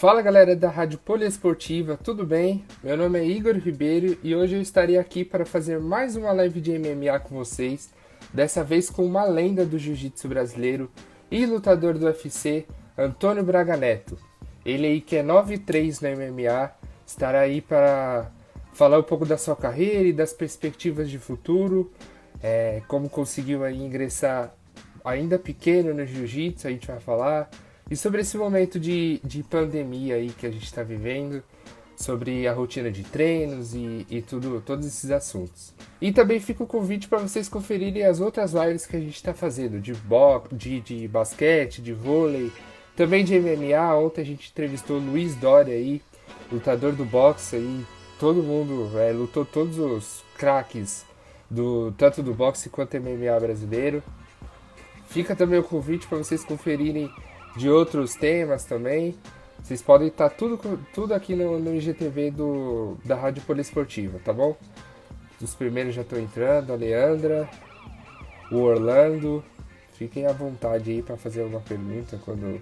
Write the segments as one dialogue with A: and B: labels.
A: Fala galera da Rádio Poliesportiva, tudo bem? Meu nome é Igor Ribeiro e hoje eu estarei aqui para fazer mais uma live de MMA com vocês, dessa vez com uma lenda do jiu-jitsu brasileiro e lutador do UFC, Antônio Braga Neto. Ele aí que é 9-3 no MMA, estará aí para falar um pouco da sua carreira e das perspectivas de futuro, é, como conseguiu aí ingressar ainda pequeno no jiu-jitsu, a gente vai falar, e sobre esse momento de, de pandemia aí que a gente está vivendo, sobre a rotina de treinos e, e tudo, todos esses assuntos. E também fica o convite para vocês conferirem as outras lives que a gente está fazendo, de, bo de, de basquete, de vôlei, também de MMA. Ontem a gente entrevistou o Luiz Doria aí, lutador do boxe aí, todo mundo é, lutou todos os craques do tanto do boxe quanto MMA brasileiro. Fica também o convite para vocês conferirem de outros temas também. Vocês podem estar tudo, tudo aqui no, no IGTV do, da Rádio Poliesportiva, tá bom? Os primeiros já estão entrando, a Leandra, o Orlando. Fiquem à vontade aí para fazer alguma pergunta quando,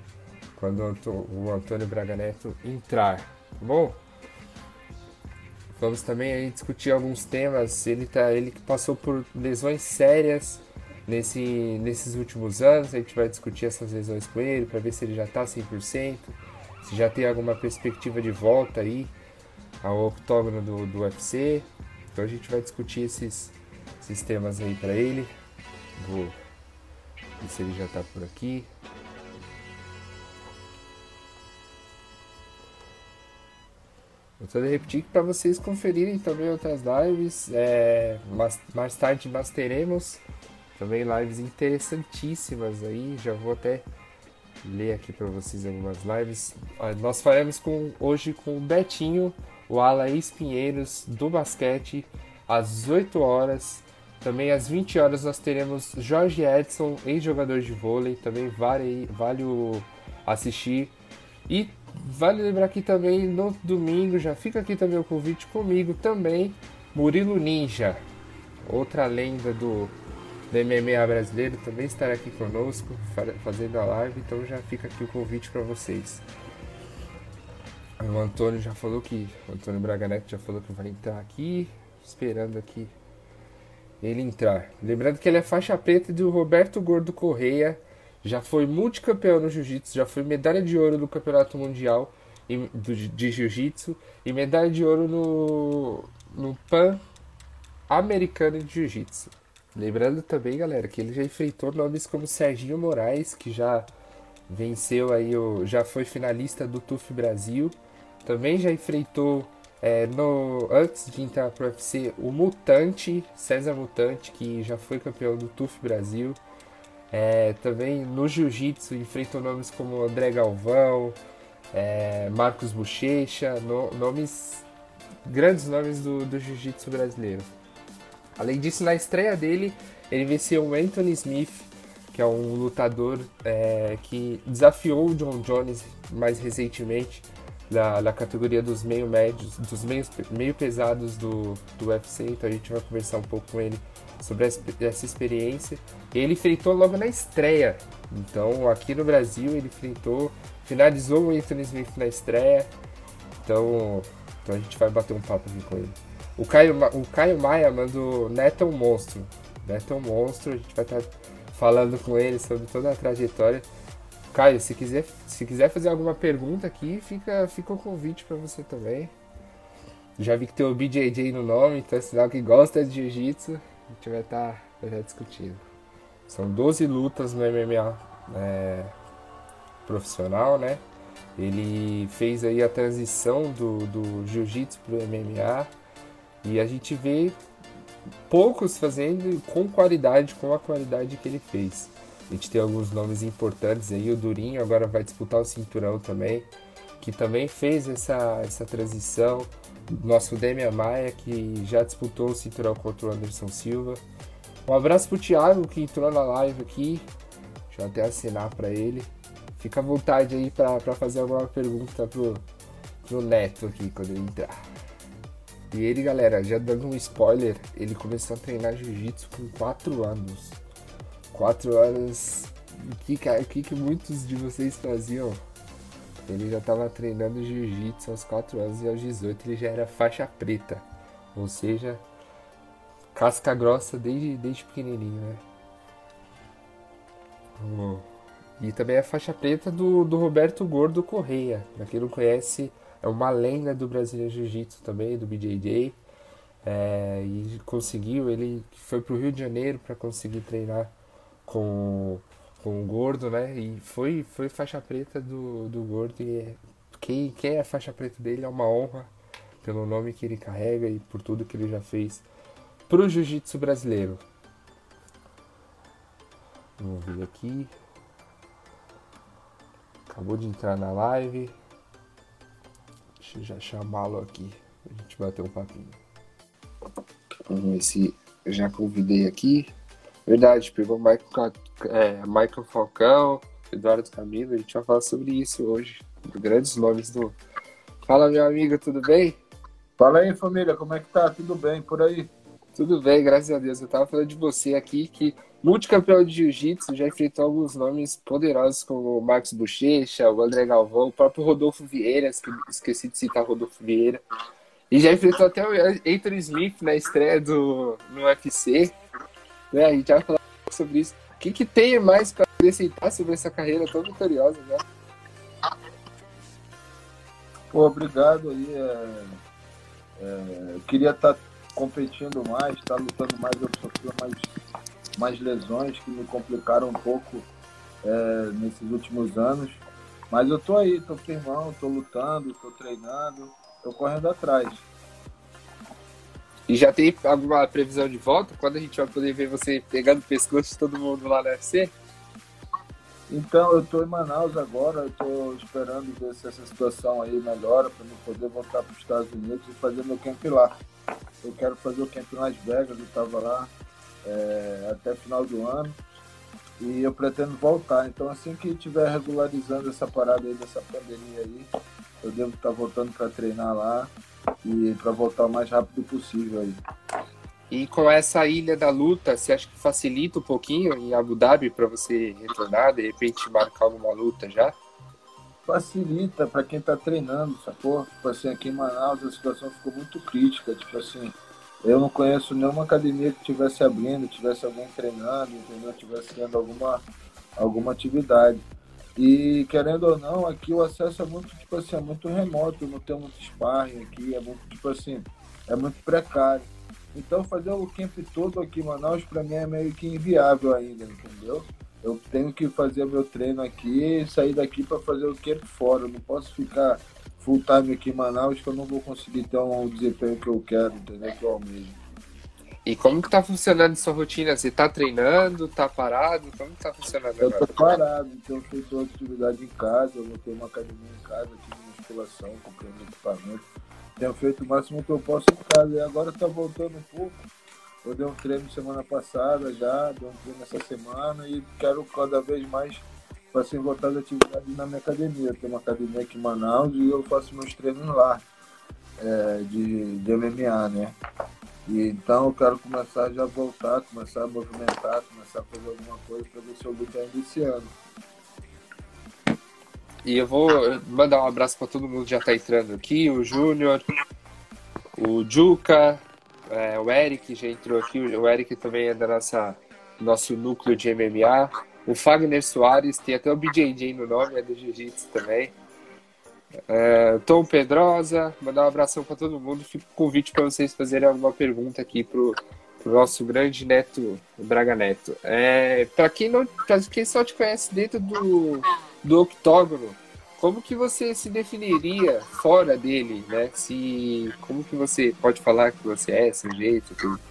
A: quando o Antônio Braga Neto entrar, tá bom? Vamos também aí discutir alguns temas. Ele tá, ele passou por lesões sérias nesse, nesses últimos anos. A gente vai discutir essas lesões com ele para ver se ele já está 100%, se já tem alguma perspectiva de volta aí ao octógono do, do UFC. Então a gente vai discutir esses, esses temas aí para ele. Vou ver se ele já está por aqui. Vou repetir para vocês conferirem também outras lives. É, mais, mais tarde nós teremos também lives interessantíssimas aí. Já vou até ler aqui para vocês algumas lives. Nós faremos com, hoje com o Betinho, o Alaís Pinheiros do basquete, às 8 horas. Também às 20 horas nós teremos Jorge Edson, ex-jogador de vôlei. Também vale, vale assistir. E Vale lembrar aqui também no domingo, já fica aqui também o convite comigo também, Murilo Ninja, outra lenda do, do MMA brasileiro, também estará aqui conosco fazendo a live, então já fica aqui o convite para vocês. O Antônio já falou que. O Antônio já falou que vai entrar aqui. Esperando aqui ele entrar. Lembrando que ele é faixa preta do Roberto Gordo Correia já foi multicampeão no jiu-jitsu, já foi medalha de ouro no campeonato mundial de jiu-jitsu e medalha de ouro no, no Pan Americano de Jiu-Jitsu. Lembrando também, galera, que ele já enfrentou nomes como Serginho Moraes, que já venceu aí o, já foi finalista do TUF Brasil. Também já enfrentou é, no, antes de entrar para o UFC o Mutante, César Mutante, que já foi campeão do TUF Brasil. É, também no jiu-jitsu enfrentou nomes como André Galvão, é, Marcos Bochecha, no, nomes grandes nomes do, do jiu-jitsu brasileiro. Além disso, na estreia dele, ele venceu o Anthony Smith, que é um lutador é, que desafiou o John Jones mais recentemente na categoria dos meio médios, dos meios, meio pesados do, do UFC. Então a gente vai conversar um pouco com ele sobre essa experiência. Ele enfrentou logo na estreia. Então, aqui no Brasil, ele enfrentou, finalizou o Anthony Smith na estreia. Então, então a gente vai bater um papo aqui com ele. O Caio, o Caio Maia mandou Neto é um monstro. Neto é um monstro, a gente vai estar falando com ele sobre toda a trajetória. Caio, se quiser, se quiser fazer alguma pergunta aqui, fica, fica o convite para você também. Já vi que tem o BJJ no nome, então é sinal que gosta de jiu-jitsu a gente vai estar tá, vai tá discutindo. São 12 lutas no MMA é, profissional, né? Ele fez aí a transição do, do jiu-jitsu para o MMA e a gente vê poucos fazendo com qualidade, com a qualidade que ele fez. A gente tem alguns nomes importantes aí, o Durinho agora vai disputar o cinturão também. que também fez essa, essa transição. Nosso Demian Maia, que já disputou o cinturão contra o Anderson Silva. Um abraço pro Thiago, que entrou na live aqui. Deixa eu até assinar para ele. Fica à vontade aí para fazer alguma pergunta pro, pro Neto aqui quando ele entrar. E ele, galera, já dando um spoiler, ele começou a treinar jiu-jitsu com 4 anos. 4 anos. O que, que, que muitos de vocês faziam? Ele já estava treinando jiu-jitsu aos 4 anos e aos 18 ele já era faixa preta. Ou seja, casca grossa desde, desde pequenininho, né? E também a faixa preta do, do Roberto Gordo Correia. Pra quem não conhece, é uma lenda do Brasília Jiu-Jitsu também, do BJJ. É, e conseguiu, ele foi pro Rio de Janeiro para conseguir treinar com, com o Gordo, né? E foi, foi faixa preta do, do Gordo. E é, quem, quem é a faixa preta dele é uma honra pelo nome que ele carrega e por tudo que ele já fez pro Jiu-Jitsu brasileiro. Vamos ver aqui. Acabou de entrar na live. Deixa eu já chamá-lo aqui. A gente bater um papinho. Vamos ver se eu já convidei aqui. Verdade, pegou Michael, é, Michael Falcão, Eduardo Camilo. A gente vai falar sobre isso hoje. Grandes nomes do. Fala, meu amigo, tudo bem?
B: Fala aí, família, como é que tá? Tudo bem por aí?
A: Tudo bem, graças a Deus. Eu tava falando de você aqui, que multicampeão de jiu-jitsu, já enfrentou alguns nomes poderosos como o Marcos Bochecha, o André Galvão, o próprio Rodolfo Vieira, esqueci de citar Rodolfo Vieira. E já enfrentou até o Anthony Smith na estreia do, no UFC. Né? A gente vai falar sobre isso. O que, que tem mais para acrescentar sobre essa carreira tão vitoriosa, né?
B: Pô, obrigado aí. É, é, eu queria estar tá competindo mais, estar tá lutando mais, eu sofri mais mais lesões que me complicaram um pouco é, nesses últimos anos. Mas eu tô aí, tô firmão, tô lutando, tô treinando, tô correndo atrás.
A: E já tem alguma previsão de volta? Quando a gente vai poder ver você pegando o pescoço de todo mundo lá no UFC?
B: Então, eu estou em Manaus agora, eu estou esperando ver se essa situação aí melhora para eu poder voltar para os Estados Unidos e fazer meu camp lá. Eu quero fazer o camp em Las Vegas, eu estava lá é, até final do ano. E eu pretendo voltar. Então assim que estiver regularizando essa parada aí dessa pandemia aí, eu devo estar voltando para treinar lá e para voltar o mais rápido possível aí.
A: E com essa ilha da luta, você acha que facilita um pouquinho em Abu Dhabi para você retornar, de repente marcar alguma luta já?
B: Facilita para quem está treinando, sacou? Tipo assim, aqui em Manaus a situação ficou muito crítica, tipo assim, eu não conheço nenhuma academia que tivesse abrindo, tivesse alguém treinando, entendeu? Tivesse tendo alguma, alguma atividade. E querendo ou não, aqui o acesso é muito, tipo assim, é muito remoto, não tem muito sparring aqui, é muito, tipo assim, é muito precário. Então fazer o camp todo aqui em Manaus para mim é meio que inviável ainda, entendeu? Eu tenho que fazer meu treino aqui e sair daqui para fazer o camp fora. Eu não posso ficar full time aqui em Manaus que eu não vou conseguir ter um desempenho que eu quero, entendeu? Que eu almejo.
A: E como que tá funcionando sua rotina? Você tá treinando, tá parado? Como que tá funcionando
B: Eu tô parado, então eu fiz atividade em casa, eu vou ter uma academia em casa, tive musculação, comprei um equipamento. Tenho feito o máximo que eu posso em casa e agora tá voltando um pouco. Eu dei um treino semana passada já, dei um treino essa semana e quero cada vez mais a voltar de atividade na minha academia. Tem uma academia aqui em Manaus e eu faço meus treinos lá é, de, de MMA, né? E, então eu quero começar já a voltar, começar a movimentar, começar a fazer alguma coisa para ver se eu luto ainda esse ano.
A: E eu vou mandar um abraço para todo mundo que já está entrando aqui, o Júnior, o Juca, é, o Eric já entrou aqui, o Eric também é da nossa nosso núcleo de MMA. O Fagner Soares, tem até o BJJ no nome, é do Jiu-Jitsu também. É, Tom Pedrosa, mandar um abração para todo mundo. Fica com convite para vocês fazerem alguma pergunta aqui pro, pro nosso grande neto, Braga Neto. É, para quem não, pra quem só te conhece dentro do, do octógono, como que você se definiria fora dele, né? Se, como que você pode falar que você é, jeito, tudo?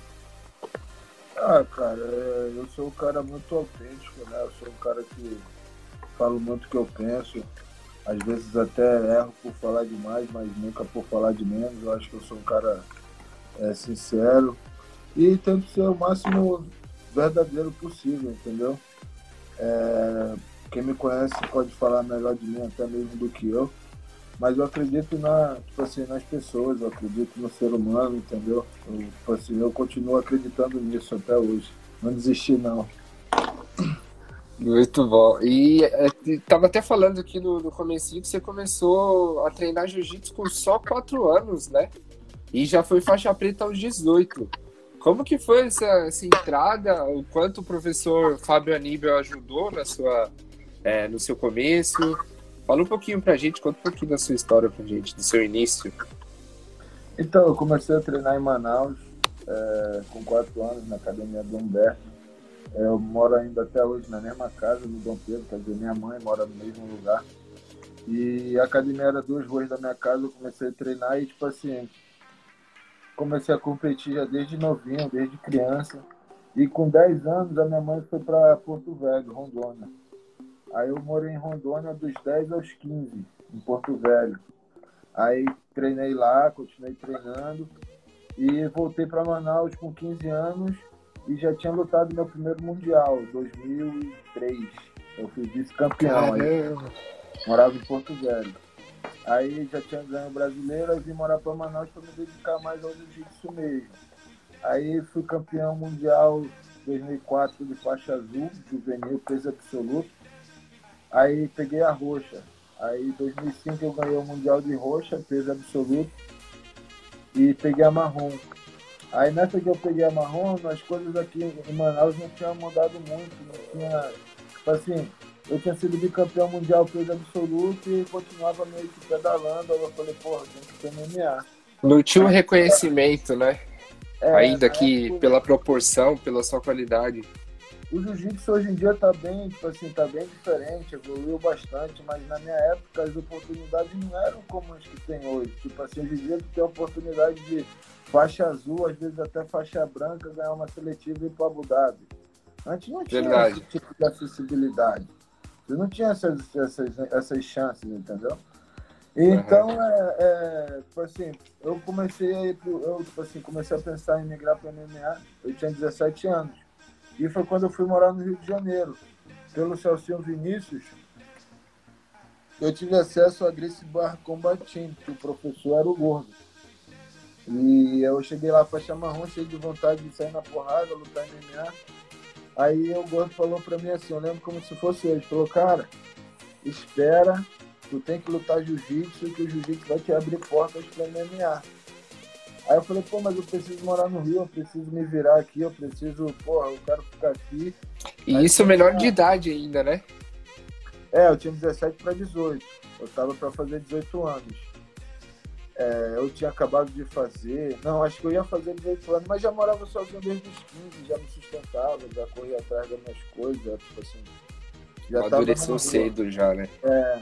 B: Ah, cara, é, eu sou um cara muito autêntico, né? Eu sou um cara que falo muito o que eu penso. Às vezes até erro por falar demais, mas nunca por falar de menos. Eu acho que eu sou um cara é, sincero e tento ser o máximo verdadeiro possível, entendeu? É, quem me conhece pode falar melhor de mim até mesmo do que eu, mas eu acredito na, tipo assim, nas pessoas, eu acredito no ser humano, entendeu? Eu, tipo assim, eu continuo acreditando nisso até hoje. Não desisti não.
A: Muito bom. E estava é, até falando aqui no, no começo que você começou a treinar jiu-jitsu com só quatro anos, né? E já foi faixa preta aos 18. Como que foi essa, essa entrada? O quanto o professor Fábio Aníbal ajudou na sua, é, no seu começo? Fala um pouquinho pra gente, conta um pouquinho da sua história pra gente, do seu início.
B: Então, eu comecei a treinar em Manaus é, com quatro anos na academia do Humberto. Eu moro ainda até hoje na mesma casa do Dom Pedro, quer dizer, minha mãe mora no mesmo lugar. E a academia era duas ruas da minha casa, eu comecei a treinar e, tipo assim, comecei a competir já desde novinho, desde criança. E com 10 anos, a minha mãe foi para Porto Velho, Rondônia. Aí eu morei em Rondônia dos 10 aos 15, em Porto Velho. Aí treinei lá, continuei treinando e voltei para Manaus com 15 anos e já tinha lutado meu primeiro mundial, 2003. Eu fui vice-campeão aí. Morava em Porto Velho. Aí já tinha ganho brasileiro, aí vim morar para Manaus para me dedicar mais ao jiu-jitsu mesmo. Aí fui campeão mundial 2004 de faixa azul, juvenil, peso absoluto. Aí peguei a roxa. Aí em 2005 eu ganhei o mundial de roxa, peso absoluto. E peguei a marrom. Aí nessa que eu peguei a marrom, as coisas aqui em Manaus não tinham mudado muito, não tinha. Tipo assim, eu tinha sido bicampeão mundial peso absoluto e continuava meio que pedalando. Aí eu falei, porra, tem que ter MMA.
A: Não tinha um reconhecimento, né? É, Ainda que época, pela proporção, pela sua qualidade.
B: O jiu-jitsu hoje em dia tá bem, tipo assim, tá bem diferente, evoluiu bastante, mas na minha época as oportunidades não eram como as que tem hoje. Tipo assim, hoje em dia tu tem a oportunidade de faixa azul, às vezes até faixa branca, ganhar uma seletiva e ir para Abu Dhabi. Antes não tinha Verdade. esse tipo de acessibilidade. Você não tinha essas, essas, essas chances, entendeu? Então, uhum. é, é, tipo assim, eu comecei a, eu, tipo assim, comecei a pensar em migrar para o MMA, eu tinha 17 anos. E foi quando eu fui morar no Rio de Janeiro. Pelo Celcinho Vinícius, eu tive acesso a Grace Bar Combat Team, que o professor era o gordo. E eu cheguei lá faixa marrom, cheio de vontade de sair na porrada, lutar MMA. Aí o gordo falou pra mim assim, eu lembro como se fosse ele, falou, cara, espera, tu tem que lutar jiu-jitsu, que o jiu-jitsu vai te abrir portas pra MMA. Aí eu falei, pô, mas eu preciso morar no Rio, eu preciso me virar aqui, eu preciso, porra, eu quero ficar aqui.
A: E Aí, isso menor de idade ainda, né?
B: É, eu tinha 17 para 18. Eu tava para fazer 18 anos. É, eu tinha acabado de fazer. Não, acho que eu ia fazer 18 anos, mas já morava sozinho desde os 15, já me sustentava, já corria atrás das minhas coisas, tipo assim.
A: Já Amadureceu cedo já, né?
B: É.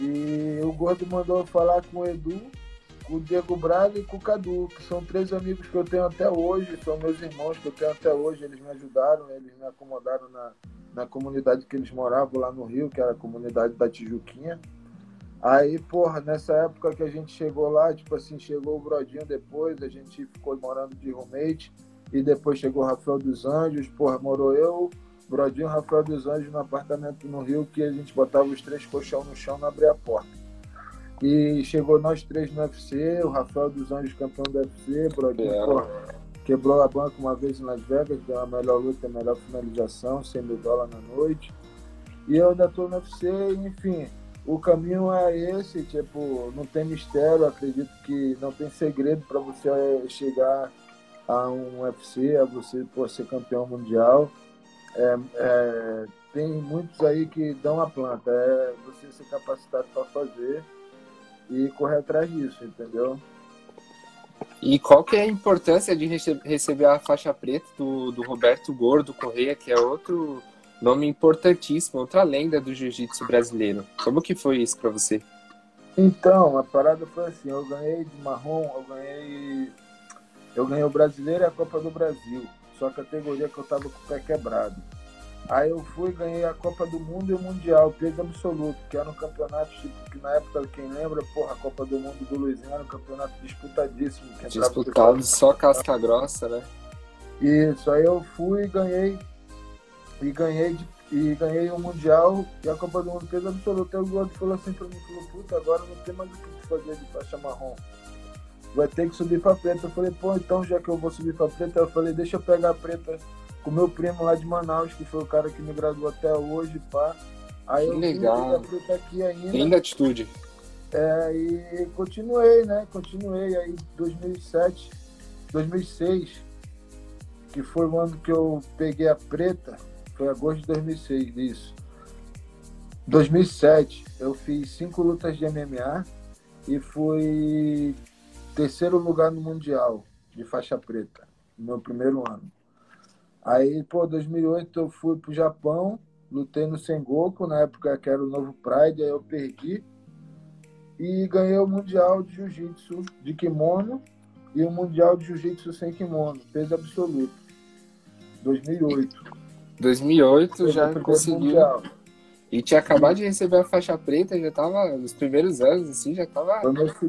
B: E o Gordo mandou eu falar com o Edu, o Diego Braga e o Cadu, que são três amigos que eu tenho até hoje, são meus irmãos que eu tenho até hoje, eles me ajudaram, eles me acomodaram na, na comunidade que eles moravam lá no Rio, que era a comunidade da Tijuquinha. Aí, porra, nessa época que a gente chegou lá, tipo assim, chegou o Brodinho depois, a gente ficou morando de roommate, e depois chegou o Rafael dos Anjos, porra, morou eu, Brodinho Rafael dos Anjos no apartamento no Rio, que a gente botava os três colchão no chão e abria a porta. E chegou nós três no UFC, o Rafael dos Anjos campeão do UFC, Brodinho, é. quebrou a banca uma vez em Las Vegas, deu a melhor luta, a melhor finalização, 100 mil dólares na noite. E eu ainda tô no UFC, enfim o caminho é esse, tipo, não tem mistério, acredito que não tem segredo para você chegar a um UFC, a você por ser campeão mundial. É, é, tem muitos aí que dão a planta, é você ser capacitado para fazer e correr atrás disso, entendeu?
A: E qual que é a importância de receber a faixa preta do, do Roberto Gordo Correia, que é outro Nome importantíssimo, outra lenda do jiu-jitsu brasileiro. Como que foi isso para você?
B: Então, a parada foi assim, eu ganhei de marrom, eu ganhei. Eu ganhei o brasileiro e a Copa do Brasil. Só a categoria que eu tava com o pé quebrado. Aí eu fui, ganhei a Copa do Mundo e o Mundial, peso absoluto, que era um campeonato, tipo, que na época, quem lembra, porra, a Copa do Mundo do Luizinho era um campeonato disputadíssimo.
A: Disputado só casca grossa, né?
B: Isso, aí eu fui e ganhei, e ganhei, e ganhei o Mundial e a Copa do Mundo peso absoluto. Aí o Gordo falou assim pra mim, falou, puta, agora não tem mais o que fazer de faixa marrom. Vai ter que subir pra preta. Eu falei, pô, então já que eu vou subir pra preta, eu falei, deixa eu pegar a preta com meu primo lá de Manaus, que foi o cara que me graduou até hoje, pá. Aí
A: que
B: eu
A: legal.
B: fui aqui ainda.
A: Linda atitude.
B: É, e continuei, né? Continuei aí 2007, 2006, que foi o ano que eu peguei a preta, foi agosto de 2006, isso. 2007, eu fiz cinco lutas de MMA e fui terceiro lugar no Mundial de faixa preta, no meu primeiro ano. Aí, pô, 2008 eu fui pro Japão, lutei no Sengoku, na época que era o novo Pride, aí eu perdi. E ganhei o Mundial de Jiu-Jitsu de kimono e o Mundial de Jiu-Jitsu sem kimono, peso absoluto. 2008.
A: 2008 já conseguiu. Mundial. E tinha acabado de receber a faixa preta, já tava nos primeiros anos, assim, já tava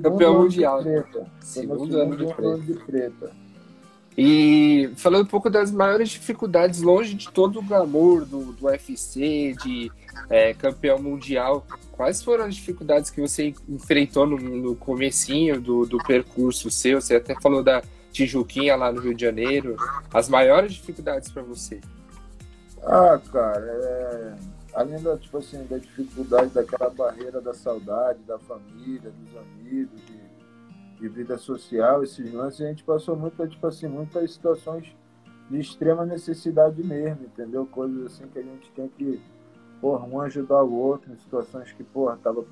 A: campeão mundial. Segundo, ano de preta. Ano de preta. E falando um pouco das maiores dificuldades, longe de todo o glamour do, do UFC, de é, campeão mundial, quais foram as dificuldades que você enfrentou no, no comecinho do, do percurso seu? Você até falou da Tijuquinha lá no Rio de Janeiro. As maiores dificuldades para você?
B: Ah, cara, é... além da, tipo assim, da dificuldade daquela barreira da saudade, da família, dos amigos, de vida social, esses lances, a gente passou muito, tipo assim, muitas situações de extrema necessidade mesmo, entendeu? Coisas assim que a gente tem que, porra, um ajudar o outro em situações que, porra, tava,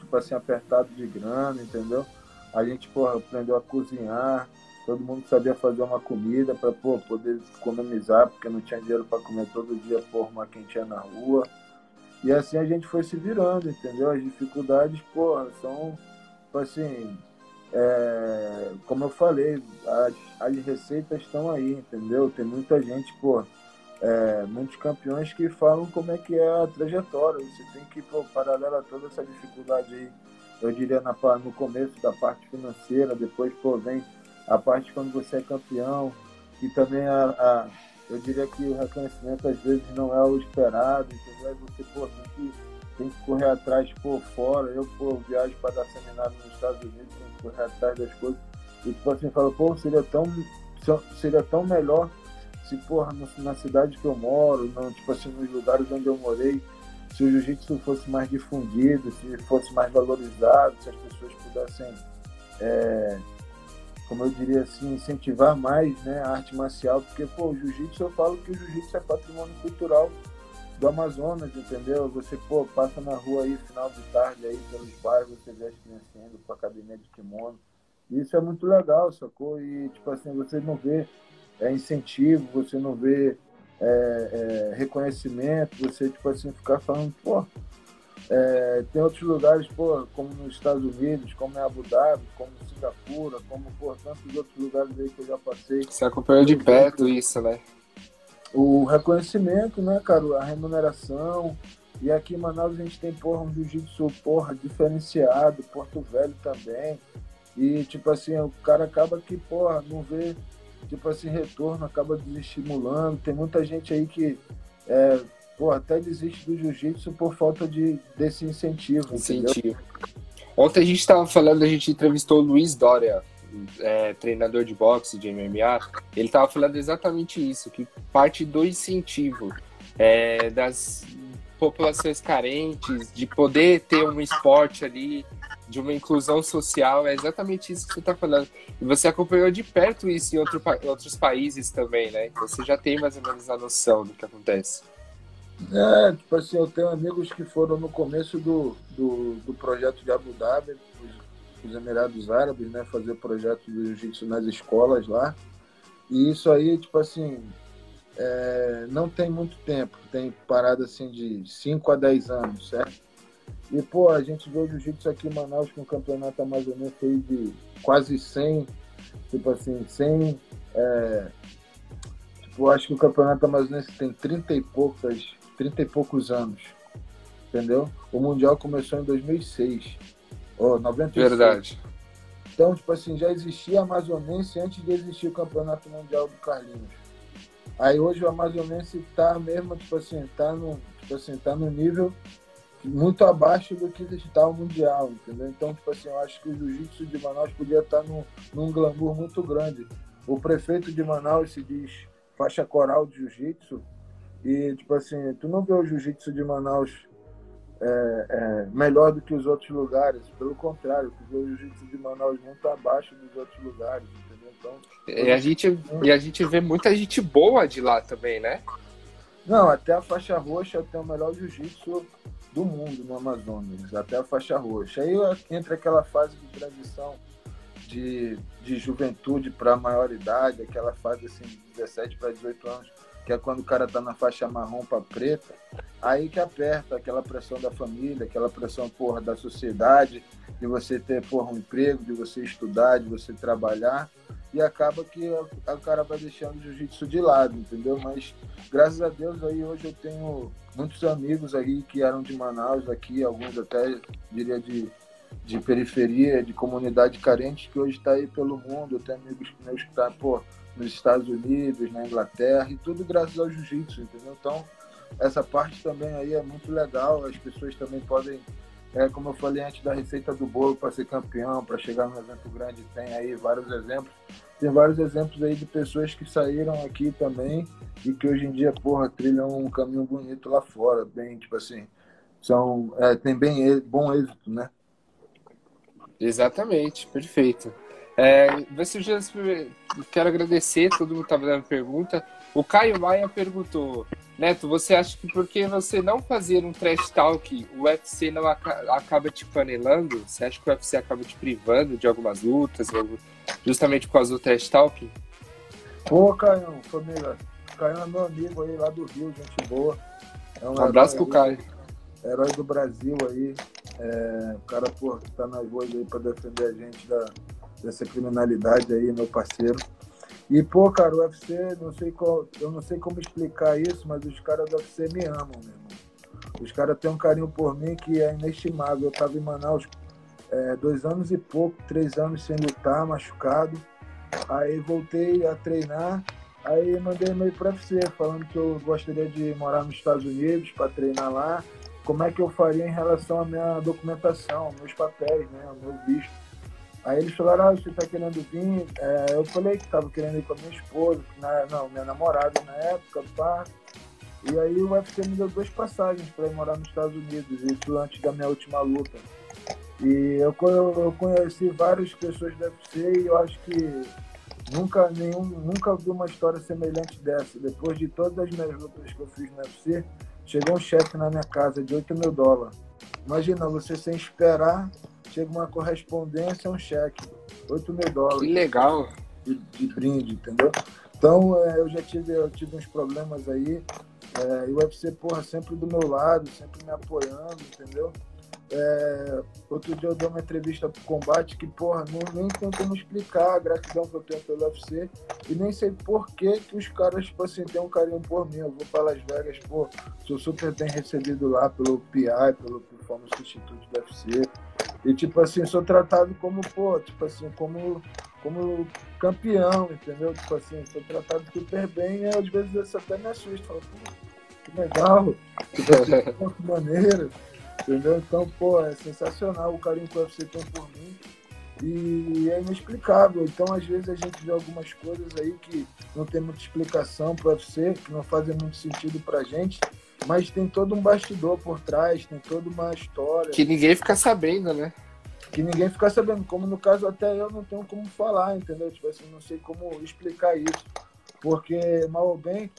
B: tipo assim, apertado de grana, entendeu? A gente, porra, aprendeu a cozinhar, todo mundo sabia fazer uma comida para poder economizar, porque não tinha dinheiro para comer todo dia, porra, uma quentinha na rua. E assim a gente foi se virando, entendeu? As dificuldades, porra, são, tipo assim, é, como eu falei, as, as receitas estão aí, entendeu? Tem muita gente, pô, é, muitos campeões que falam como é que é a trajetória. Você tem que, pô, paralelo a toda essa dificuldade aí, eu diria na, no começo da parte financeira, depois, pô, vem a parte quando você é campeão, e também a, a eu diria que o reconhecimento às vezes não é o esperado, entendeu? Aí você, pô, tem que, tem que correr atrás, pô, fora. Eu, pô, viajo para dar seminário nos Estados Unidos, correr atrás das coisas. E tipo assim, fala, pô, seria tão, seria tão melhor se, porra, na cidade que eu moro, não, tipo assim, nos lugares onde eu morei, se o jiu-jitsu fosse mais difundido, se fosse mais valorizado, se as pessoas pudessem, é, como eu diria assim, incentivar mais né, a arte marcial, porque, pô, o jiu-jitsu, eu falo que o jiu-jitsu é patrimônio cultural do Amazonas, entendeu? Você, pô, passa na rua aí, final de tarde aí, pelos bairros, você vê as crianças indo pra academia de kimono. Isso é muito legal, sacou? E, tipo assim, você não vê é, incentivo, você não vê é, é, reconhecimento, você, tipo assim, ficar falando, pô, é, tem outros lugares, pô, como nos Estados Unidos, como em Abu Dhabi, como em Singapura, como, pô, tantos outros lugares aí que eu já passei.
A: Você acompanhou de perto isso, né?
B: O reconhecimento, né, cara, a remuneração. E aqui em Manaus a gente tem, porra, um jiu-jitsu, porra, diferenciado, Porto Velho também. E, tipo assim, o cara acaba que, porra, não vê, tipo assim, retorno, acaba desestimulando. Tem muita gente aí que, é, porra, até desiste do jiu-jitsu por falta de, desse incentivo. Incentivo. Entendeu?
A: Ontem a gente estava falando, a gente entrevistou o Luiz Dória, é, treinador de boxe, de MMA, ele estava falando exatamente isso, que parte do incentivo é, das populações carentes, de poder ter um esporte ali, de uma inclusão social, é exatamente isso que você está falando. E você acompanhou de perto isso em outro, outros países também, né? Você já tem mais ou menos a noção do que acontece.
B: É, tipo assim, eu tenho amigos que foram no começo do, do, do projeto de Abu Dhabi, os Emirados Árabes, né, fazer projeto de jiu-jitsu nas escolas lá. E isso aí, tipo assim, é, não tem muito tempo, tem parada assim de 5 a 10 anos, certo? E, pô, a gente vê o jiu-jitsu aqui em Manaus com um campeonato amazonense aí de quase 100, tipo assim, 100, é, eu acho que o campeonato amazonense tem 30 e poucas, 30 e poucos anos. Entendeu? O Mundial começou em 2006. Oh, 96.
A: Verdade.
B: Então, tipo assim, já existia Amazonense antes de existir o Campeonato Mundial do Carlinhos. Aí hoje o Amazonense tá mesmo, tipo assim, tá no, tipo assim, tá no nível muito abaixo do que está o Mundial, entendeu? Então, tipo assim, eu acho que o Jiu-Jitsu de Manaus podia estar tá num, num glamour muito grande. O prefeito de Manaus se diz faixa coral de Jiu-Jitsu e, tipo assim, tu não vê o Jiu-Jitsu de Manaus é, é, melhor do que os outros lugares. Pelo contrário, o jiu-jitsu de Manaus muito abaixo dos outros lugares, entendeu? Então,
A: e, a gente, e a gente vê muita gente boa de lá também, né?
B: Não, até a faixa roxa tem o melhor jiu-jitsu do mundo no Amazonas, até a faixa roxa. Aí entra aquela fase de transição de, de juventude para maioridade, aquela fase assim, de 17 para 18 anos, que é quando o cara tá na faixa marrom para preta, aí que aperta aquela pressão da família, aquela pressão porra, da sociedade, de você ter porra, um emprego, de você estudar, de você trabalhar, e acaba que o cara vai deixando o jiu-jitsu de lado, entendeu? Mas graças a Deus aí hoje eu tenho muitos amigos aí que eram de Manaus aqui, alguns até diria de, de periferia, de comunidade carente, que hoje está aí pelo mundo, eu tenho amigos meus que estão, tá, nos Estados Unidos, na Inglaterra, e tudo graças ao jiu-jitsu, entendeu? Então, essa parte também aí é muito legal, as pessoas também podem, é, como eu falei antes da receita do bolo para ser campeão, para chegar num evento grande, tem aí vários exemplos. Tem vários exemplos aí de pessoas que saíram aqui também e que hoje em dia, porra, trilham um caminho bonito lá fora, bem, tipo assim, são, é, tem bem bom êxito, né?
A: Exatamente, perfeito. É, já quero agradecer, todo mundo estava dando pergunta. O Caio Maia perguntou, Neto, você acha que porque você não fazer um trash talk, o UFC não acaba te panelando? Você acha que o UFC acaba te privando de algumas lutas, justamente por causa do trash talk?
B: Pô, Caio, família, Caio é meu amigo aí lá do Rio, gente boa.
A: É um, um abraço pro Caio.
B: Herói do Brasil aí. É, o cara, pô, que tá nas ruas aí pra defender a gente da, dessa criminalidade aí, meu parceiro. E, pô, cara, o UFC, não sei qual, eu não sei como explicar isso, mas os caras do UFC me amam, meu irmão. Os caras têm um carinho por mim que é inestimável. Eu tava em Manaus é, dois anos e pouco, três anos sem lutar, machucado. Aí voltei a treinar, aí mandei e-mail para UFC falando que eu gostaria de morar nos Estados Unidos para treinar lá. Como é que eu faria em relação à minha documentação, meus papéis, né, o meu visto. Aí eles falaram, ah, você tá querendo vir? É, eu falei que tava querendo ir com a minha esposa, na, não, minha namorada na época, pá. E aí o UFC me deu duas passagens para ir morar nos Estados Unidos, isso antes da minha última luta. E eu, eu conheci várias pessoas do UFC e eu acho que nunca, nenhum, nunca vi uma história semelhante dessa. Depois de todas as minhas lutas que eu fiz no UFC, chegou um chefe na minha casa de 8 mil dólares. Imagina, você sem esperar chega uma correspondência, um cheque, 8 mil dólares.
A: Que legal.
B: De, de brinde, entendeu? Então, é, eu já tive, eu tive uns problemas aí. É, e o UFC, porra, sempre do meu lado, sempre me apoiando, entendeu? É, outro dia eu dei uma entrevista pro combate que, porra, não, nem tem como explicar a gratidão que eu tenho pelo UFC e nem sei por que, que os caras, tipo assim, têm um carinho por mim. Eu vou para Las Vegas, pô, sou super bem recebido lá pelo PI, pelo Performance Institute do UFC. E, tipo assim, sou tratado como, pô, tipo assim, como, como campeão, entendeu? Tipo assim, sou tratado super bem e às vezes isso até me assusta. Falo, que legal, que maneiro, entendeu? Então, pô, é sensacional o carinho que o UFC tem por mim e é inexplicável. Então, às vezes, a gente vê algumas coisas aí que não tem muita explicação para o UFC, que não fazem muito sentido pra gente, mas tem todo um bastidor por trás, tem toda uma história.
A: Que ninguém fica sabendo, né?
B: Que ninguém fica sabendo. Como no caso, até eu não tenho como falar, entendeu? Tipo assim, não sei como explicar isso. Porque, mal ou bem,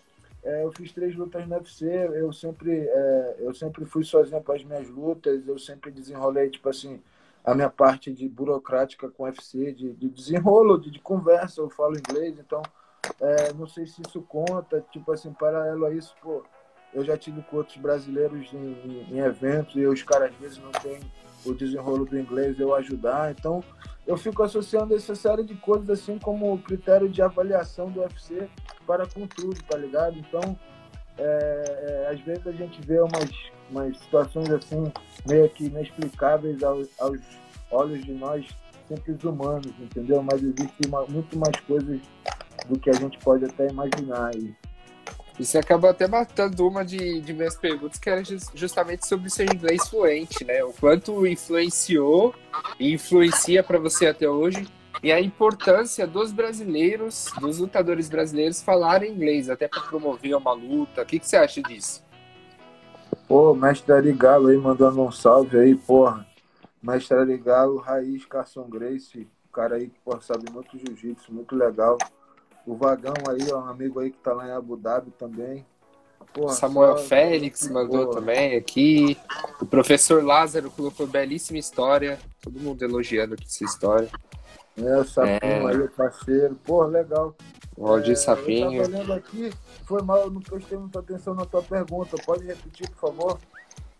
B: é, eu fiz três lutas no UFC, eu sempre, é, eu sempre fui sozinho para as minhas lutas, eu sempre desenrolei, tipo assim, a minha parte de burocrática com o UFC, de, de desenrolo, de, de, conversa, eu falo inglês, então é, não sei se isso conta, tipo assim, paralelo a isso, pô, eu já tive com outros brasileiros em, em, em eventos e os caras às vezes não têm o desenrolo do inglês, eu ajudar. Então, eu fico associando essa série de coisas assim como critério de avaliação do UFC para com tudo, tá ligado? Então, é, é, às vezes a gente vê umas, umas situações assim, meio que inexplicáveis aos, aos olhos de nós simples humanos, entendeu? Mas existe uma, muito mais coisas do que a gente pode até imaginar. E,
A: você acabou até matando uma de, de minhas perguntas, que era justamente sobre ser inglês fluente, né? O quanto influenciou e influencia para você até hoje e a importância dos brasileiros, dos lutadores brasileiros falarem inglês, até para promover uma luta. O que, que você acha disso?
B: Pô, mestre Ari Galo aí mandando um salve aí, porra. Mestre Ari Galo, Raiz Carson Grace, cara aí que porra, sabe muito jiu-jitsu, muito legal. O Vagão aí, ó, um amigo aí que tá lá em Abu Dhabi também.
A: Porra, Samuel só... Félix mandou porra. também aqui. O professor Lázaro colocou belíssima história. Todo mundo elogiando aqui essa história.
B: É, o Sapinho é... aí, parceiro. Porra, legal.
A: O Aldir é, Sapinho.
B: Eu tava lendo aqui, foi mal, eu não prestei muita atenção na tua pergunta. Pode repetir, por favor?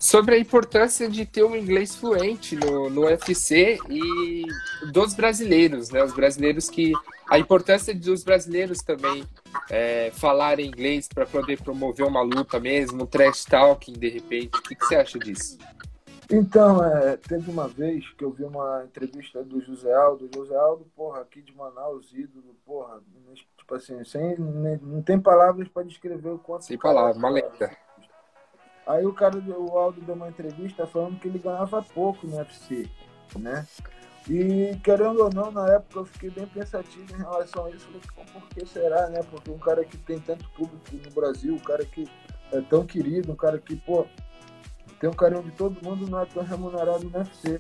A: Sobre a importância de ter um inglês fluente no, no UFC e dos brasileiros, né? Os brasileiros que. A importância dos brasileiros também é, falarem inglês para poder promover uma luta mesmo, um trash talking de repente. O que, que você acha disso?
B: Então, é, teve uma vez que eu vi uma entrevista do José Aldo. José Aldo, porra, aqui de Manaus, ídolo, porra, tipo assim, sem, não tem palavras para descrever o quanto.
A: Sem palavras, uma lenda.
B: Aí o cara, o Aldo deu uma entrevista falando que ele ganhava pouco no UFC, né? E querendo ou não, na época eu fiquei bem pensativo em relação a isso. Falei, por que será, né? Porque um cara que tem tanto público no Brasil, um cara que é tão querido, um cara que, pô, tem um carinho de todo mundo, não é tão remunerado no UFC.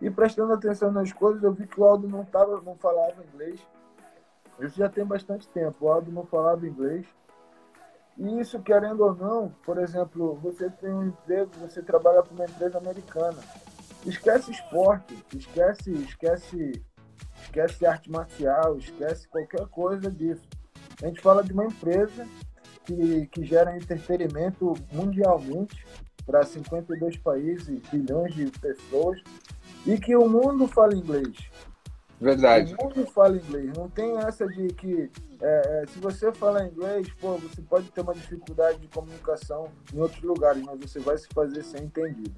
B: E prestando atenção nas coisas, eu vi que o Aldo não, tava, não falava inglês. Isso já tem bastante tempo. O Aldo não falava inglês. E isso, querendo ou não, por exemplo, você tem um emprego, você trabalha para uma empresa americana. Esquece esporte, esquece, esquece, esquece arte marcial, esquece qualquer coisa disso. A gente fala de uma empresa que, que gera entretenimento mundialmente para 52 países, bilhões de pessoas, e que o mundo fala inglês.
A: Verdade.
B: O mundo fala inglês. Não tem essa de que é, é, se você fala inglês, pô, você pode ter uma dificuldade de comunicação em outros lugares, mas você vai se fazer ser entendido.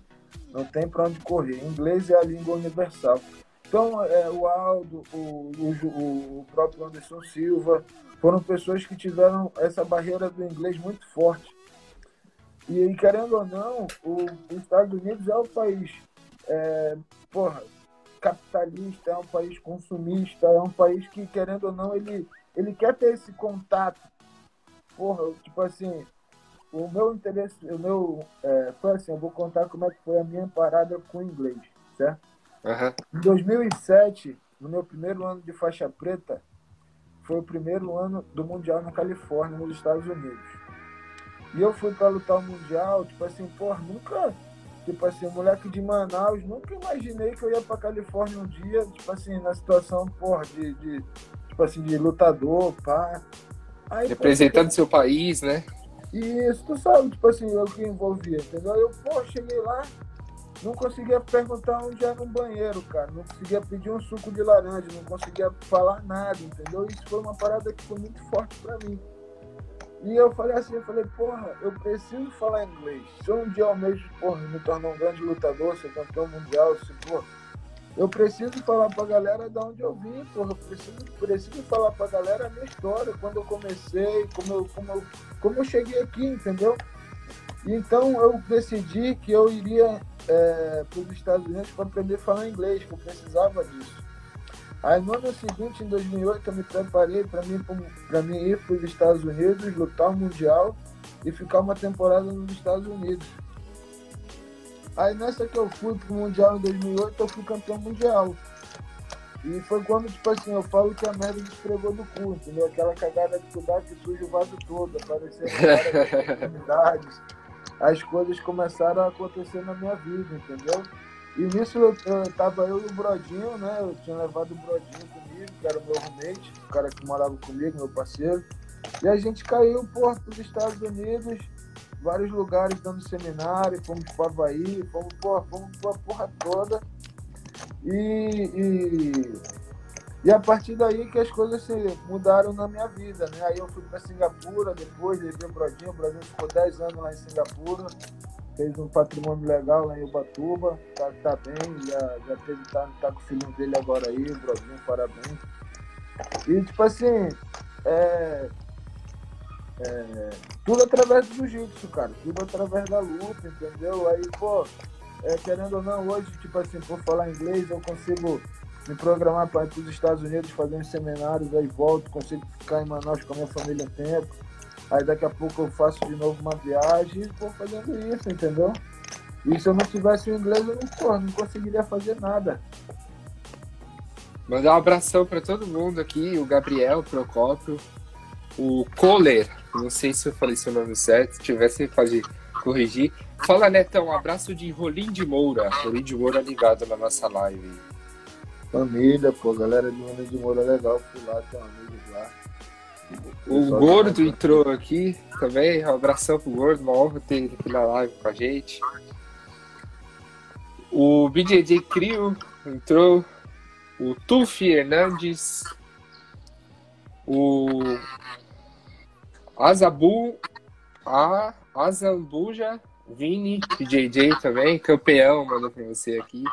B: Não tem para onde correr. Inglês é a língua universal. Então, é, o Aldo, o, o, o próprio Anderson Silva, foram pessoas que tiveram essa barreira do inglês muito forte. E, querendo ou não, o, os Estados Unidos é o país é, porra, capitalista, é um país consumista, é um país que, querendo ou não, ele, ele quer ter esse contato. Porra, tipo assim, o meu interesse, o meu. É, foi assim, eu vou contar como é que foi a minha parada com o inglês, certo?
A: Uhum.
B: Em 2007, no meu primeiro ano de faixa preta, foi o primeiro ano do Mundial na Califórnia, nos Estados Unidos. E eu fui para lutar o Mundial, tipo assim, porra, nunca Tipo assim, moleque de Manaus, nunca imaginei que eu ia pra Califórnia um dia, tipo assim, na situação, porra, de, de tipo assim, de lutador, pá.
A: Aí, Representando pô, seu país, né?
B: Isso, tu sabe, tipo assim, o que envolvia, entendeu? Eu, pô, cheguei lá, não conseguia perguntar onde era um banheiro, cara. Não conseguia pedir um suco de laranja, não conseguia falar nada, entendeu? Isso foi uma parada que foi muito forte pra mim. E eu falei assim, eu falei, porra, eu preciso falar inglês. Se eu um dia almejo, porra, me tornar um grande lutador, ser campeão mundial, se, porra, eu preciso falar pra galera de onde eu vim, porra. Eu preciso, preciso falar pra galera a minha história, quando eu comecei, como eu, como eu, como eu cheguei aqui, entendeu? Então eu decidi que eu iria é, para os Estados Unidos para aprender a falar inglês, que eu precisava disso. Aí no ano seguinte, em 2008, eu me preparei para mim, mim ir para os Estados Unidos, lutar o Mundial e ficar uma temporada nos Estados Unidos. Aí nessa que eu fui pro Mundial em 2008, eu fui campeão mundial. E foi quando, tipo assim, eu falo que a merda esfregou do cu, entendeu? Aquela cagada de cuidar que suja o vaso todo, aparecendo várias oportunidades. As coisas começaram a acontecer na minha vida, entendeu? E nisso eu, eu, tava eu e o Brodinho, né? Eu tinha levado o Brodinho comigo, que era o meu roommate, o cara que morava comigo, meu parceiro. E a gente caiu, porra, para os Estados Unidos, vários lugares dando seminário, fomos para Havaí, fomos, porra, fomos pra porra toda. E, e, E a partir daí que as coisas assim, mudaram na minha vida, né? Aí eu fui para Singapura depois, levei o Brodinho, o Brodinho ficou 10 anos lá em Singapura, fez um patrimônio legal lá em Ubatuba, tá, tá bem, já, já teve, tá, tá com o filhinho dele agora aí, o parabéns. E tipo assim, é, é, tudo através do jiu-jitsu, cara, tudo através da luta, entendeu? Aí, pô, é, querendo ou não, hoje, tipo assim, por falar inglês, eu consigo me programar para ir para os Estados Unidos fazer uns seminários, aí volto, consigo ficar em Manaus com a minha família um tempo. Aí daqui a pouco eu faço de novo uma viagem e vou fazendo isso, entendeu? E se eu não tivesse o inglês, eu não, porra, não conseguiria fazer nada.
A: Mandar um abração para todo mundo aqui, o Gabriel Procópio, o Kohler, não sei se eu falei seu nome certo, se tivesse pode corrigir. Fala, Netão, um abraço de Rolim de Moura, Rolim de Moura ligado na nossa live.
B: Família, pô, galera de Rolim de Moura legal, fui lá, tem amigos lá.
A: O Gordo entrou aqui também, um abração pro Gordo, uma honra ter ele aqui na live com a gente. O BJJ Crio entrou, o Tufi Hernandes, o Azabu, a Azambuja, Vini, BJJ também, campeão, mandou pra você aqui.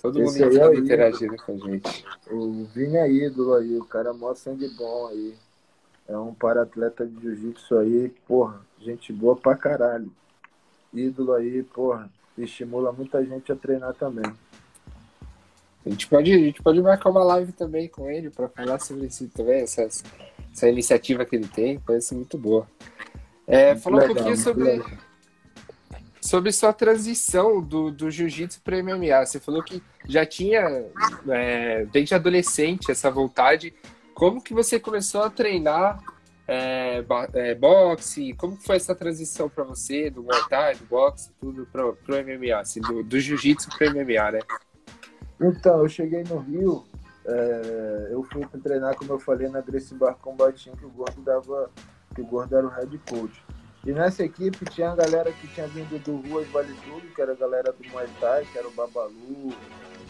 A: Todo
B: Esse
A: mundo
B: é
A: interagindo com a gente.
B: O Vini é ídolo aí, o cara é mó sangue bom aí. É um para-atleta de jiu-jitsu aí, porra, gente boa pra caralho. Ídolo aí, porra, estimula muita gente a treinar também.
A: A gente pode, a gente pode marcar uma live também com ele para falar sobre isso também, essa, essa iniciativa que ele tem, parece muito boa. É, falar um
B: legal,
A: pouquinho
B: muito
A: sobre,
B: legal.
A: sobre sua transição do, do jiu-jitsu para MMA. Você falou que já tinha, é, desde adolescente, essa vontade. Como que você começou a treinar é, é, boxe? Como foi essa transição para você, do Muay Thai, do boxe, tudo pro, pro MMA, assim, do, do jiu-jitsu pro MMA, né?
B: Então, eu cheguei no Rio, é, eu fui treinar, como eu falei, na Gracie Bar Combatinho, que o Gordo dava, que o Gordo era o head coach. E nessa equipe tinha a galera que tinha vindo do Ruas Vale Tudo, que era a galera do Muay Thai, que era o Babalu,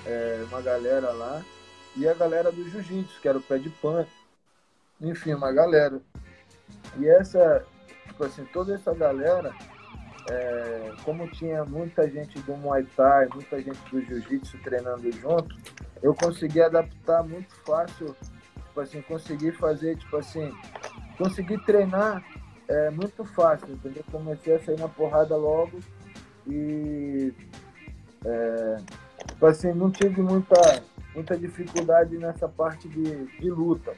B: é, uma galera lá, e a galera do Jiu-Jitsu, que era o Pé de Pan, enfim, uma galera. E essa, tipo assim, toda essa galera, é, como tinha muita gente do Muay Thai, muita gente do Jiu-Jitsu treinando junto, eu consegui adaptar muito fácil, tipo assim, consegui fazer, tipo assim, consegui treinar é, muito fácil, entendeu? Comecei a sair na porrada logo e, é, tipo assim, não tive muita, muita dificuldade nessa parte de, de luta.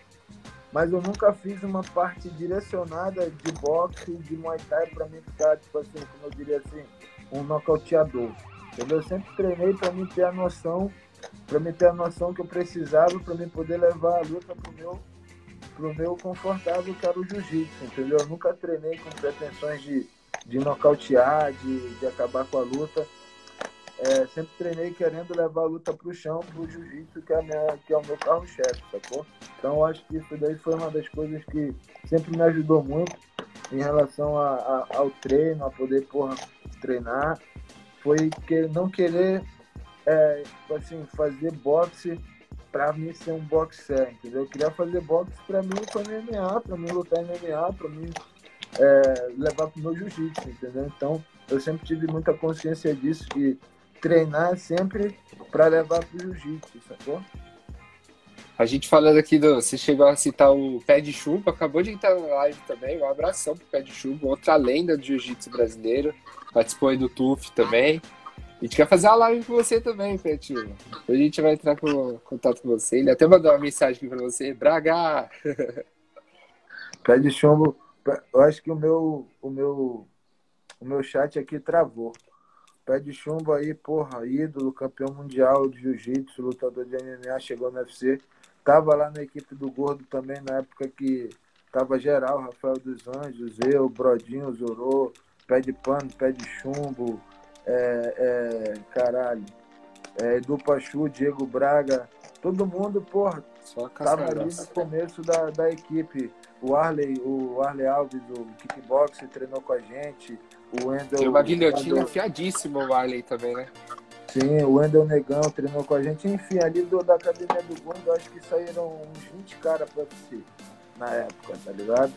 B: Mas eu nunca fiz uma parte direcionada de boxe, de Muay Thai, pra mim ficar, tipo assim, como eu diria assim, um nocauteador. Eu sempre treinei pra mim ter a noção, pra mim ter a noção que eu precisava pra mim poder levar a luta pro meu, pro meu confortável, que era o jiu-jitsu, entendeu? Eu nunca treinei com pretensões de, de nocautear, de, de acabar com a luta. É, sempre treinei querendo levar a luta pro chão, pro jiu-jitsu, que, é que é o meu carro-chefe, sacou? Então acho que isso daí foi uma das coisas que sempre me ajudou muito em relação a, a- ao treino, a poder porra, treinar. Foi que, não querer é, tipo assim, fazer boxe pra mim ser um boxer, entendeu? Eu queria fazer boxe pra mim com MMA, pra mim lutar MMA, pra mim é, levar pro meu jiu-jitsu, entendeu? Então eu sempre tive muita consciência disso, que treinar sempre pra levar pro jiu-jitsu, sacou?
A: A gente falando aqui do. Você chegou a citar o Pé de Chumbo, acabou de entrar na live também. Um abração pro Pé de Chumbo, outra lenda do jiu-jitsu brasileiro. Participou aí do TUF também. A gente quer fazer uma live com você também, Pé de Chumbo. A gente vai entrar com contato com você. Ele até mandou uma mensagem aqui pra você. Braga!
B: Pé de chumbo, eu acho que o meu, o meu, o meu chat aqui travou. Pé de chumbo aí, porra, ídolo, campeão mundial de jiu-jitsu, lutador de MMA, chegou no UFC. Tava lá na equipe do Gordo também, na época que tava geral, Rafael dos Anjos, eu, Brodinho, Zorô, Pé de Pano, Pé de Chumbo, é, é, caralho, é, Edu Pachu, Diego Braga, todo mundo, porra,
A: Só
B: Tava ali no começo da, da equipe. O Arley, o Arley Alves, o kickboxer, treinou com a gente. O Wendel.
A: Tem uma guilhotina
B: Wendel-
A: afiadíssima o também, né?
B: Sim, o Wendel Negão treinou com a gente. Enfim, ali do, da academia do Gondo, acho que saíram uns 20 caras pra UFC na época, tá ligado?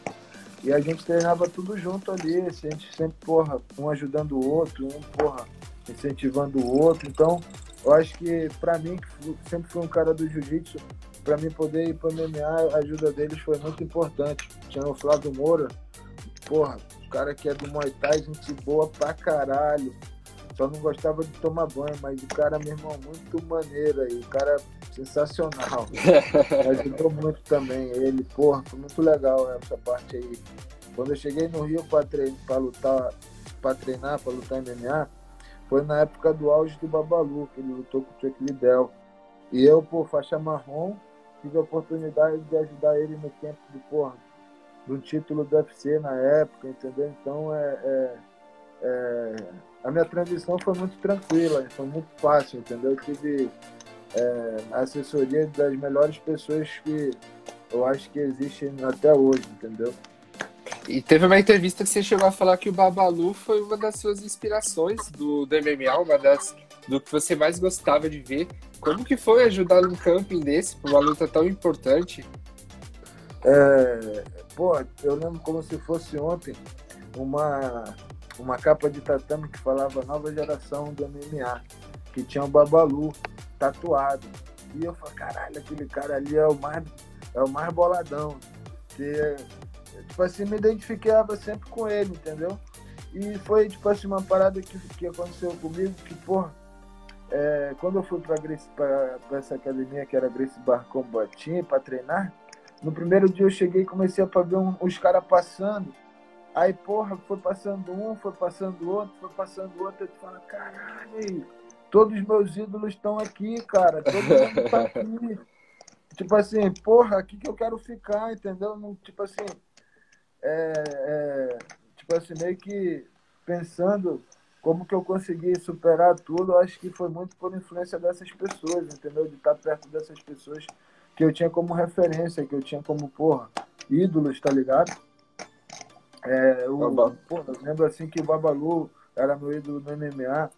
B: E a gente treinava tudo junto ali, a gente sempre, porra, um ajudando o outro, um, porra, incentivando o outro. Então, eu acho que pra mim, que sempre fui um cara do jiu-jitsu, pra mim poder ir pro MMA, a ajuda deles foi muito importante. Tinha o Flávio Moura, porra, cara que é do Muay Thai, gente boa pra caralho. Só não gostava de tomar banho, mas o cara, meu irmão, muito maneiro aí. O cara sensacional. Ajudou muito também ele. Porra, foi muito legal essa parte aí. Quando eu cheguei no Rio para treinar, para lutar, para treinar, para lutar MMA, foi na época do auge do Babalu, que ele lutou com o Chuck Liddell. E eu, por faixa marrom, tive a oportunidade de ajudar ele no tempo do porra, do título do UFC na época, entendeu? Então é, é, é, a minha transição foi muito tranquila, foi muito fácil, entendeu? Eu tive é, assessoria das melhores pessoas que eu acho que existem até hoje, entendeu?
A: E teve uma entrevista que você chegou a falar que o Babalu foi uma das suas inspirações do, do MMA, uma das do que você mais gostava de ver. Como que foi ajudar num camping desse, uma luta tão importante?
B: É, pô, eu lembro como se fosse ontem uma, uma capa de tatame que falava nova geração do MMA, que tinha o Babalu tatuado. E eu falei, caralho, aquele cara ali é o mais, é o mais boladão. Que, tipo assim, me identificava sempre com ele, entendeu? E foi, tipo assim, uma parada que, que aconteceu comigo, que, porra, é, quando eu fui pra, Grace, pra, pra, essa academia que era Grace Bar Combat pra treinar, no primeiro dia eu cheguei e comecei a ver um, os caras passando. Aí, porra, foi passando um, foi passando outro, foi passando outro. Eu falo, caralho, todos os meus ídolos estão aqui, cara. Todo mundo tá aqui. tipo assim, porra, aqui que eu quero ficar, entendeu? Não, tipo assim, é, é, tipo assim, meio que pensando como que eu consegui superar tudo, acho que foi muito por influência dessas pessoas, entendeu? De estar perto dessas pessoas que eu tinha como referência, que eu tinha como, porra, ídolos, tá ligado? É, porra, eu lembro assim que o Babalu era meu ídolo no MMA,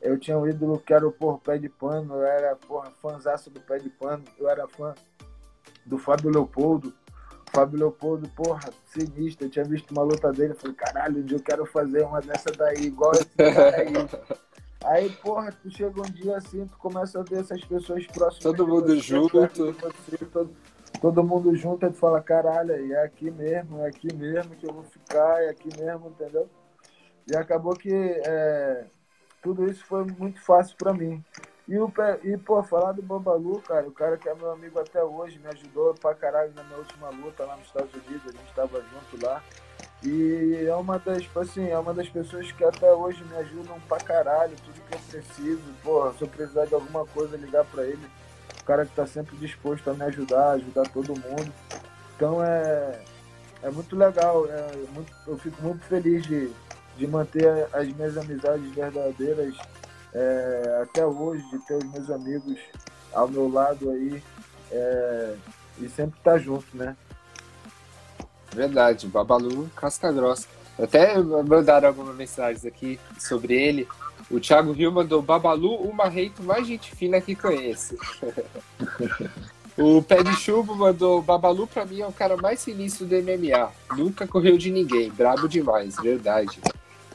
B: eu tinha um ídolo que era o porra, Pé de Pano, eu era porra, fãzaço do Pé de Pano, eu era fã do Fábio Leopoldo. Fábio Leopoldo, porra, sinistro. Eu tinha visto uma luta dele, falei, caralho, um dia eu quero fazer uma dessa daí, igual esse cara aí. aí, porra, tu chega um dia assim, tu começa a ver essas pessoas próximas.
A: Todo mundo você, junto. Você,
B: todo, todo mundo junto, aí tu fala, caralho, é aqui mesmo, é aqui mesmo que eu vou ficar, é aqui mesmo, entendeu? E acabou que é, tudo isso foi muito fácil para mim. E, o, e, pô, falar do Babalu, cara, o cara que é meu amigo até hoje, me ajudou pra caralho na minha última luta lá nos Estados Unidos, a gente tava junto lá. E é uma das, tipo assim, é uma das pessoas que até hoje me ajudam pra caralho, tudo que eu preciso. Pô, se eu precisar de alguma coisa, ligar pra ele. O cara que tá sempre disposto a me ajudar, ajudar todo mundo. Então é, é muito legal, é muito, eu fico muito feliz de, de manter as minhas amizades verdadeiras é, até hoje, de ter os meus amigos ao meu lado aí é, e sempre estar tá junto, né?
A: Verdade, Babalu casca grossa. Até mandaram algumas mensagens aqui sobre ele. O Thiago Rio mandou Babalu, o marreito mais gente fina que conhece. o Pé de Chumbo mandou Babalu pra mim é o cara mais sinistro do MMA. Nunca correu de ninguém, brabo demais, verdade.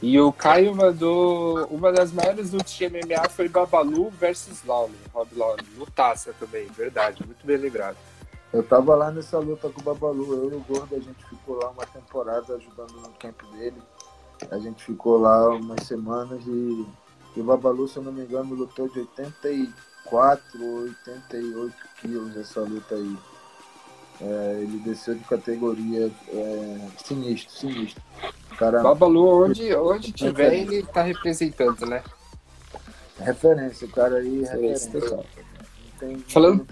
A: E o Caio mandou. Uma das maiores lutas de MMA foi Babalu versus Lawler, Rob Lawler. Lutaça também, verdade, muito bem lembrado.
B: Eu tava lá nessa luta com o Babalu, eu e o Gordo, a gente ficou lá uma temporada ajudando no camp dele. A gente ficou lá umas semanas e, e o Babalu, se eu não me engano, lutou de 84 ou 88 quilos essa luta aí. É, ele desceu de categoria é, sinistro, sinistro.
A: Cara, Babalu, onde, onde tiver, ele tá representando, né?
B: Referência, o cara aí, referência.
A: Tem, Falando,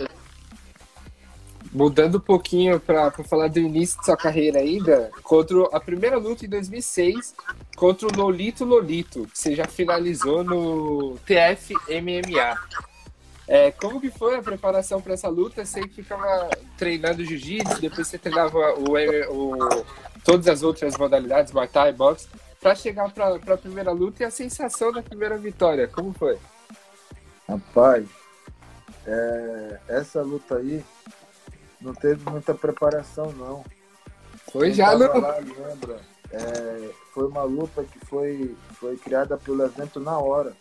A: mudando um pouquinho para falar do início de sua carreira ainda, contra a primeira luta em 2006 contra o Lolito Lolito, que você já finalizou no TF MMA. É, como que foi a preparação para essa luta? Você ficava treinando jiu-jitsu, depois você treinava o, o, todas as outras modalidades, Muay Thai, boxe, para chegar para a primeira luta e a sensação da primeira vitória, como foi?
B: Rapaz, é, essa luta aí não teve muita preparação, não.
A: Foi já,
B: não? Lá, lembra? É, foi uma luta que foi, foi criada pelo evento na hora.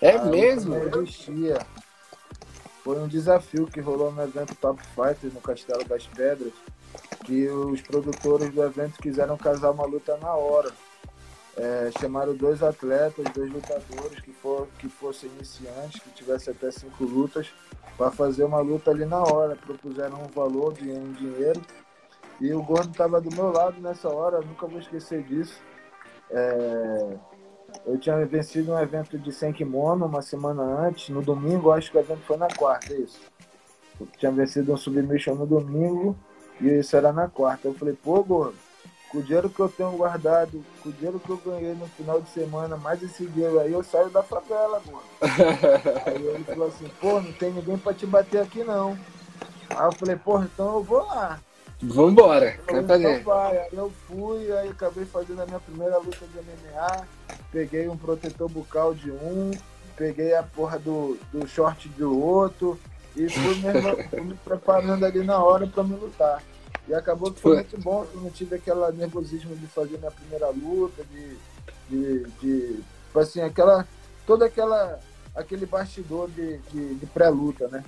A: É a mesmo?
B: Não existia. Foi um desafio que rolou no evento Top Fighters no Castelo das Pedras, que os produtores do evento quiseram casar uma luta na hora. É, chamaram dois atletas, dois lutadores que, for, que fossem iniciantes, que tivessem até cinco lutas, para fazer uma luta ali na hora. Propuseram um valor de um dinheiro e o Gordo estava do meu lado nessa hora, nunca vou esquecer disso. É, eu tinha vencido um evento de 100 kimono uma semana antes, no domingo, acho que o evento foi na quarta, é isso. Eu tinha vencido um submission no domingo e isso era na quarta. Eu falei, pô, Gordo, com o dinheiro que eu tenho guardado, com o dinheiro que eu ganhei no final de semana, mais esse dinheiro aí, eu saio da favela, Gordo. aí ele falou assim, pô, não tem ninguém para te bater aqui não. Aí eu falei, pô, então eu vou lá.
A: Vambora,
B: fazer. Então vai. Aí eu fui, aí acabei fazendo a minha primeira luta de MMA, peguei um protetor bucal de um, peguei a porra do, do short do outro e fui, mesmo, fui me preparando ali na hora para me lutar. E acabou que foi, foi. muito bom, eu não tive aquele nervosismo de fazer minha primeira luta, de, de, de tipo assim, aquela, toda aquela, aquele bastidor de, de, de pré-luta, né?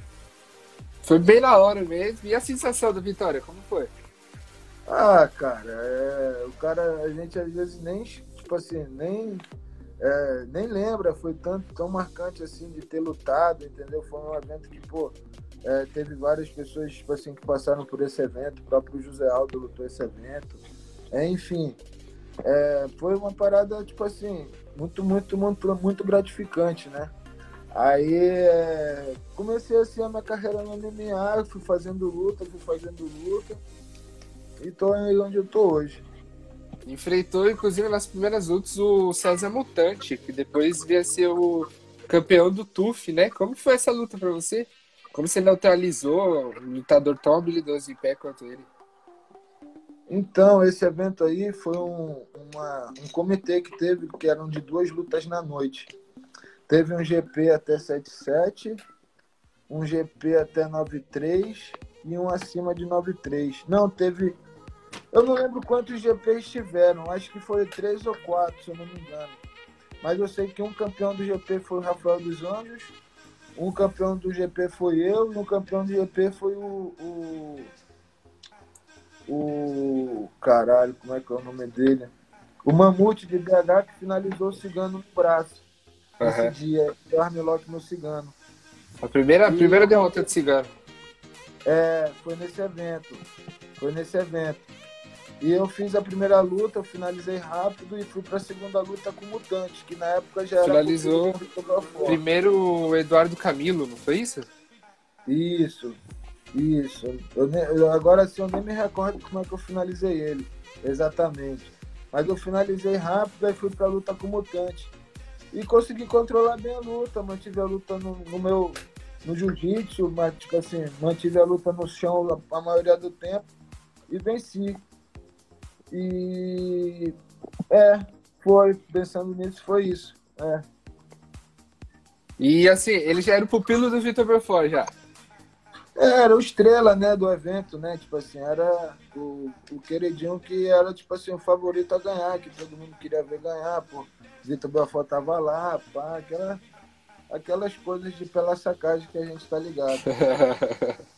A: Foi bem na hora mesmo. E a sensação da vitória, como foi?
B: Ah, cara, é, o cara, a gente às vezes nem, tipo assim, nem, é, nem lembra, foi tanto, tão marcante assim de ter lutado, entendeu? Foi um evento que, pô, é, teve várias pessoas, tipo assim, que passaram por esse evento, o próprio José Aldo lutou esse evento, é, enfim, é, foi uma parada, tipo assim, muito, muito, muito, muito gratificante, né? Aí é, comecei assim a minha carreira no MMA, fui fazendo luta, fui fazendo luta e tô aí onde eu tô hoje.
A: Enfrentou, inclusive, nas primeiras lutas o César Mutante, que depois via ser o campeão do TUF, né? Como foi essa luta para você? Como você neutralizou um lutador tão habilidoso em pé quanto ele?
B: Então, esse evento aí foi um, uma, um comitê que teve, que eram de duas lutas na noite. Teve um GP até 7,7, um GP até 9,3 e um acima de 9,3. Não, teve. Eu não lembro quantos GPs tiveram, acho que foi três ou quatro, se eu não me engano. Mas eu sei que um campeão do GP foi o Rafael dos Anjos, um campeão do GP foi eu, e um campeão do GP foi o. o, o caralho, como é que é o nome dele? O Mamute de BH que finalizou o cigano no braço uhum. dia, do Armlock no Cigano.
A: A primeira, a primeira derrota de Cigano.
B: É, foi nesse evento. Foi nesse evento. E eu fiz a primeira luta, eu finalizei rápido e fui para a segunda luta com o Mutante, que na época já
A: era. Finalizou primeiro o Eduardo Camilo, não foi isso?
B: Isso, isso. Eu, eu, agora assim eu nem me recordo como é que eu finalizei ele, exatamente. Mas eu finalizei rápido e fui para a luta com o Mutante e consegui controlar bem a luta, mantive a luta no, no meu no jiu-jitsu, mas tipo assim, mantive a luta no chão a maioria do tempo e venci. E é, foi, pensando nisso, foi isso. É.
A: E assim, ele já era o pupilo do Vitor Belfort já.
B: É, era o estrela, né, do evento, né? Tipo assim, era o, o queridinho que era, tipo assim, o favorito a ganhar, que todo mundo queria ver ganhar, pô. Vitor Belfort tava lá, pá, aquela, aquelas coisas de pela sacagem que a gente tá ligado.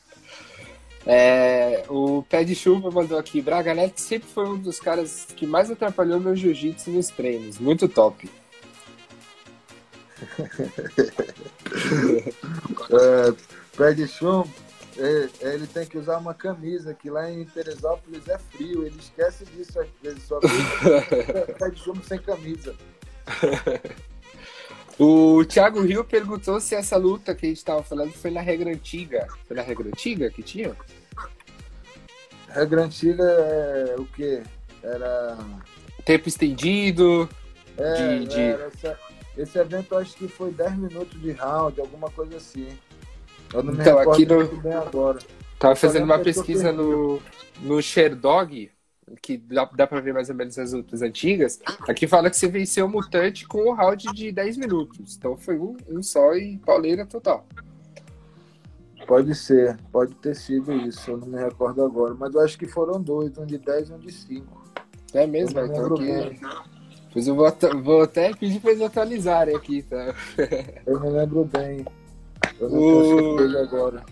A: é, o Pé de Chuva mandou aqui, Braga Neto sempre foi um dos caras que mais atrapalhou meu jiu-jitsu nos treinos. Muito top.
B: é, pé de chumbo, é, ele tem que usar uma camisa, que lá em Teresópolis é frio, ele esquece disso às vezes, só pé de chumbo sem camisa.
A: o Thiago Rio perguntou se essa luta que a gente estava falando foi na regra antiga. Foi na regra antiga que tinha?
B: Regra antiga é o quê? Era.
A: Tempo estendido.
B: É, de, de... Essa, esse evento acho que foi 10 minutos de round, alguma coisa assim. Eu não então, me aqui no... bem agora.
A: Tava fazendo uma pesquisa no, no Sherdog que dá, dá pra ver mais ou menos as lutas antigas, aqui fala que você venceu o Mutante com o round de 10 minutos. Então foi um, um só e pauleira total.
B: Pode ser, pode ter sido isso, eu não me recordo agora. Mas eu acho que foram dois, um de 10 e um de 5.
A: É mesmo, então aqui. Pois eu vou, vou até pedir para eles atualizarem aqui, tá?
B: Eu me lembro bem. Eu não o... agora.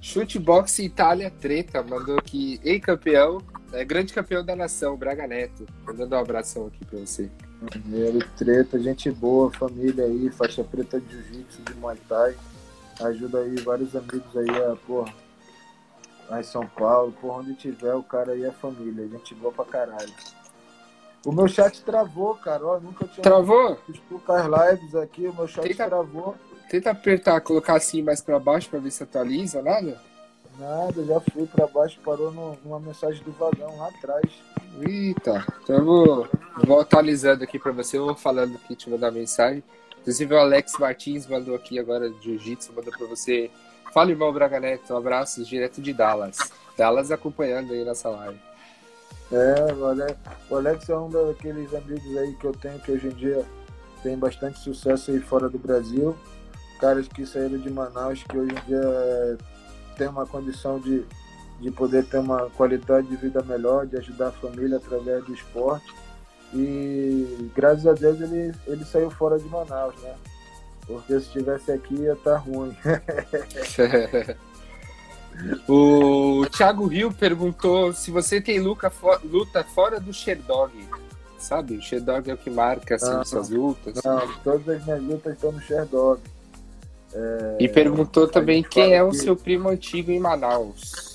A: Chutebox Itália Treta mandou aqui, ei campeão, é grande campeão da nação, Braga Neto. Mandando um abração aqui pra você.
B: Ele treta, gente boa, família aí, faixa preta de jiu-jitsu, de Muay Thai. Ajuda aí vários amigos aí, a, porra, lá em São Paulo, por onde tiver, o cara aí é família, gente boa pra caralho. O meu chat travou, cara, ó, nunca tinha...
A: Travou?
B: Explicar as lives aqui, o meu chat Tenta... travou.
A: Tenta apertar, colocar assim mais para baixo para ver se atualiza, nada?
B: Nada, já fui para baixo, parou no, numa mensagem do vagão lá atrás.
A: Eita, então eu vou, vou atualizando aqui para você, eu vou falando aqui, te mandar mensagem. Inclusive o Alex Martins mandou aqui agora de Jiu-Jitsu, mandou para você. Fala, irmão Braga Neto, abraços direto de Dallas. Dallas acompanhando aí nessa live.
B: É, o Alex, o Alex é um daqueles amigos aí que eu tenho que hoje em dia tem bastante sucesso aí fora do Brasil caras que saíram de Manaus que hoje em dia é, tem uma condição de, de poder ter uma qualidade de vida melhor, de ajudar a família através do esporte. E graças a Deus ele, ele saiu fora de Manaus, né? Porque se estivesse aqui ia estar tá ruim.
A: o Thiago Rio perguntou se você tem luta, luta fora do Sherdog. Sabe? O Sherdog é o que marca assim, não, suas lutas.
B: Não, todas as minhas lutas estão no Sherdog.
A: É, e perguntou também quem é o seu primo antigo em Manaus.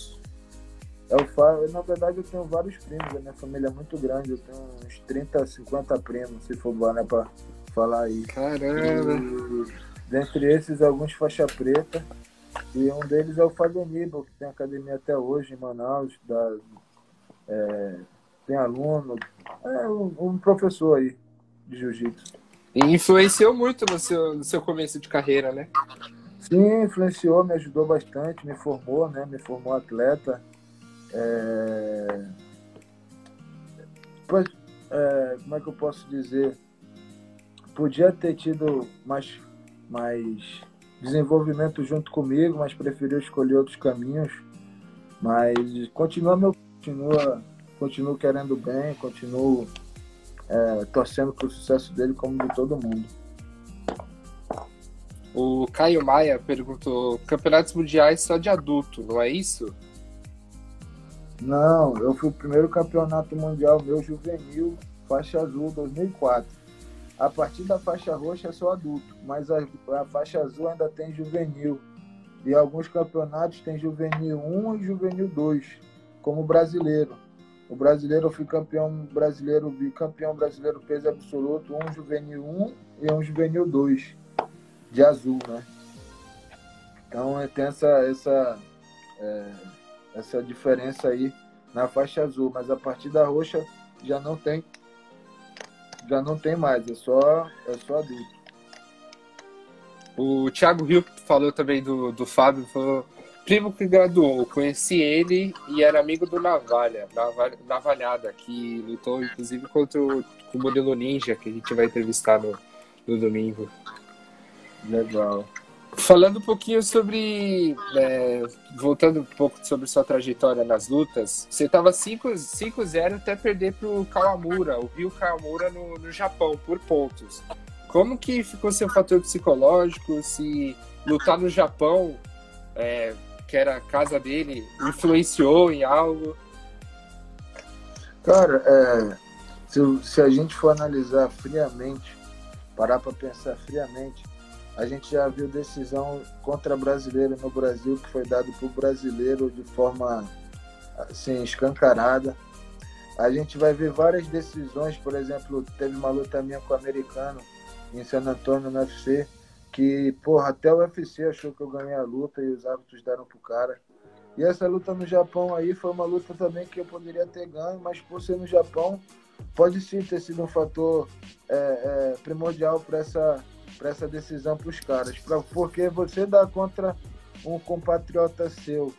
B: Eu falo, na verdade eu tenho vários primos, a minha família é muito grande, eu tenho uns 30, 50 primos, se for bom, né, pra falar aí.
A: Caramba!
B: E, dentre esses, alguns faixa preta, e um deles é o Fábio Aníbal, que tem academia até hoje em Manaus, da, é, tem aluno, é um, um professor aí de jiu-jitsu.
A: E influenciou muito no seu, no seu começo de carreira, né?
B: Sim, influenciou, me ajudou bastante, me formou, né? Me formou atleta. É... Pois, é, como é que eu posso dizer? Podia ter tido mais, mais desenvolvimento junto comigo, mas preferiu escolher outros caminhos. Mas continua meu, continua, continuo querendo bem, continuo é, torcendo para o sucesso dele como de todo mundo.
A: O Caio Maia perguntou: campeonatos mundiais só de adulto, não é isso?
B: Não, eu fui o primeiro campeonato mundial meu juvenil, faixa azul 2004. A partir da faixa roxa é só adulto, mas a, a faixa azul ainda tem juvenil. E alguns campeonatos tem juvenil 1 e juvenil 2, como brasileiro. O brasileiro, eu fui campeão brasileiro, bicampeão brasileiro peso absoluto, um juvenil 1 e um juvenil 2, de azul, né? Então tem essa, essa, é, essa diferença aí na faixa azul, mas a partir da roxa já não tem já não tem mais, é só, é só adulto.
A: O Thiago Rio falou também do, do Fábio, falou primo que graduou, conheci ele e era amigo do Navalha, Navalha Navalhada, que lutou inclusive contra o, o modelo Ninja, que a gente vai entrevistar no, no domingo.
B: Legal.
A: Falando um pouquinho sobre. É, voltando um pouco sobre sua trajetória nas lutas, você estava 5-0 até perder para o Kawamura, o Rio Kawamura no, no Japão, por pontos. Como que ficou seu fator psicológico? Se lutar no Japão é, que era a casa dele, influenciou em algo?
B: Cara, é, se, se a gente for analisar friamente, parar para pensar friamente, a gente já viu decisão contra brasileiro no Brasil que foi dado por brasileiro de forma assim escancarada. A gente vai ver várias decisões, por exemplo, teve uma luta minha com o americano em San Antônio no UFC, que, porra, até o UFC achou que eu ganhei a luta e os árbitros deram pro cara. E essa luta no Japão aí foi uma luta também que eu poderia ter ganho, mas por ser no Japão, pode sim ter sido um fator é, é, primordial para essa, essa decisão para os caras. Pra, porque você dá contra um compatriota seu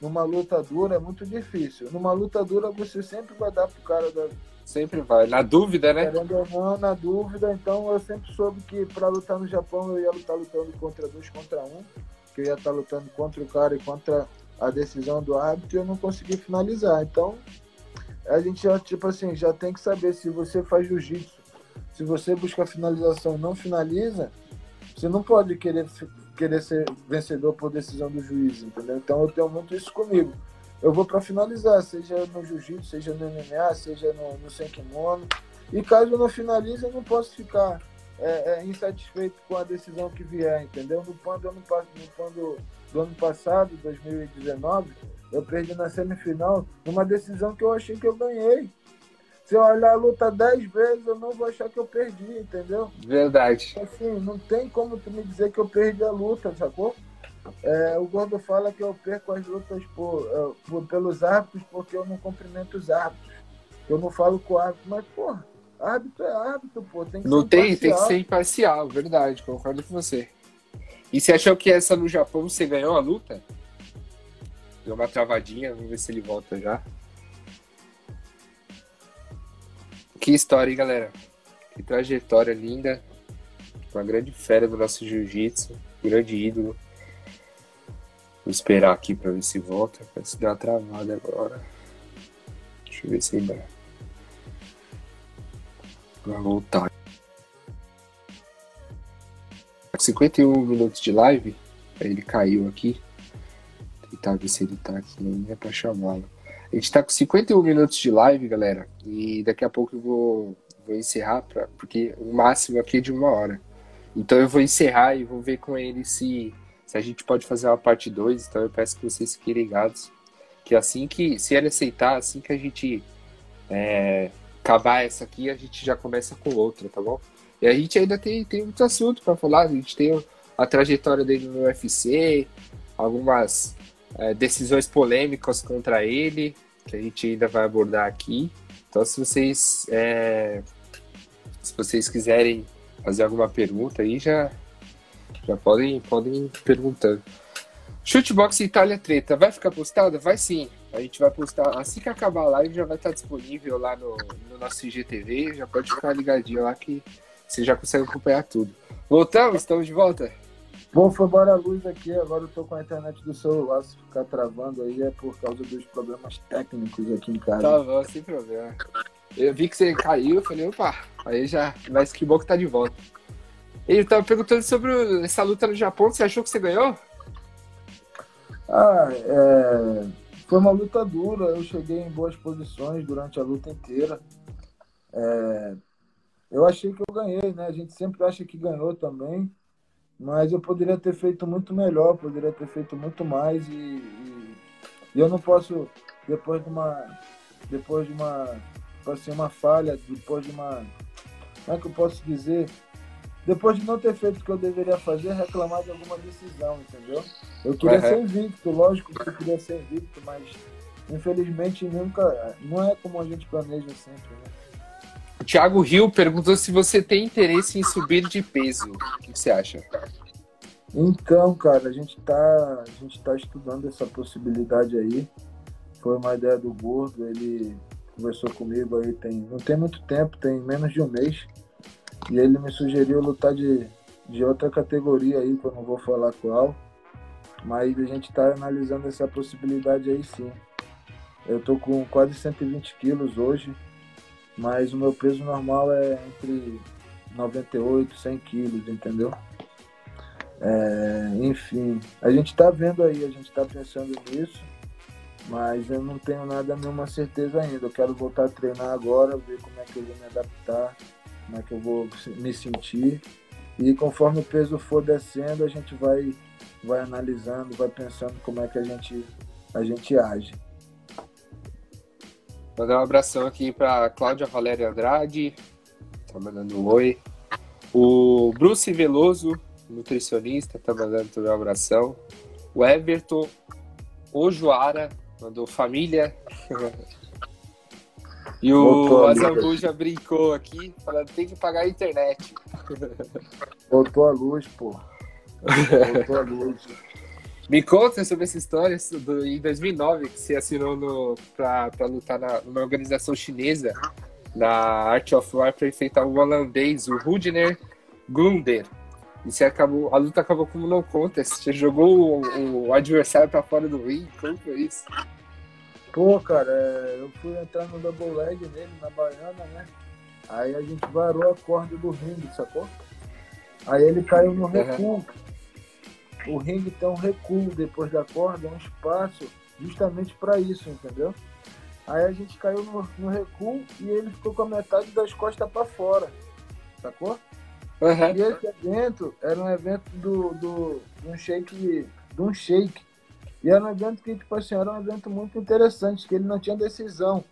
B: numa luta dura é muito difícil. Numa luta dura você sempre vai dar pro cara da.
A: Sempre vai. Na dúvida, né?
B: Querendo ou não, na dúvida. Então eu sempre soube que para lutar no Japão eu ia lutar lutando contra dois contra um. Que eu ia estar lutando contra o cara e contra a decisão do árbitro e eu não consegui finalizar. Então a gente já, tipo assim, já tem que saber se você faz jiu-jitsu, se você busca finalização e não finaliza, você não pode querer, querer ser vencedor por decisão do juiz, entendeu? Então eu tenho muito isso comigo. Eu vou para finalizar, seja no jiu-jitsu, seja no MMA, seja no, no. E caso eu não finalize, eu não posso ficar é, é, insatisfeito com a decisão que vier, entendeu? No pano, no pano do ano passado, 2019, eu perdi na semifinal numa decisão que eu achei que eu ganhei. Se eu olhar a luta dez vezes, eu não vou achar que eu perdi, entendeu?
A: Verdade.
B: Assim, não tem como tu me dizer que eu perdi a luta, sacou? É, o Gordo fala que eu perco as lutas por, uh, por, pelos árbitros porque eu não cumprimento os árbitros. Eu não falo com o árbitro, mas, porra, árbitro é árbitro, pô. Tem que
A: não
B: ser
A: tem, tem que ser imparcial, verdade, concordo com você. E você achou que essa no Japão você ganhou a luta? Deu uma travadinha, vamos ver se ele volta já. Que história, hein, galera? Que trajetória linda. Uma grande fera do nosso jiu-jitsu. Grande ídolo. Vou esperar aqui pra ver se volta. Parece que deu uma travada agora. Deixa eu ver se ainda. Vai voltar. 51 minutos de live. Ele caiu aqui. Tentar ver se ele tá aqui ainda pra chamá-lo. A gente tá com 51 minutos de live, galera. E daqui a pouco eu vou, vou encerrar, pra, porque o máximo aqui é de uma hora. Então eu vou encerrar e vou ver com ele se, se a gente pode fazer uma parte 2. Então eu peço que vocês fiquem ligados. Que assim que, se ele aceitar, assim que a gente é, acabar essa aqui, a gente já começa com outra, tá bom? E a gente ainda tem, tem muito assunto para falar. A gente tem a trajetória dele no UFC, algumas é, decisões polêmicas contra ele, que a gente ainda vai abordar aqui. Então, se vocês, é, se vocês quiserem fazer alguma pergunta aí, já, já podem, podem perguntando. Chutebox Itália Treta, vai ficar postada? Vai sim. A gente vai postar assim que acabar a live, já vai estar disponível lá no, no nosso IGTV. Já pode ficar ligadinho lá que você já consegue acompanhar tudo. Voltamos, estamos de volta.
B: Bom, foi embora a luz aqui, agora eu tô com a internet do celular, se ficar travando aí é por causa dos problemas técnicos aqui em casa.
A: Tá bom, sem problema. Eu vi que você caiu, eu falei, opa, aí já, mas que bom que tá de volta. Ele tava perguntando sobre essa luta no Japão, você achou que você ganhou?
B: Ah, é... foi uma luta dura, eu cheguei em boas posições durante a luta inteira. É... Eu achei que eu ganhei, né? A gente sempre acha que ganhou também, mas eu poderia ter feito muito melhor, poderia ter feito muito mais e, e, e eu não posso depois de uma depois de uma assim, uma falha, depois de uma como é que eu posso dizer? Depois de não ter feito o que eu deveria fazer, reclamar de alguma decisão, entendeu? Eu queria uhum. ser invicto, lógico que eu queria ser invicto, mas infelizmente nunca não é como a gente planeja sempre, né?
A: Thiago Rio perguntou se você tem interesse em subir de peso. O que você acha?
B: Então, cara, a gente tá, a gente tá estudando essa possibilidade aí. Foi uma ideia do Gordo, ele conversou comigo aí tem, não tem muito tempo, tem menos de um mês. E ele me sugeriu lutar de, de outra categoria aí, que eu não vou falar qual. Mas a gente tá analisando essa possibilidade aí sim. Eu tô com quase 120 quilos hoje mas o meu peso normal é entre 98 e 100 quilos, entendeu? É, enfim, a gente está vendo aí, a gente está pensando nisso, mas eu não tenho nada, nenhuma certeza ainda. Eu quero voltar a treinar agora, ver como é que eu vou me adaptar, como é que eu vou me sentir. E conforme o peso for descendo, a gente vai, vai analisando, vai pensando como é que a gente, a gente age.
A: Mandar um abração aqui para Cláudia Valéria Andrade, tá mandando um oi. O Bruce Veloso, nutricionista, tá mandando também um abração. O Everton Ojoara, mandou família. e o Azambu já brincou aqui, falando tem que pagar a internet.
B: Voltou a luz, pô. Voltou a luz.
A: Me conta sobre essa história do, em 2009 que você assinou para lutar na, numa organização chinesa, na Art of War, para enfrentar um holandês, o Rudner Glunder. E você acabou, a luta acabou como não conta. Você jogou o, o adversário para fora do ring. Como foi isso?
B: Pô, cara, é, eu fui entrar no double leg nele, na baiana, né? Aí a gente varou a corda do ringue, sacou? Aí ele caiu no recuo. O ringue tem um recuo depois da corda, um espaço justamente para isso, entendeu? Aí a gente caiu no, no, recuo e ele ficou com a metade das costas para fora, sacou? Uhum. E esse evento era um evento do, do, de um shake, de um shake. E era um evento que, tipo assim, era um evento muito interessante, que ele não tinha decisão.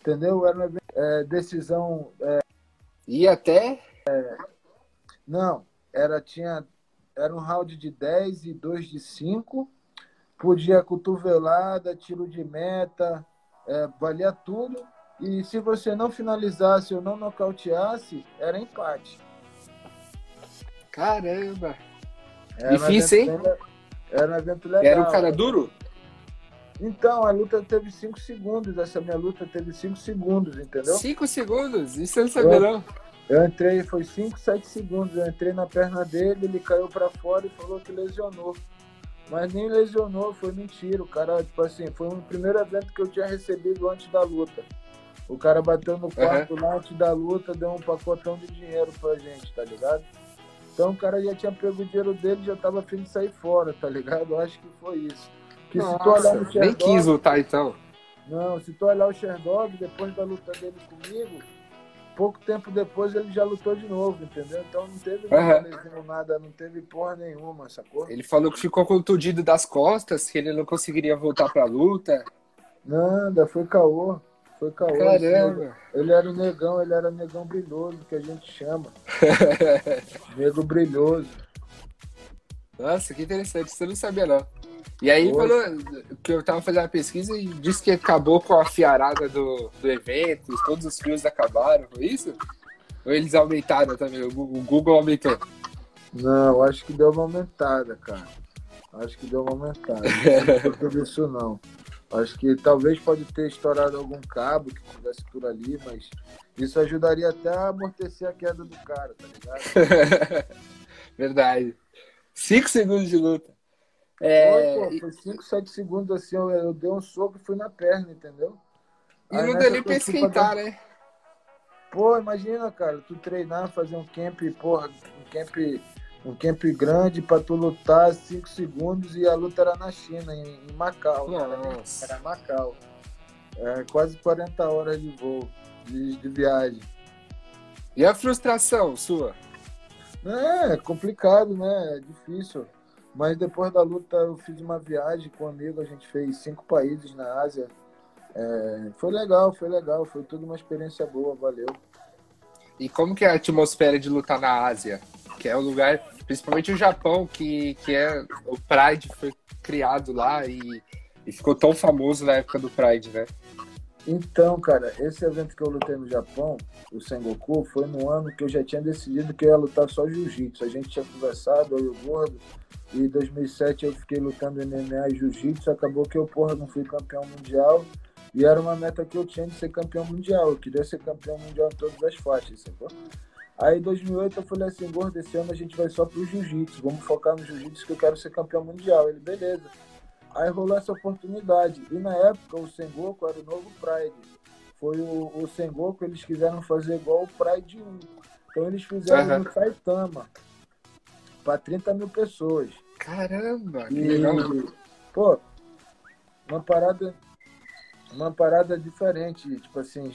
B: Entendeu? Era um evento, é, decisão. É,
A: e até?
B: É, não, era, tinha era um round de 10 e 2 de 5. Podia cotovelada, tiro de meta, é, valia tudo. E se você não finalizasse ou não nocauteasse, era empate.
A: Caramba! Era Difícil, hein?
B: Era um evento legal.
A: Era um cara duro?
B: Então, a luta teve 5 segundos. Essa minha luta teve 5 segundos, entendeu?
A: 5 segundos? Isso eu não sabia, não.
B: Eu entrei, foi 5, 7 segundos. Eu entrei na perna dele, ele caiu para fora e falou que lesionou. Mas nem lesionou, foi mentira. O cara, tipo assim, foi o primeiro evento que eu tinha recebido antes da luta. O cara bateu no quarto uhum. lá antes da luta, deu um pacotão de dinheiro pra gente, tá ligado? Então o cara já tinha pego o dinheiro dele já tava afim de sair fora, tá ligado? Eu acho que foi isso.
A: Que Nossa, se tu olhar no Sherdog, nem quis lutar então.
B: Não, se tu olhar o Sherdog, depois da luta dele comigo, pouco tempo depois ele já lutou de novo, entendeu? Então não teve uhum. nada, não teve porra nenhuma, sacou?
A: Ele falou que ficou contundido das costas, que ele não conseguiria voltar pra luta.
B: Nada, foi caô. Foi caô. Caramba. Assim, ele era o negão, ele era negão brilhoso, que a gente chama. Nego brilhoso.
A: Nossa, que interessante, você não sabia não. E aí falou que eu tava fazendo a pesquisa e disse que acabou com a fiarada do, do evento, todos os fios acabaram, foi isso? Ou eles aumentaram também? O Google aumentou?
B: Não, acho que deu uma aumentada, cara. Acho que deu uma aumentada. Não tudo isso não. Acho que talvez pode ter estourado algum cabo que tivesse por ali, mas isso ajudaria até a amortecer a queda do cara, tá ligado?
A: Verdade. Cinco segundos de luta.
B: É... Foi, pô, foi 5, 7 segundos assim, eu, eu, dei um soco e fui na perna, entendeu?
A: E Aí não deu nem pra esquentar, né?
B: Pô, imagina, cara, tu treinar, fazer um camp, porra, um camp, um camp grande pra tu lutar 5 segundos e a luta era na China, em, em Macau. Nossa. Era, era Macau. É, quase 40 horas de voo, de, de viagem.
A: E a frustração sua?
B: É, é complicado, né? É difícil. Mas depois da luta eu fiz uma viagem com um amigo, a gente fez cinco países na Ásia. É, foi legal, foi legal, foi tudo uma experiência boa, valeu.
A: E como que é a atmosfera de lutar na Ásia? Que é o lugar, principalmente o Japão, que, que é o Pride foi criado lá e, e ficou tão famoso na época do Pride, né?
B: Então, cara, esse evento que eu lutei no Japão, o Sengoku, foi no ano que eu já tinha decidido que eu ia lutar só jiu-jitsu. A gente tinha conversado, eu e o Gordo, e em 2007 eu fiquei lutando MMA e jiu-jitsu. Acabou que eu, porra, não fui campeão mundial. E era uma meta que eu tinha de ser campeão mundial. Eu queria ser campeão mundial em todas as faixas, sacou? Aí em 2008 eu falei assim, gordo, esse ano a gente vai só pro jiu-jitsu. Vamos focar no jiu-jitsu que eu quero ser campeão mundial. Ele, beleza. Aí rolou essa oportunidade. E na época o Sengoku era o novo Pride. Foi o, o Sengoku, eles quiseram fazer igual o Pride 1. Então eles fizeram uhum. no Saitama para 30 mil pessoas.
A: Caramba, que e, legal.
B: Pô, uma parada, uma parada diferente, tipo assim,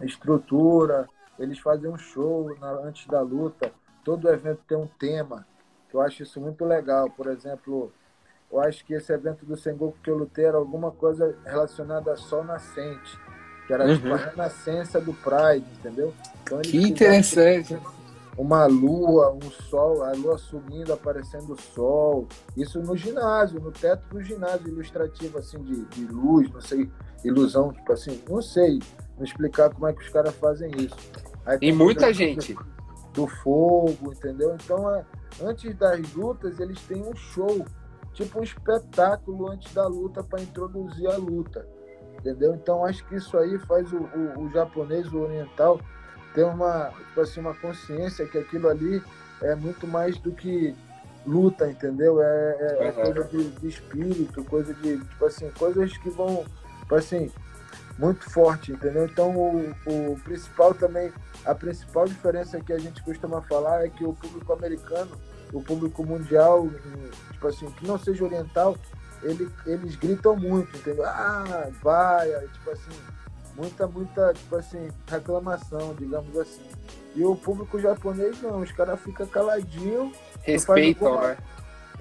B: estrutura, eles fazem um show na, antes da luta, todo evento tem um tema, eu acho isso muito legal. Por exemplo, eu acho que esse evento do Sengoku que eu lutei era alguma coisa relacionada a sol nascente, que era uhum. tipo a renascença do Pride, entendeu?
A: Então, que interessante
B: uma lua, um sol, a lua sumindo, aparecendo o sol. Isso no ginásio, no teto do ginásio ilustrativo, assim, de, de luz, não sei, ilusão, tipo assim, não sei me explicar como é que os caras fazem isso.
A: Aí, e muita gente.
B: Do fogo, entendeu? Então, é, antes das lutas, eles têm um show. Tipo um espetáculo antes da luta para introduzir a luta. Entendeu? Então acho que isso aí faz o, o, o japonês, o oriental, ter uma, tipo assim, uma consciência que aquilo ali é muito mais do que luta, entendeu? É, é, é coisa de, de, espírito, coisa de, tipo assim, coisas que vão, tipo assim, muito forte, entendeu? Então o, o principal também, a principal diferença que a gente costuma falar é que o público americano, o público mundial, tipo assim, que não seja oriental, ele, eles gritam muito, entendeu? Ah, vai, tipo assim, muita, muita, tipo assim, reclamação, digamos assim. E o público japonês não, os caras ficam caladinhos.
A: Respeitam, né?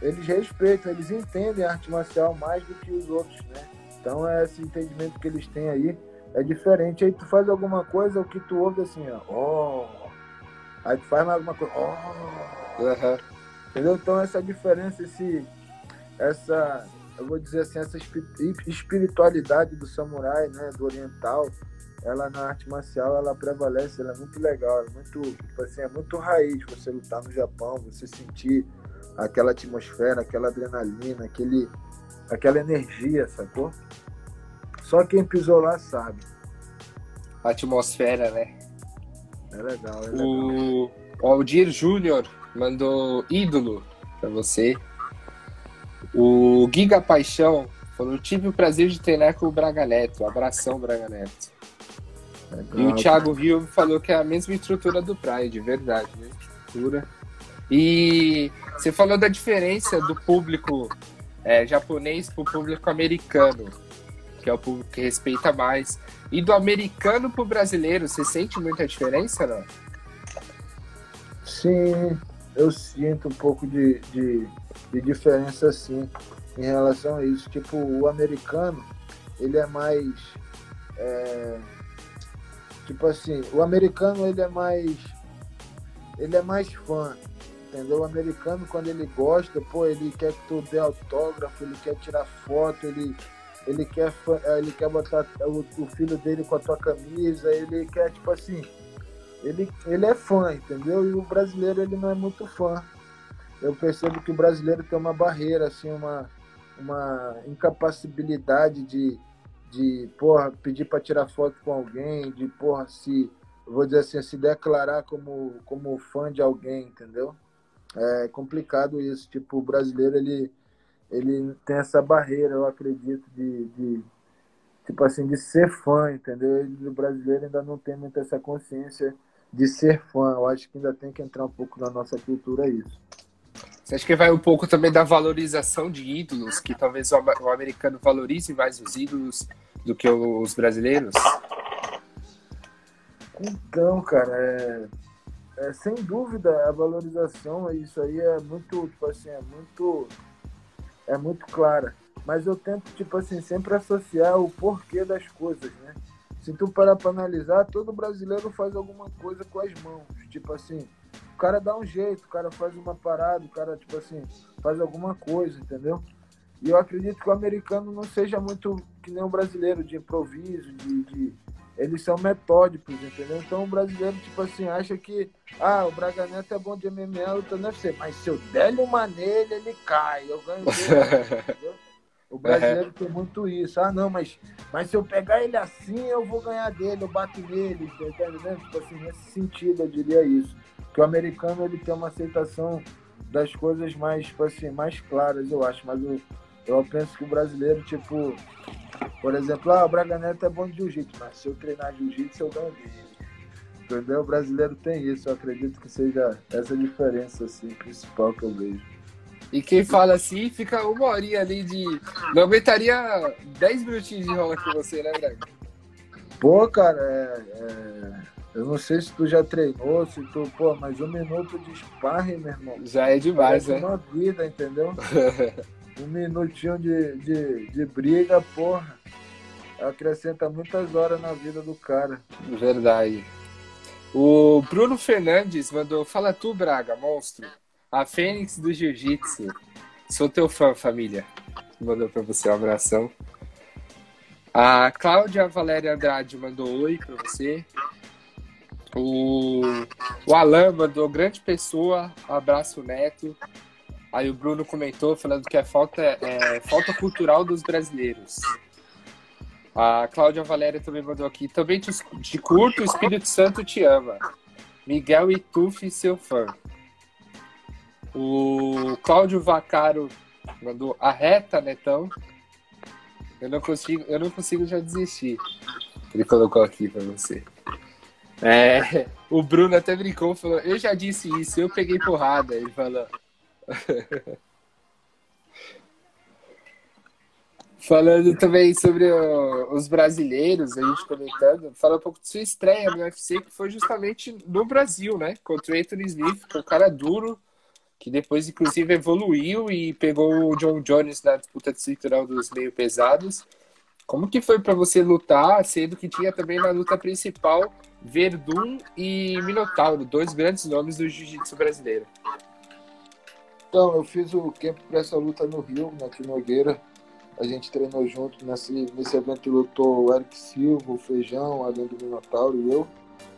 B: Eles respeitam, eles entendem a arte marcial mais do que os outros, né? Então é esse entendimento que eles têm aí é diferente. Aí tu faz alguma coisa, o que tu ouve assim, ó, oh. aí tu faz mais alguma coisa, oh.
A: Uhum.
B: Entendeu? Então essa diferença, esse, essa, eu vou dizer assim, essa espiritualidade do samurai, né, do oriental, ela na arte marcial ela prevalece, ela é muito legal, é muito, tipo assim, é muito raiz você lutar no Japão, você sentir aquela atmosfera, aquela adrenalina, aquele aquela energia, sacou? Só quem pisou lá sabe.
A: A atmosfera, né?
B: É legal, é legal.
A: O Aldir Júnior mandou ídolo pra você. O Giga Paixão falou: tive o prazer de treinar com o Braga Neto. Abração, Braga Neto. Legal. E o Thiago Rio falou que é a mesma estrutura do Pride, verdade, mesma estrutura. E você falou da diferença do público é, japonês para o público americano, que é o público que respeita mais. E do americano para o brasileiro, você sente muita diferença, não?
B: Sim, eu sinto um pouco de, de, de diferença, sim, em relação a isso. Tipo, o americano, ele é mais... É, tipo assim, o americano, ele é mais... Ele é mais fã, entendeu? O americano, quando ele gosta, pô, ele quer que tu dê autógrafo, ele quer tirar foto, ele, ele, quer, ele quer botar o, o filho dele com a tua camisa, ele quer, tipo assim, ele, ele é fã, entendeu? E o brasileiro, ele não é muito fã. Eu percebo que o brasileiro tem uma barreira, assim, uma, uma incapacidade de, de, porra, pedir para tirar foto com alguém, de, porra, se, vou dizer assim, se declarar como, como fã de alguém, entendeu? é complicado isso. Tipo, o brasileiro, ele, ele tem essa barreira, eu acredito, de, de tipo assim, de ser fã, entendeu? O brasileiro ainda não tem muito essa consciência de ser fã. Eu acho que ainda tem que entrar um pouco na nossa cultura isso.
A: Você acha que vai um pouco também da valorização de ídolos, que talvez o, americano valorize mais os ídolos do que os brasileiros?
B: Então, cara, é, é, sem dúvida a valorização isso aí é muito tipo assim é muito é muito clara mas eu tento tipo assim sempre associar o porquê das coisas né se tu parar para analisar todo brasileiro faz alguma coisa com as mãos tipo assim o cara dá um jeito o cara faz uma parada o cara tipo assim faz alguma coisa entendeu e eu acredito que o americano não seja muito que nem o brasileiro de improviso de, de eles são metódicos, entendeu? Então o brasileiro, tipo assim, acha que ah, o Braga Neto é bom de MMA, eu tô UFC, mas se eu der uma nele, ele cai, eu ganho dele, entendeu? O brasileiro tem muito isso. Ah, não, mas, mas se eu pegar ele assim, eu vou ganhar dele, eu bato nele, tá entendendo? Tipo assim, nesse sentido, eu diria isso. Que o americano, ele tem uma aceitação das coisas mais, tipo assim, mais claras, eu acho. Mas eu, eu penso que o brasileiro, tipo, por exemplo, ah, o Braga Neto é bom de jiu-jitsu, mas se eu treinar jiu-jitsu, eu ganho dele. Entendeu? O brasileiro tem isso, eu acredito que seja essa diferença, assim, principal que eu vejo.
A: E quem fala assim, fica uma horinha ali de. Não aguentaria 10 minutinhos de rola com você, né, Braga?
B: Pô, cara, é, é... eu não sei se tu já treinou, se tu, pô, mas um minuto de sparring, meu irmão.
A: Já é demais,
B: né? uma vida, entendeu? um minutinho de, de, de briga, porra, acrescenta muitas horas na vida do cara.
A: Verdade. O Bruno Fernandes mandou: Fala tu, Braga, monstro. A Fênix do Jiu-Jitsu. Sou teu fã, família. Mandou pra você um abração. A Cláudia Valéria Andrade mandou oi pra você. O, o Alan mandou grande pessoa, abraço neto. Aí o Bruno comentou falando que é falta, é, falta cultural dos brasileiros. A Cláudia Valéria também mandou aqui. Também te, te curto, o Espírito Santo te ama. Miguel Itufi, seu fã. O Cláudio Vacaro mandou a reta, Netão. Eu não consigo, eu não consigo já desistir. Ele colocou aqui para você. É, o Bruno até brincou, falou: Eu já disse isso, eu peguei porrada. Ele falou. Falando também sobre o, os brasileiros, a gente comentando, fala um pouco de sua estreia no UFC, que foi justamente no Brasil, né? Contra o Anthony Smith, que é um cara duro, que depois, inclusive, evoluiu e pegou o John Jones na disputa cinturão dos meio pesados. Como que foi para você lutar, sendo que tinha também na luta principal Verdun e Minotauro, dois grandes nomes do jiu-jitsu brasileiro?
B: Então, eu fiz o camp para essa luta no Rio, na Nogueira. A gente treinou junto. Nesse, nesse evento lutou o Eric Silva, o Feijão, além do Minotauro e eu.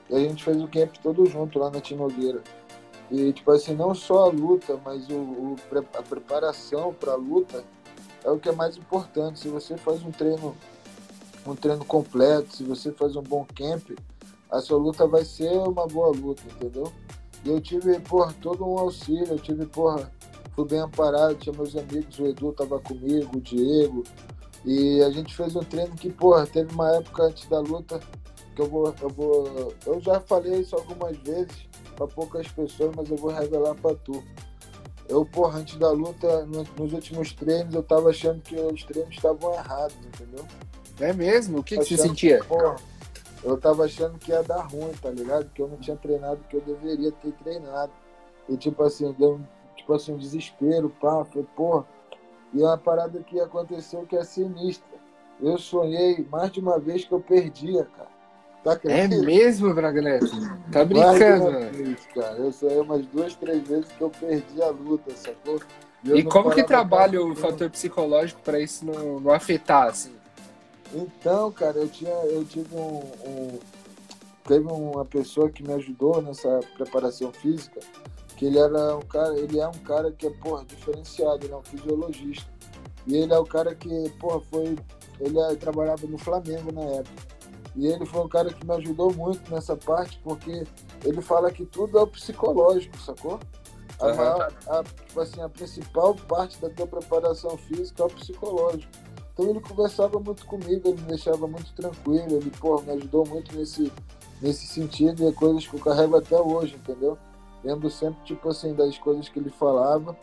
B: E a gente fez o camp todo junto lá na Tinogueira. E, tipo assim, não só a luta, mas o, o a preparação para a luta é o que é mais importante. Se você faz um treino, um treino completo, se você faz um bom camp, a sua luta vai ser uma boa luta, entendeu? E eu tive, porra, todo um auxílio, eu tive, porra, fui bem amparado, tinha meus amigos, o Edu tava comigo, o Diego, e a gente fez um treino que, porra, teve uma época antes da luta que eu vou, eu vou, eu já falei isso algumas vezes para poucas pessoas, mas eu vou revelar para tu. Eu, porra, antes da luta, nos últimos treinos, eu tava achando que os treinos estavam errados, entendeu?
A: É mesmo? O que, que você sentia?
B: porra, eu tava achando que ia dar ruim, tá ligado? Que eu não tinha treinado o que eu deveria ter treinado. E tipo assim, deu tipo assim, um desespero, pá, foi, porra. E é uma parada que aconteceu que é sinistra. Eu sonhei mais de uma vez que eu perdia, cara.
A: Tá é mesmo, Braga Neto? Tá brincando,
B: vez, cara. Eu sonhei umas duas, três vezes que eu perdi a luta, sacou?
A: E, e como que trabalha o fator psicológico para isso não, não afetar, assim?
B: Então, cara, eu tinha, eu tive um, um, teve uma pessoa que me ajudou nessa preparação física, que ele era um cara, ele é um cara que é, porra, diferenciado, ele é um fisiologista. E ele é o cara que, porra, foi. Ele é, trabalhava no Flamengo na época. E ele foi um cara que me ajudou muito nessa parte, porque ele fala que tudo é o psicológico, sacou? A, uhum. maior, a, tipo assim, a principal parte da tua preparação física é o psicológico. Então ele conversava muito comigo, ele me deixava muito tranquilo, ele, porra, me ajudou muito nesse, nesse sentido e é coisas que eu carrego até hoje, entendeu? lembro sempre, tipo assim, das coisas que ele falava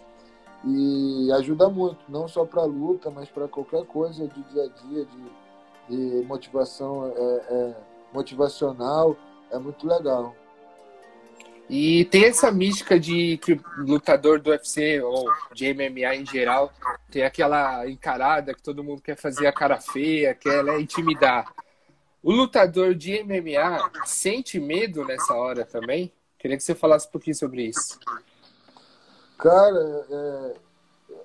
B: e ajuda muito, não só para luta, mas para qualquer coisa de dia a dia, de, de motivação é, é, motivacional, é muito legal.
A: E tem essa mística de que o lutador do UFC ou de MMA em geral tem aquela encarada que todo mundo quer fazer a cara feia, quer né, intimidar. O lutador de MMA sente medo nessa hora também? Queria que você falasse um pouquinho sobre isso.
B: Cara, é,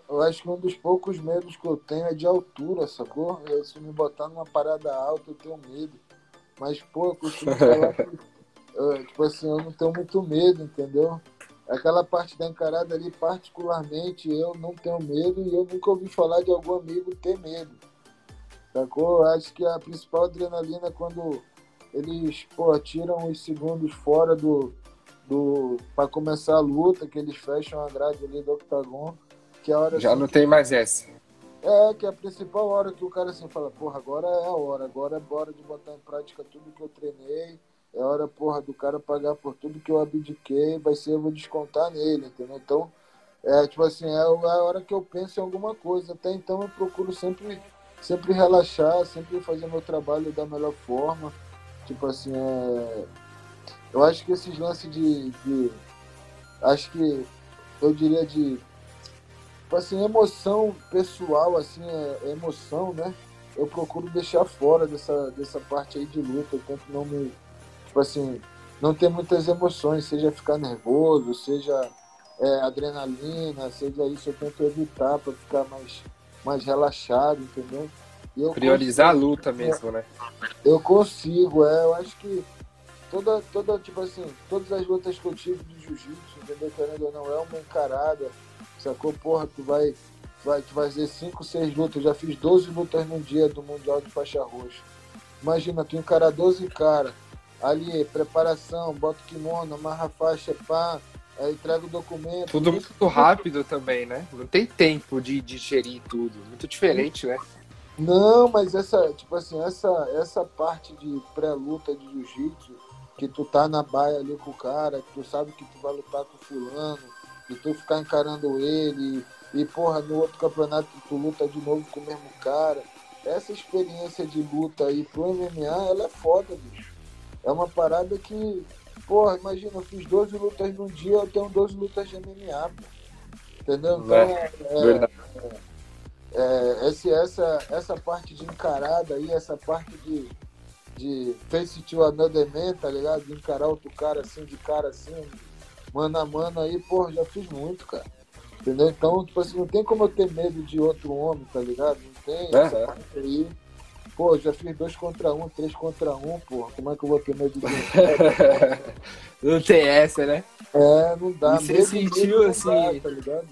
B: eu acho que um dos poucos medos que eu tenho é de altura, sacou? Eu, se me botar numa parada alta, eu tenho medo. Mas, pô, eu costumo falar que, eu, tipo assim, eu não tenho muito medo, entendeu? Aquela parte da encarada ali, particularmente, eu não tenho medo e eu nunca ouvi falar de algum amigo ter medo. Sacou? Eu acho que a principal adrenalina é quando eles, pô, tiram os segundos fora do, do para começar a luta, que eles fecham a grade ali do octagon, que é a hora
A: Já assim, não tem mais essa.
B: É, que é a principal hora que o cara assim fala, porra, agora é a hora, agora é hora de botar em prática tudo que eu treinei, é hora, porra, do cara pagar por tudo que eu abdiquei, vai ser, eu vou descontar nele, entendeu? Então, é, tipo assim, é, é a hora que eu penso em alguma coisa. Até então eu procuro sempre, sempre relaxar, sempre fazer meu trabalho da melhor forma. Tipo assim, é, eu acho que esses lances de, de acho que eu diria de assim, emoção pessoal, assim, é, é, emoção, né? Eu procuro deixar fora dessa, dessa parte aí de luta. Eu tento não me. Tipo assim, não ter muitas emoções, seja ficar nervoso, seja é, adrenalina, seja isso, eu tento evitar para ficar mais, mais relaxado, entendeu?
A: Priorizar consigo, a luta mesmo, né?
B: Eu consigo, é, eu acho que toda, toda, tipo assim, todas as lutas que eu tive de jiu-jitsu, entendeu? Querendo ou não, é uma encarada, Sacou? Porra, tu vai, vai, tu vai fazer 5, 6 lutas. Eu já fiz 12 lutas num dia do Mundial de Faixa Roxa. Imagina, tu encarar 12 cara, ali, preparação, bota o kimono, amarra a faixa, pá, aí entrega o documento.
A: Tudo muito rápido também, né? Não tem tempo de digerir tudo. Muito diferente, né?
B: Não, mas essa, tipo assim, essa, essa parte de pré-luta de jiu-jitsu, que tu tá na baia ali com o cara, que tu sabe que tu vai lutar com fulano, e tu ficar encarando ele, e porra, no outro campeonato tu luta de novo com o mesmo cara. Essa experiência de luta aí pro MMA, ela é foda, bicho. É uma parada que, porra, imagina, eu fiz 12 lutas num dia, eu tenho 12 lutas de MMA, pô. Entendeu? Então,
A: É,
B: é, é, esse, essa, essa parte de encarada aí, essa parte de, de face to another man, tá ligado? De encarar outro cara assim, de cara assim, mano a mano aí, porra, já fiz muito, cara. Entendeu? Então, tipo assim, não tem como eu ter medo de outro homem, tá ligado? Não tem
A: É,
B: essa
A: é.
B: aí. Pô, já fiz dois contra um, três contra um, porra. Como é que eu vou ter medo de?
A: Não tem essa, né?
B: É, não dá.
A: E você
B: Medo
A: sentiu,
B: não
A: assim,
B: dá, tá ligado?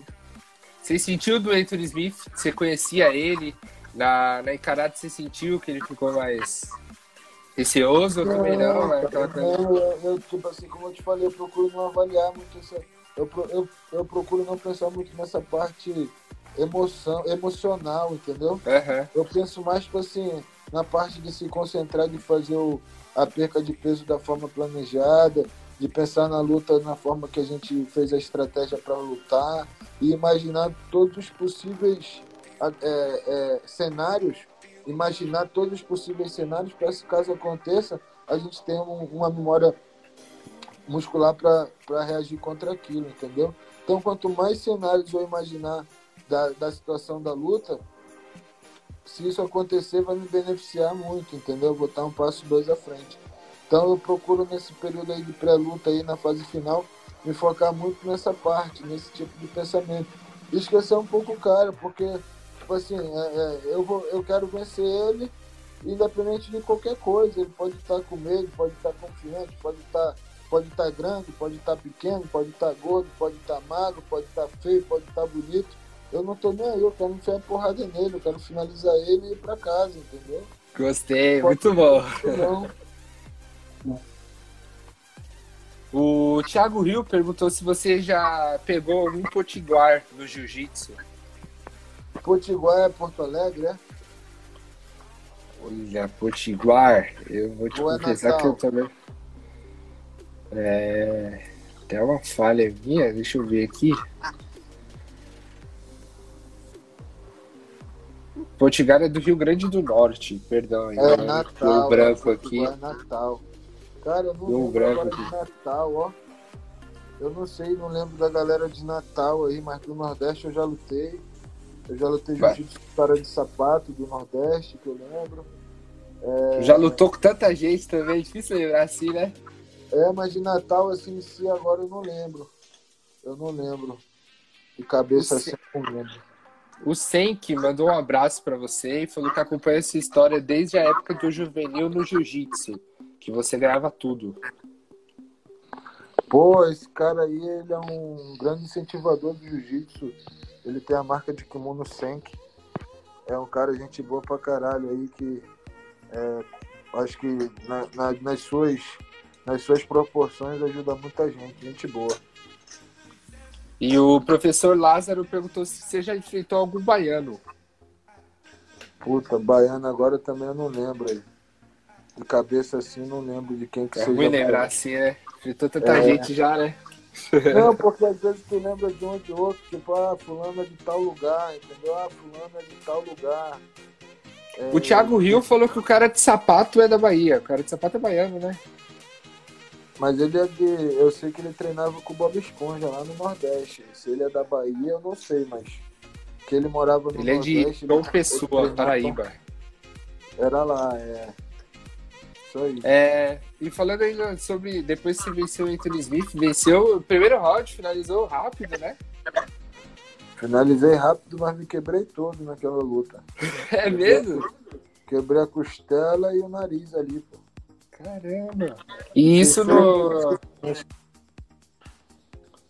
A: Você sentiu do Anthony Smith? Você conhecia ele? Na, na encarada você sentiu que ele ficou mais receoso ou também não? né? Aquela coisa...
B: Não, eu, eu, tipo assim, como eu te falei, eu procuro não avaliar muito essa. Eu, eu, eu procuro não pensar muito nessa parte emoção, emocional, entendeu?
A: Aham.
B: Eu penso mais, tipo assim, na parte de se concentrar de fazer o, a perca de peso da forma planejada, de pensar na luta na forma que a gente fez a estratégia para lutar e imaginar todos os possíveis é, é, cenários, imaginar todos os possíveis cenários para se caso aconteça, a gente tenha um- uma memória muscular para reagir contra aquilo, entendeu? Então, quanto mais cenários eu imaginar da, da situação da luta, se isso acontecer, vai me beneficiar muito, entendeu? Vou estar um passo dois à frente. Então, eu procuro nesse período aí de pré-luta aí na fase final me focar muito nessa parte, nesse tipo de pensamento. E esquecer um pouco o cara, porque, tipo assim, é- é, eu, vou, eu quero vencer ele, independente de qualquer coisa. Ele pode estar com medo, pode estar confiante, pode estar pode estar grande, pode estar pequeno, pode estar gordo, pode estar magro, pode estar feio, pode estar bonito. Eu não tô nem aí, eu quero enfiar porrada nele, eu quero finalizar ele e ir pra casa, entendeu?
A: Gostei, muito bom.
B: Não,
A: O Thiago Rio perguntou se você já pegou algum potiguar no jiu-jitsu.
B: Potiguar é Porto Alegre, é?
A: Olha, potiguar, eu vou te
B: Ou
A: confessar que eu também. É. Tem uma falha minha, deixa eu ver aqui. Potiguar é do Rio Grande do Norte, perdão.
B: É Natal.
A: Deu branco aqui.
B: É Natal. Cara, eu não
A: Deu
B: lembro
A: branco
B: agora de Natal, ó. Eu não sei, não lembro da galera de Natal aí, mas do Nordeste eu já lutei. Eu já lutei jiu-jitsu com cara de sapato do Nordeste, que eu lembro.
A: Já lutou com tanta gente também, é difícil lembrar assim, né?
B: É, mas de Natal, assim, em si, agora eu não lembro. Eu não lembro. De cabeça assim, eu não lembro.
A: O Senk mandou um abraço pra você e falou que acompanha essa história desde a época do juvenil no jiu-jitsu, que você grava tudo.
B: Pô, esse cara aí, ele é um grande incentivador do jiu-jitsu. Ele tem a marca de kimono Senk. É um cara, gente boa pra caralho aí, que é, acho que na- na- nas, suas, nas suas proporções ajuda muita gente. Gente boa.
A: E o professor Lázaro perguntou se você já enfrentou algum baiano.
B: Puta, baiano agora também eu não lembro aí. De cabeça assim, não lembro de quem que
A: É
B: seja.
A: ruim lembrar assim, né? Enfrentou tanta
B: É.
A: gente já, né?
B: Não, porque às vezes tu lembra de um de outro, tipo, ah, fulano é de tal lugar, entendeu? Ah, fulano é de tal lugar. É,
A: O Thiago Rio falou que o cara de sapato é da Bahia. O cara de sapato é baiano, né?
B: Mas ele é de. Eu sei que ele treinava com o Bob Esponja lá no Nordeste. Se ele é da Bahia, eu não sei, mas. Que ele morava no
A: Ele é de
B: Nordeste.
A: João
B: ele
A: Pessoa, Paraíba.
B: Era lá, é. Isso aí.
A: É, e falando ainda sobre. Depois que você venceu o Anthony Smith, venceu o primeiro round, finalizou rápido, né?
B: Finalizei rápido, mas me quebrei todo naquela luta.
A: É mesmo?
B: Quebrei a costela e o nariz ali, pô.
A: Caramba. E isso no.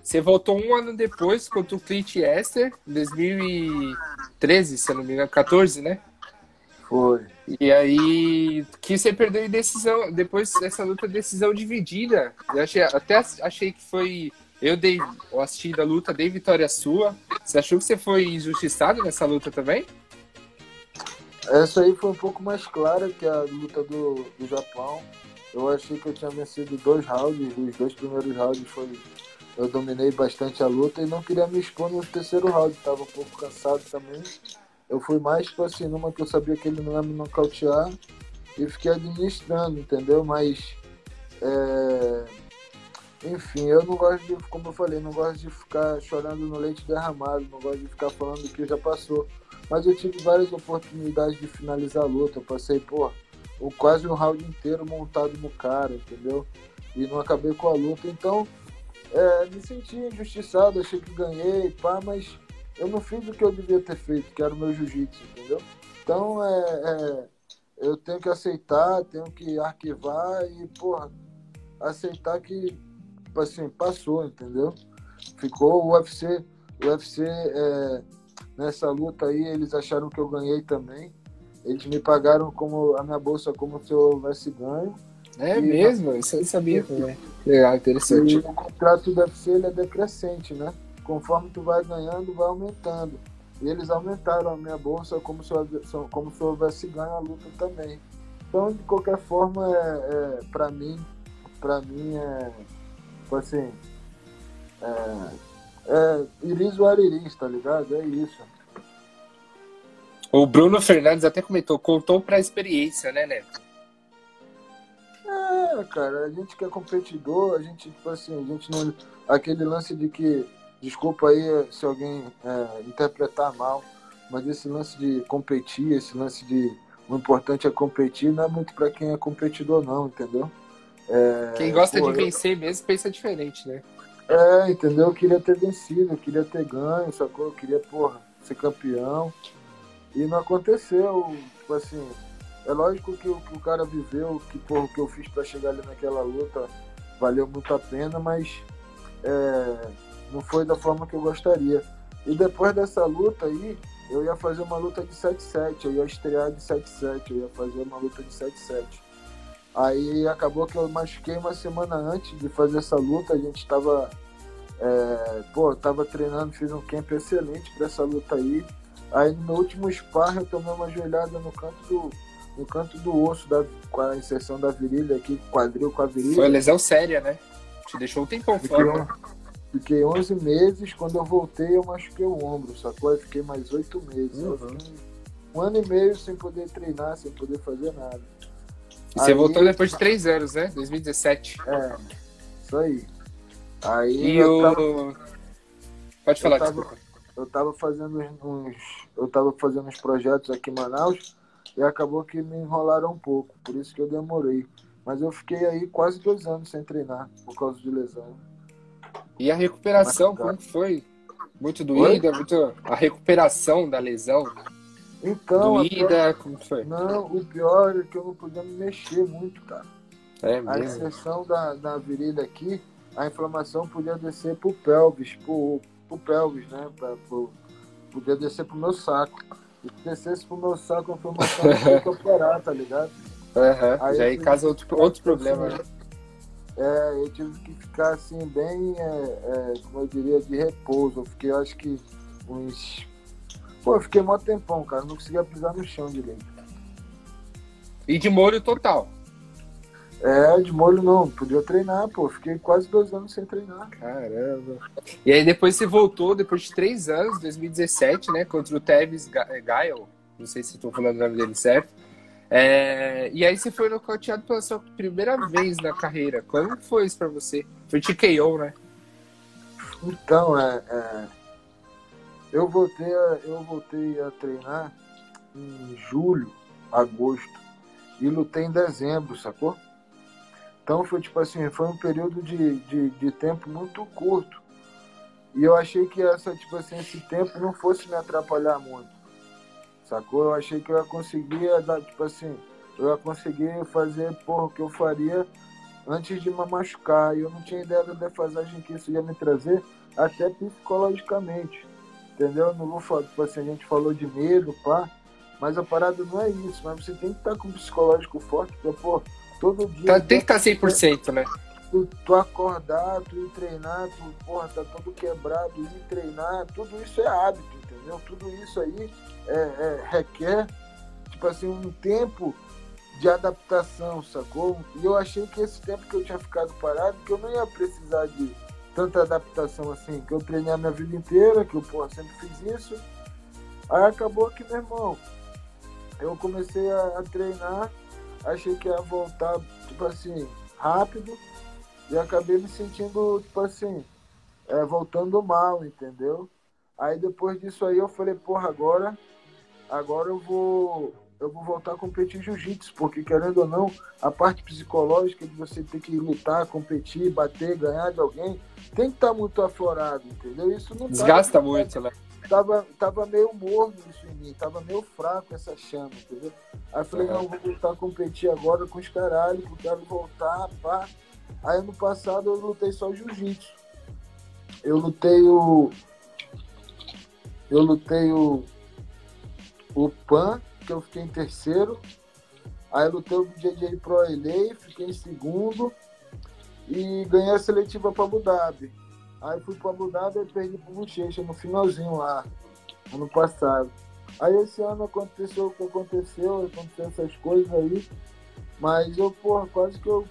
A: Você voltou um ano depois contra o Clint Esther, em 2013, se não me engano, 14, né?
B: Foi.
A: E aí, que você perdeu em decisão, depois dessa luta, decisão dividida. Eu achei, até achei que foi. Eu dei, eu assisti da luta, dei vitória sua. Você achou que você foi injustiçado nessa luta também?
B: Essa aí foi um pouco mais clara que a luta do, do Japão. Eu achei que eu tinha vencido dois rounds, os dois primeiros rounds foi. Eu dominei bastante a luta e não queria me expor no terceiro round, tava um pouco cansado também. Eu fui mais, tipo assim, numa que eu sabia que ele não ia me nocautear e fiquei administrando, entendeu? Mas. É... Enfim, eu não gosto de, como eu falei, não gosto de ficar chorando no leite derramado, não gosto de ficar falando que já passou. Mas eu tive várias oportunidades de finalizar a luta. Eu passei, pô, quase um round inteiro montado no cara, entendeu? E não acabei com a luta. Então, é, me senti injustiçado, achei que ganhei, pá, mas eu não fiz o que eu devia ter feito, que era o meu jiu-jitsu, entendeu? Então, é, é, eu tenho que aceitar, tenho que arquivar e, porra, aceitar que, assim, passou, entendeu? Ficou o UFC, o UFC, é, nessa luta aí, eles acharam que eu ganhei também. Eles me pagaram como a minha bolsa como se eu houvesse ganho.
A: É e, mesmo? Isso eu sabia também. Legal, interessante. E
B: o contrato do UFC ele é decrescente, né? Conforme tu vai ganhando, vai aumentando. E eles aumentaram a minha bolsa como se, eu, como se houvesse ganho a luta também. Então, de qualquer forma, é, é para mim, para mim é, tipo assim, é, é iris o ariris, tá ligado? É isso.
A: O Bruno Fernandes até comentou, contou pra experiência, né, Neto?
B: É, cara, a gente que é competidor, a gente, tipo assim, a gente não. Aquele lance de que Desculpa aí se alguém é, interpretar mal, mas esse lance de competir, esse lance de o importante é competir, não é muito para quem é competidor, não, entendeu?
A: É, quem gosta pô, de vencer eu... mesmo pensa diferente, né?
B: É, entendeu? Eu queria ter vencido, eu queria ter ganho, sacou? Eu queria, porra, ser campeão. E não aconteceu. Tipo assim, é lógico que o que o cara viveu, que, porra, o que eu fiz para chegar ali naquela luta valeu muito a pena, mas é, não foi da forma que eu gostaria. E depois dessa luta aí, eu ia fazer uma luta de 7-7, eu ia estrear de 7-7, eu ia fazer uma luta de 7-7. Aí acabou que eu machuquei uma semana antes de fazer essa luta, a gente estava é, pô, tava treinando, fiz um camp excelente para essa luta aí. Aí no último sparring eu tomei uma joelhada no canto do, no canto do osso, da, com a inserção da virilha aqui, quadril com a virilha.
A: Foi lesão séria, né? Te deixou um tempão fora.
B: Fiquei 11 meses, quando eu voltei eu machuquei o ombro, sacou? Aí fiquei mais 8 meses. Uhum. Um ano e meio sem poder treinar, sem poder fazer nada.
A: E você aí, voltou depois de 3 anos, né? 2017.
B: É, isso aí. Aí
A: e eu o... Tava... Pode falar,
B: eu tava, eu tava fazendo uns. Eu tava fazendo uns projetos aqui em Manaus e acabou que me enrolaram um pouco, por isso que eu demorei. Mas eu fiquei aí quase dois anos sem treinar por causa de lesão.
A: E a recuperação, como foi? Muito doída, muito a recuperação da lesão.
B: Então,
A: doída, pior... como foi?
B: Não, o pior é que eu não podia me mexer muito, cara.
A: É mesmo?
B: A inserção da, da virilha aqui, a inflamação podia descer pro pelvis, pro, pro pelvis, né? Pra, pro, podia descer pro meu saco. Se descesse pro meu saco, a inflamação ia que operar, tá ligado?
A: Uhum. Aí, Já aí casa outro, outro problema, né?
B: É, eu tive que ficar assim, bem, é, é, como eu diria, de repouso. Eu fiquei, acho que, uns. Pô, eu fiquei mó tempão, cara. Não conseguia pisar no chão direito.
A: E de molho total?
B: É, de molho não. Podia treinar, pô. Fiquei quase dois anos sem treinar.
A: Caramba. E aí depois você voltou, depois de três anos, 2017, né? Contra o Tevis Gael. Não sei se estou falando o nome dele certo é, e aí você foi nocauteado pela sua primeira vez na carreira. Como foi isso pra você? Foi TKO, né?
B: Então, é, é, eu, voltei a, eu voltei a treinar em julho, agosto. E lutei em dezembro, sacou? Então foi tipo assim, foi um período de, de, de tempo muito curto. E eu achei que essa, tipo assim, esse tempo não fosse me atrapalhar muito. Sacou? Eu achei que eu ia conseguir, tipo assim, eu ia conseguir fazer porra, o que eu faria antes de me machucar. E eu não tinha ideia da defasagem que isso ia me trazer, até psicologicamente. Entendeu? Não vou falar, tipo assim, a gente falou de medo, pá. Mas a parada não é isso, mas você tem que estar com o psicológico forte, porque, pô, todo dia.
A: Tá, tem que estar 100%, né?
B: Tu, tu acordar, tu ir treinar, tu, porra, tá todo quebrado, ir treinar, tudo isso é hábito, entendeu? Tudo isso aí é, é, requer, tipo assim, um tempo de adaptação, sacou? E eu achei que esse tempo que eu tinha ficado parado, que eu não ia precisar de tanta adaptação assim, que eu treinei a minha vida inteira, que eu porra, sempre fiz isso. Aí acabou que, meu irmão, eu comecei a, a treinar, achei que ia voltar, tipo assim, rápido, e acabei me sentindo, tipo assim, é, voltando mal, entendeu? Aí depois disso aí eu falei, porra, agora, agora eu vou eu vou voltar a competir jiu-jitsu, porque querendo ou não, a parte psicológica de você ter que lutar, competir, bater, ganhar de alguém, tem que estar tá muito aflorado, entendeu? Isso não
A: desgasta tava, muito, né?
B: Tava, tava meio morno isso em mim, tava meio fraco essa chama, entendeu? Aí eu falei, não, vou voltar a competir agora com os caralho, que eu quero voltar, pá. Aí ano passado eu lutei só jiu-jitsu. Eu lutei o. Eu lutei o. O PAN, que eu fiquei em terceiro. Aí lutei o BJJ Pro LA, fiquei em segundo. E ganhei a seletiva para Abu Dhabi. Aí fui para Abu Dhabi e perdi pro Bochecha no finalzinho lá, ano passado. Aí esse ano aconteceu o que aconteceu, aconteceu essas coisas aí. Mas eu, porra, quase que eu.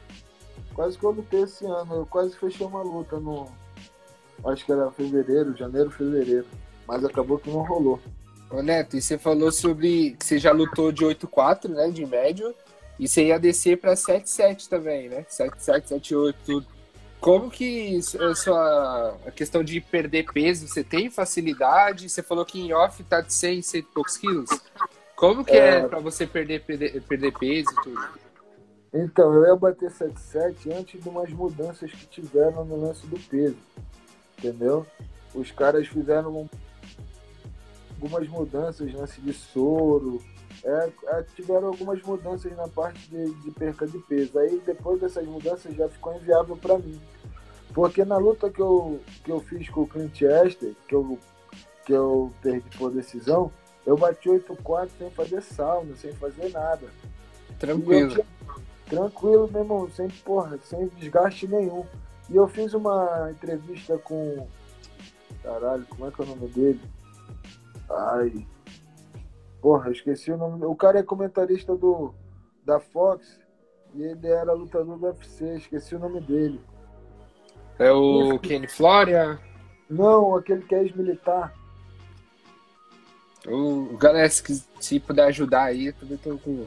B: Quase que eu lutei esse ano. Eu quase fechei uma luta no. Acho que era fevereiro, janeiro, fevereiro. Mas acabou que não rolou.
A: Ô Neto, e você falou sobre que você já lutou de 8-4, né? De médio. E você ia descer para 7-7 também, né? 7-7, 7-8, tudo. Como que a sua a questão de perder peso, você tem facilidade? Você falou que em off tá de 100, 100 e poucos quilos. Como que é, é para você perder, perder, perder peso e tudo?
B: Então, eu ia bater 7,7 antes de umas mudanças que tiveram no lance do peso. Entendeu? Os caras fizeram algumas mudanças, lance de soro, é, é, tiveram algumas mudanças na parte de, de, perca de peso. Aí depois dessas mudanças já ficou inviável para mim. Porque na luta que eu, que eu fiz com o Clint Esther, que eu, que eu perdi por decisão, eu bati 8-4 sem fazer sauna, sem fazer nada.
A: Tranquilo.
B: Tinha, tranquilo, meu irmão, sem, porra, sem desgaste nenhum. E eu fiz uma entrevista com. Caralho, como é que é o nome dele? Ai. Porra, esqueci o nome. O cara é comentarista do da Fox e ele era lutador do UFC, esqueci o nome dele.
A: É o Kenny Floria?
B: Não, aquele que é ex-militar.
A: O galera, se, se puder ajudar aí, eu também tô com.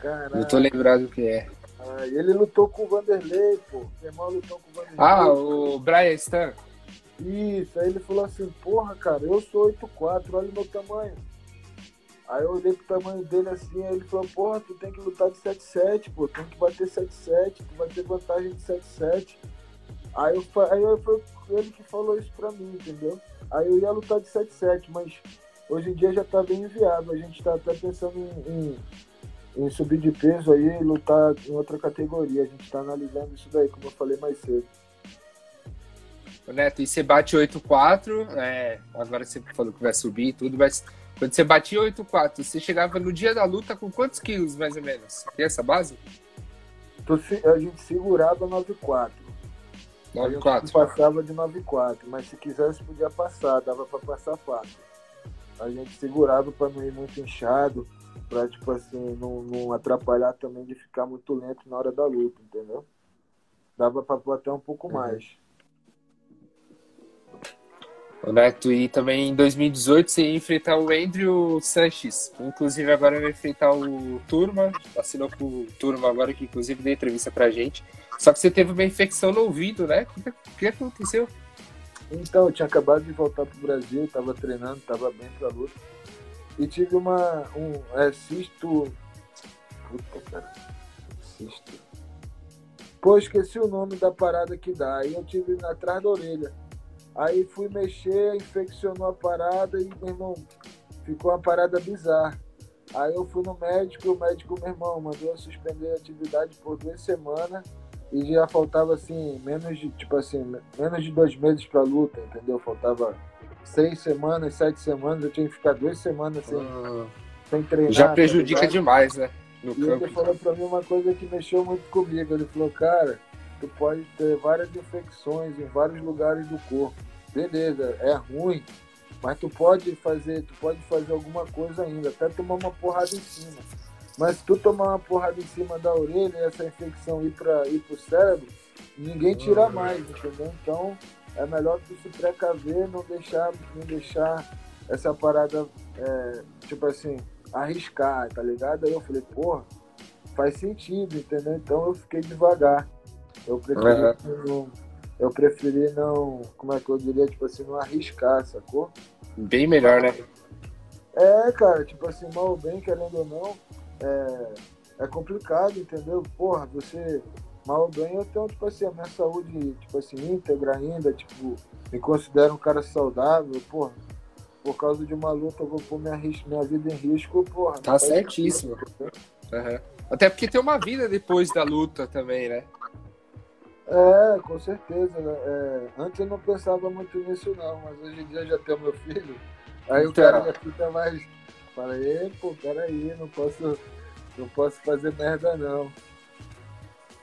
A: Caraca. Não tô lembrado o que é.
B: Ah, ele lutou com o Vanderlei, pô. Meu irmão lutou com o Vanderlei.
A: Ah, o Brian Stan.
B: Isso, aí ele falou assim, porra, cara, eu sou 8'4, olha o meu tamanho. Aí eu olhei pro tamanho dele assim, aí ele falou, porra, tu tem que lutar de 7'7, pô, tem que bater 7'7, tu vai ter vantagem de 7'7. Aí, eu, aí eu, foi ele que falou isso pra mim, entendeu? Aí eu ia lutar de 7-7, mas hoje em dia já tá bem enviado. A gente tá até pensando em, em, em, subir de peso aí e lutar em outra categoria. A gente tá analisando isso daí, como eu falei mais cedo.
A: Neto, e você bate 8-4, é, agora você falou que vai subir e tudo, mas quando você batia 8-4, você chegava no dia da luta com quantos quilos, mais ou menos? Tem essa base?
B: A gente segurava 9-4. 9,4. passava de 9,4, mas se quisesse podia passar, dava para passar fácil. A gente segurava para não ir muito inchado, para tipo assim, não, não, atrapalhar também de ficar muito lento na hora da luta, entendeu? Dava para até um pouco uhum. mais.
A: O Neto, e também em 2018 você ia enfrentar o Andrew Sanches. Inclusive agora vai enfrentar o Turma, assinou com o Turma agora, que inclusive deu entrevista pra gente. Só que você teve uma infecção no ouvido, né? O que, aconteceu?
B: Então, eu tinha acabado de voltar pro Brasil, tava treinando, tava bem pra luta. E tive uma. um é, cisto. Puta, cara. Cisto. Pô, esqueci o nome da parada que dá. Aí eu tive atrás da orelha. Aí fui mexer, infeccionou a parada e, meu irmão, ficou uma parada bizarra. Aí eu fui no médico, o médico, meu irmão, mandou eu suspender a atividade por duas semanas e já faltava assim, menos de, tipo assim, menos de dois meses pra luta, entendeu? Faltava seis semanas, sete semanas, eu tinha que ficar duas semanas sem, ah, sem treinar.
A: Já tá prejudica tá demais, né?
B: No e campo, ele falou pra mim uma coisa que mexeu muito comigo. Ele falou, cara, tu pode ter várias infecções em vários lugares do corpo. Beleza, é ruim, mas tu pode fazer, tu pode fazer alguma coisa ainda, até tomar uma porrada em cima. Mas se tu tomar uma porrada em cima da orelha e essa infecção ir para ir pro cérebro, ninguém tira uhum. mais, entendeu? Então é melhor tu se precaver, não deixar, não deixar essa parada, é, tipo assim, arriscar, tá ligado? Aí eu falei, porra, faz sentido, entendeu? Então eu fiquei devagar. Eu preferi, uhum. não, eu preferi não, como é que eu diria, tipo assim, não arriscar, sacou?
A: Bem melhor, né?
B: É, cara, tipo assim, mal ou bem, querendo ou não, é, é complicado, entendeu? Porra, você mal ou bem, eu tenho, tipo assim, a minha saúde, tipo assim, íntegra ainda, tipo, me considero um cara saudável, porra, por causa de uma luta eu vou pôr minha, minha vida em risco, porra.
A: Tá certíssimo. Uhum. Até porque tem uma vida depois da luta também, né?
B: É, com certeza. Né? É, antes eu não pensava muito nisso não, mas hoje em dia eu já tenho meu filho, aí então... o cara já fica mais Falei, pô, peraí, não posso, não posso fazer merda não.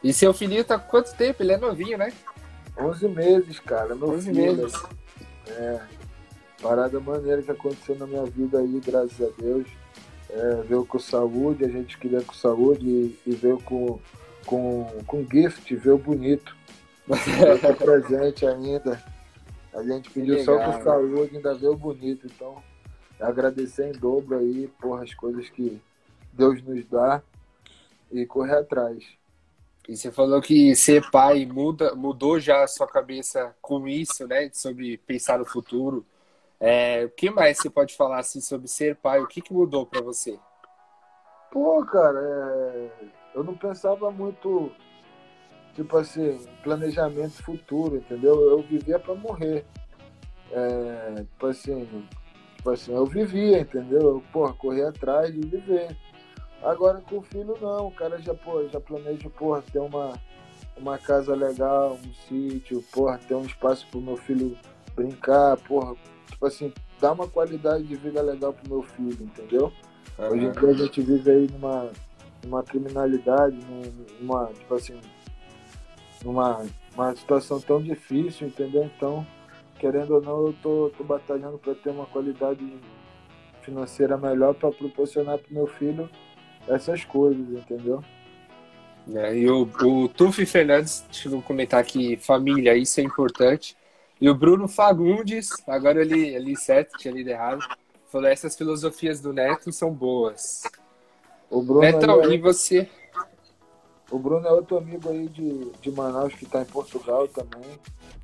A: E seu filhinho tá quanto tempo? Ele é novinho, né?
B: 11 meses, cara. Meu 11 filho. meses. É. Parada maneira que aconteceu na minha vida aí, graças a Deus. É, veio com saúde, a gente queria com saúde e, e veio com, com, com gift, veio bonito. veio presente ainda. A gente pediu legal, só com saúde, ainda veio bonito. Então, agradecer em dobro aí, por as coisas que Deus nos dá e correr atrás.
A: E você falou que ser pai muda, mudou já a sua cabeça com isso, né? Sobre pensar no futuro. É, o que mais você pode falar assim sobre ser pai? O que, que mudou para você?
B: Pô, cara, é... eu não pensava muito, tipo assim, planejamento futuro, entendeu? Eu vivia para morrer. É, tipo assim, Tipo assim, eu vivia, entendeu? Eu, porra, corria atrás de viver. Agora com o filho não, o cara já, pô, já planeja, porra, ter uma, uma casa legal, um sítio, porra, ter um espaço pro meu filho brincar, porra, tipo assim, dar uma qualidade de vida legal pro meu filho, entendeu? Hoje em dia a gente vive aí numa, numa criminalidade, numa, tipo assim, numa uma situação tão difícil, entendeu? Então, querendo ou não, eu tô, tô batalhando para ter uma qualidade financeira melhor para proporcionar para meu filho essas coisas, entendeu?
A: É, e o, o Tufi Fernandes chegou a comentar que família, isso é importante. E o Bruno Fagundes, agora ele, ele certo, tinha lido errado, falou: essas filosofias do Neto são boas. O Bruno Netão, é... e você?
B: O Bruno é outro amigo aí de, de Manaus que está em Portugal também.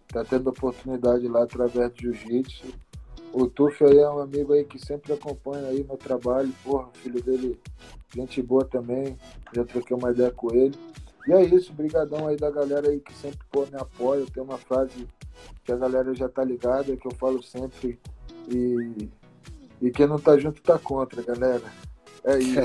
B: Está tendo oportunidade lá através do Jiu-Jitsu. O Tuf aí é um amigo aí que sempre acompanha aí meu trabalho. Porra, o filho dele, gente boa também. Já troquei uma ideia com ele. E é isso, brigadão aí da galera aí que sempre pô, me apoia. Tem uma frase que a galera já tá ligada, que eu falo sempre. E, e quem não tá junto tá contra, galera. É isso.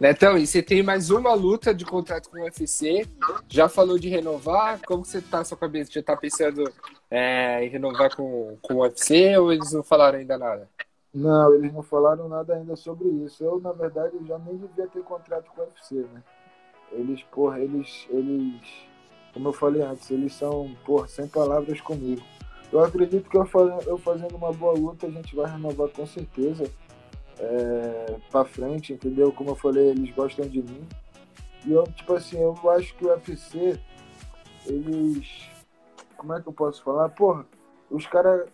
A: Netão, e você tem mais uma luta de contrato com o UFC. Já falou de renovar? Como você tá na sua cabeça? Já tá pensando é, em renovar com, com o UFC ou eles não falaram ainda nada?
B: Não, eles não falaram nada ainda sobre isso. Eu, na verdade, já nem devia ter contrato com o UFC, né? Eles, porra, eles, eles, como eu falei antes, eles são, porra, sem palavras comigo. Eu acredito que eu, eu fazendo uma boa luta, a gente vai renovar com certeza é, para frente, entendeu? Como eu falei, eles gostam de mim. E eu, tipo assim, eu acho que o UFC, eles. Como é que eu posso falar? Porra, os caras.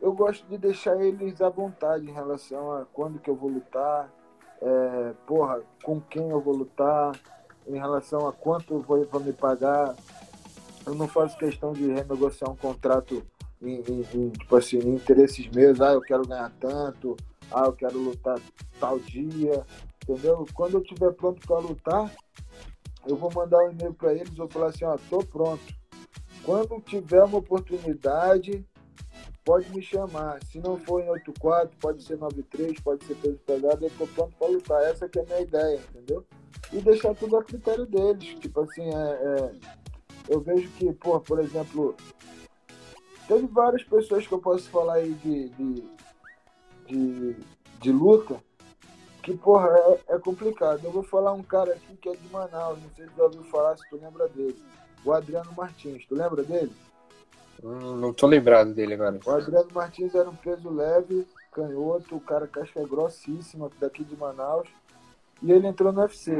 B: Eu gosto de deixar eles à vontade em relação a quando que eu vou lutar, é, porra, com quem eu vou lutar, em relação a quanto vou, vou me pagar. Eu não faço questão de renegociar um contrato em, em, em tipo assim, em interesses meus, ah, eu quero ganhar tanto, ah, eu quero lutar tal dia, entendeu? Quando eu estiver pronto para lutar, eu vou mandar um e-mail para eles, vou falar assim, ó, tô pronto. Quando tiver uma oportunidade, pode me chamar. Se não for em 84, pode ser 93, pode ser peso pesado, eu tô pronto para lutar. Essa que é a minha ideia, entendeu? e deixar tudo a critério deles. Tipo assim, é, é, eu vejo que, pô, por exemplo, teve várias pessoas que eu posso falar aí de, de, de, de luta que, porra, é, é, complicado. Eu vou falar um cara aqui que é de Manaus, não sei se já ouviu falar, se tu lembra dele. O Adriano Martins, tu lembra dele?
A: Hum, não tô lembrado dele agora.
B: O Adriano Martins era um peso leve, canhoto, o cara casca grossíssima daqui de Manaus. E ele entrou no UFC.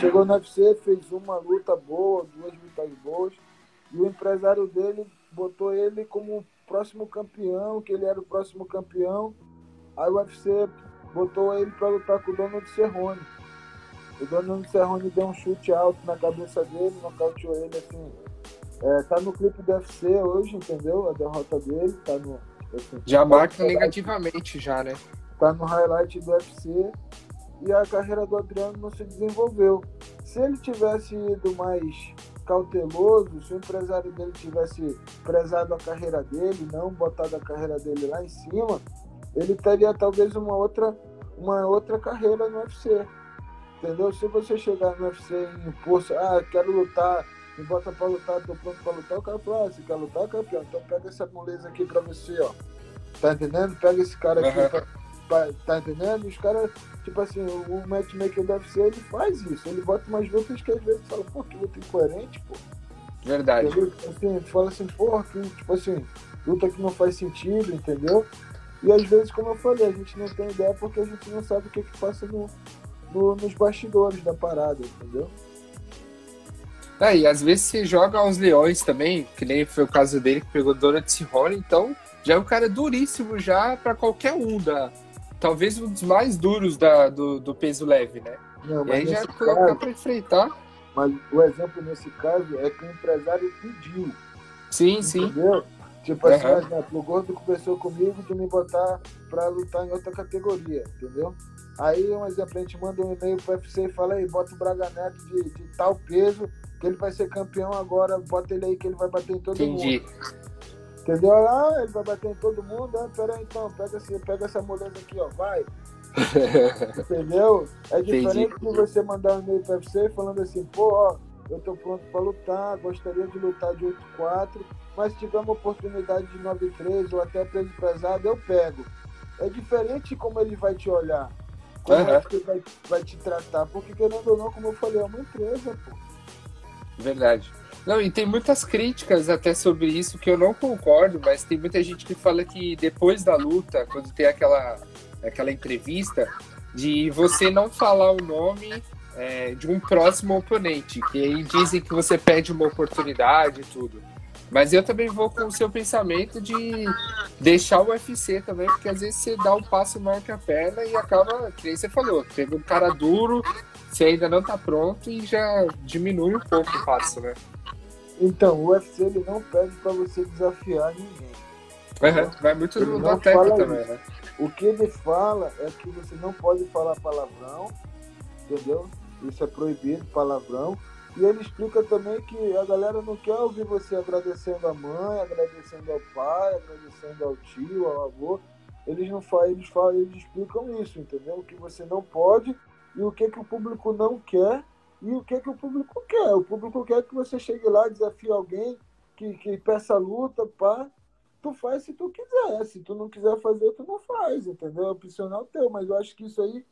B: Chegou no UFC, fez uma luta boa, duas lutas boas. E o empresário dele botou ele como próximo campeão, que ele era o próximo campeão. Aí o UFC botou ele para lutar com o dono do Cerrone. O dono do Cerrone deu um chute alto na cabeça dele, nocauteou ele assim. É, tá no clipe do UFC hoje, entendeu? A derrota dele, tá no.
A: Assim, já marca negativamente já, né?
B: Tá no highlight do UFC e a carreira do Adriano não se desenvolveu. Se ele tivesse ido mais cauteloso, se o empresário dele tivesse prezado a carreira dele, não botado a carreira dele lá em cima, ele teria talvez uma outra, uma outra carreira no UFC. Entendeu? Se você chegar no UFC e impor, ah, quero lutar, me bota pra lutar, tô pronto pra lutar, o cara fala, ah, você quer lutar, campeão? Então pega essa moleza aqui pra você, ó. Tá entendendo? Pega esse cara aqui uhum. pra Tá entendendo? Os caras, tipo assim, o matchmaker deve ser, ele faz isso. Ele bota umas lutas que às vezes fala, pô, que luta incoerente, pô.
A: Verdade.
B: Entendeu? Assim, fala assim, porra, que, tipo assim, luta que não faz sentido, entendeu? E às vezes, como eu falei, a gente não tem ideia porque a gente não sabe o que, que passa no, no, nos bastidores da parada, entendeu?
A: É, e às vezes você joga aos leões também, que nem foi o caso dele que pegou Donald Cerrone, então já é um cara duríssimo já para qualquer um da, talvez um dos mais duros da, do, do peso leve, né? Não, e aí já colocar para enfrentar.
B: Mas o exemplo nesse caso é que o empresário pediu.
A: Sim, sim.
B: Entendeu? Tipo assim, uhum. exemplo, o Gordo conversou comigo de me botar para lutar em outra categoria, entendeu? Aí, um exemplo, a gente manda um e-mail pro UFC e fala aí, bota o Braga Neto de, de tal peso, que ele vai ser campeão agora, bota ele aí que ele vai bater em todo Entendi. mundo. Entendi. Entendeu? Ah, ele vai bater em todo mundo. Ah, pera aí, então, pega, esse, pega essa moleza aqui, ó, vai. Entendeu? É diferente de você mandar um e-mail pra você falando assim, pô, ó, eu tô pronto pra lutar, gostaria de lutar de 8-4, mas se tiver uma oportunidade de 9-3 ou até peso pesado, eu pego. É diferente como ele vai te olhar, como uhum. que ele vai, vai te tratar, porque querendo ou não, como eu falei, é uma empresa, pô.
A: Verdade. Não, e tem muitas críticas até sobre isso que eu não concordo, mas tem muita gente que fala que depois da luta, quando tem aquela, aquela entrevista, de você não falar o nome é, de um próximo oponente, que aí dizem que você pede uma oportunidade e tudo. Mas eu também vou com o seu pensamento de deixar o UFC também, porque às vezes você dá um passo maior que a perna e acaba, que nem você falou, tendo um cara duro, você ainda não tá pronto e já diminui um pouco o passo, né?
B: Então, o UFC ele não pede para você desafiar ninguém.
A: Uhum, vai muito ele do atleta também, isso. né?
B: O que ele fala é que você não pode falar palavrão, entendeu? Isso é proibido, palavrão. E ele explica também que a galera não quer ouvir você agradecendo a mãe, agradecendo ao pai, agradecendo ao tio, ao avô. Eles não falam, eles falam, eles explicam isso, entendeu? O que você não pode e o que, que o público não quer e o que, que o público quer. O público quer que você chegue lá, desafie alguém, que, que peça luta, pá. Tu faz se tu quiser. Se tu não quiser fazer, tu não faz, entendeu? É opcional teu. Mas eu acho que isso aí,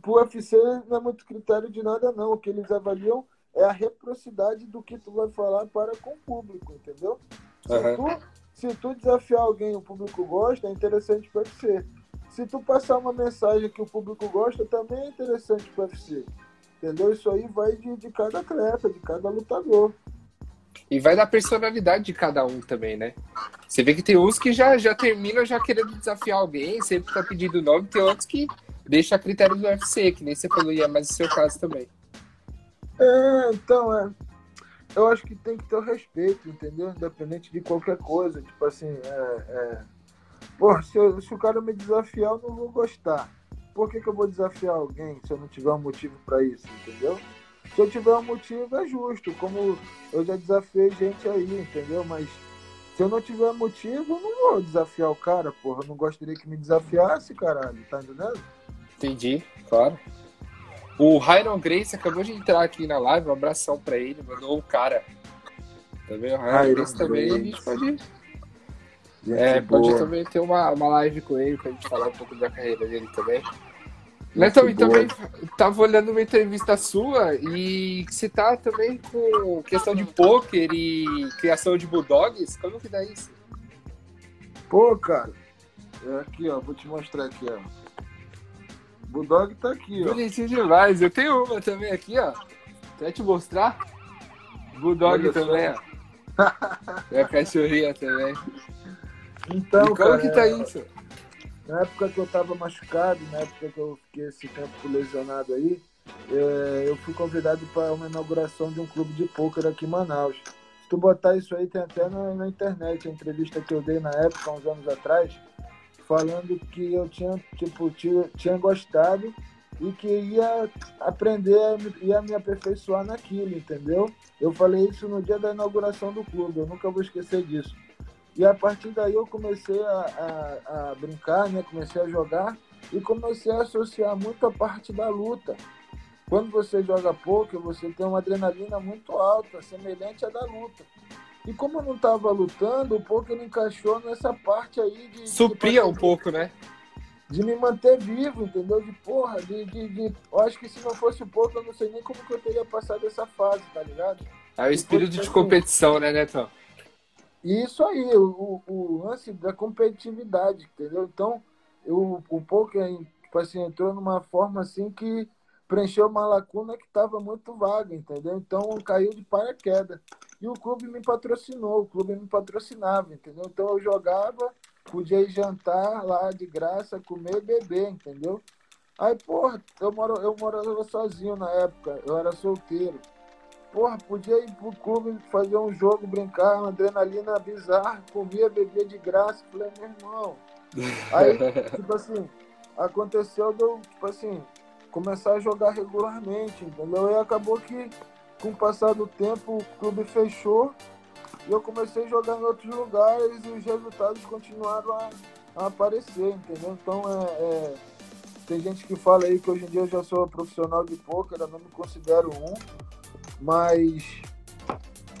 B: pro UFC, não é muito critério de nada, não. O que eles avaliam é a reciprocidade do que tu vai falar para com o público, entendeu? Se, uhum. tu, se tu desafiar alguém o público gosta, é interessante para o UFC. Se tu passar uma mensagem que o público gosta, também é interessante para o UFC. Entendeu? Isso aí vai de, de cada atleta, de cada lutador.
A: E vai da personalidade de cada um também, né? Você vê que tem uns que já, já terminam já querendo desafiar alguém, sempre tá pedindo nome, tem outros que deixa a critério do UFC, que nem você falou, e é mais o seu caso também.
B: É, então, é. Eu acho que tem que ter o respeito, entendeu? Independente de qualquer coisa. Tipo assim, é. é... Pô, se, eu, se o cara me desafiar, eu não vou gostar por que, que eu vou desafiar alguém se eu não tiver um motivo para isso, entendeu? Se eu tiver um motivo, é justo, como eu já desafiei gente aí, entendeu? Mas se eu não tiver motivo, eu não vou desafiar o cara, porra. Eu não gostaria que me desafiasse, caralho, tá entendendo?
A: Entendi, claro. O Ryan Grace acabou de entrar aqui na live, um abração pra ele, mandou o cara. Também o Ryan Grace também, a gente pode. é, pode também ter uma, uma live com ele pra gente falar um pouco da carreira dele também. Neto, e também tava olhando uma entrevista sua e você tá também com questão de poker e criação de bulldogs. Como que dá isso?
B: Pô, cara, é aqui, ó, vou te mostrar aqui, ó. Bulldog tá aqui, ó.
A: Bonitinho demais. Eu tenho uma também aqui, ó. Quer te mostrar? Bulldog Olha também, só. ó. É a cachorrinha também.
B: Então, e
A: como
B: cara,
A: que tá isso?
B: Na época que eu tava machucado, na época que eu fiquei esse tempo lesionado aí, é, eu fui convidado para uma inauguração de um clube de pôquer aqui em Manaus. Se tu botar isso aí, tem até na, na internet, a entrevista que eu dei na época, uns anos atrás, falando que eu tinha, tipo, tinha, tinha gostado e que ia aprender, ia me aperfeiçoar naquilo, entendeu? Eu falei isso no dia da inauguração do clube, eu nunca vou esquecer disso. E a partir daí eu comecei a, a, a brincar, né? comecei a jogar e comecei a associar muito a parte da luta. Quando você joga poker, você tem uma adrenalina muito alta, semelhante à da luta. E como eu não estava lutando, o poker encaixou nessa parte aí de.
A: Supria de, um pouco, né?
B: De me manter vivo, entendeu? De porra, de, de, de, Eu acho que se não fosse o poker, eu não sei nem como que eu teria passado essa fase, tá ligado?
A: É o espírito de assim, competição, né, Netão?
B: Isso aí, o, o, lance da competitividade, entendeu? Então, eu, o poker, tipo assim, entrou numa forma assim que preencheu uma lacuna que estava muito vaga, entendeu? Então caiu de paraquedas. E o clube me patrocinou, o clube me patrocinava, entendeu? Então eu jogava, podia ir jantar lá de graça, comer e beber, entendeu? Aí, porra, eu, moro, eu morava sozinho na época, eu era solteiro. Porra, podia ir pro clube fazer um jogo, brincar, uma adrenalina bizarra, comia, bebia de graça. Falei, meu irmão. Aí, tipo assim, aconteceu, deu, tipo assim, começar a jogar regularmente, entendeu? E acabou que com o passar do tempo, o clube fechou e eu comecei a jogar em outros lugares e os resultados continuaram a, a aparecer, entendeu? Então, é, é, tem gente que fala aí que hoje em dia eu já sou profissional de pôquer, eu não me considero um, mas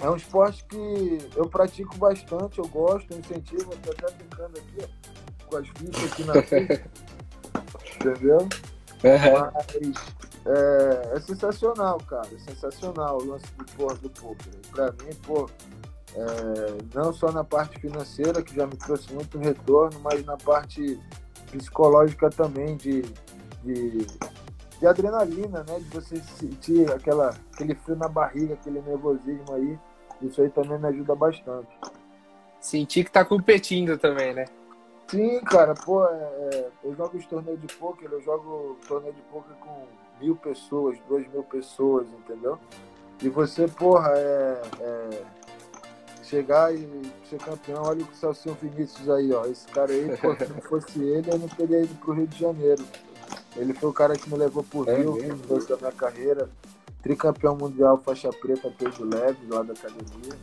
B: é um esporte que eu pratico bastante, eu gosto, eu incentivo, estou até brincando aqui ó, com as fichas aqui na frente, entendeu? Uhum. Mas é, é, sensacional, cara. É sensacional o lance do, porra, do poker. Pra mim, pô, é, não só na parte financeira, que já me trouxe muito retorno, mas na parte psicológica também, de, de, de adrenalina, né? De você sentir aquela, aquele frio na barriga, aquele nervosismo aí. Isso aí também me ajuda bastante.
A: Sentir que tá competindo também, né?
B: Sim, cara, pô, é, é eu jogo os torneios de poker, eu jogo torneio de poker com mil pessoas, duas mil pessoas, entendeu? E você, porra, é, é chegar e ser campeão, olha o Celso Vinícius aí, ó. Esse cara aí, pô, se não fosse ele, eu não teria ido pro Rio de Janeiro. Ele foi o cara que me levou pro é Rio, mesmo, que trouxe a minha carreira. Tricampeão mundial, faixa preta, peso leve, lá da academia.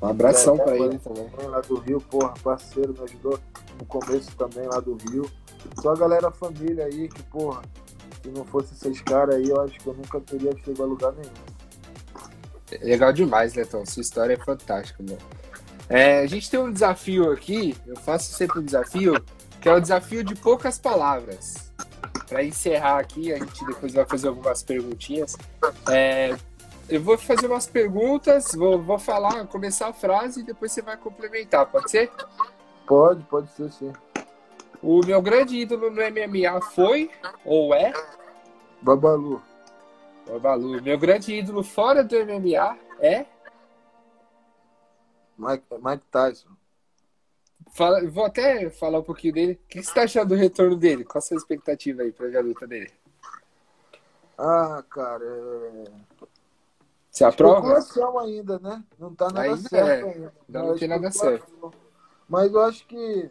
A: Um abração é, pra ele também.
B: Lá do Rio, porra, parceiro, me ajudou no começo também lá do Rio. Só a galera família aí que, porra, se não fosse esses caras aí, eu acho que eu nunca teria chegado a lugar nenhum.
A: Legal demais, Letão. Sua história é fantástica, meu. É, a gente tem um desafio aqui, eu faço sempre um desafio, que é o desafio de poucas palavras. Para encerrar aqui, a gente depois vai fazer algumas perguntinhas. É, eu vou fazer umas perguntas, vou, vou falar, começar a frase e depois você vai complementar, pode ser?
B: Pode, pode ser sim.
A: O meu grande ídolo no MMA foi ou é?
B: Babalu.
A: Babalu. Meu grande ídolo fora do MMA é?
B: Mike, Mike Tyson.
A: Fala, vou até falar um pouquinho dele. O que você está achando do retorno dele? Qual a sua expectativa aí para a luta dele?
B: Ah, cara. É...
A: Você aprova?
B: ainda, né? Não tá nada ainda certo é. ainda.
A: Não, não tem nada certo.
B: Mas eu acho que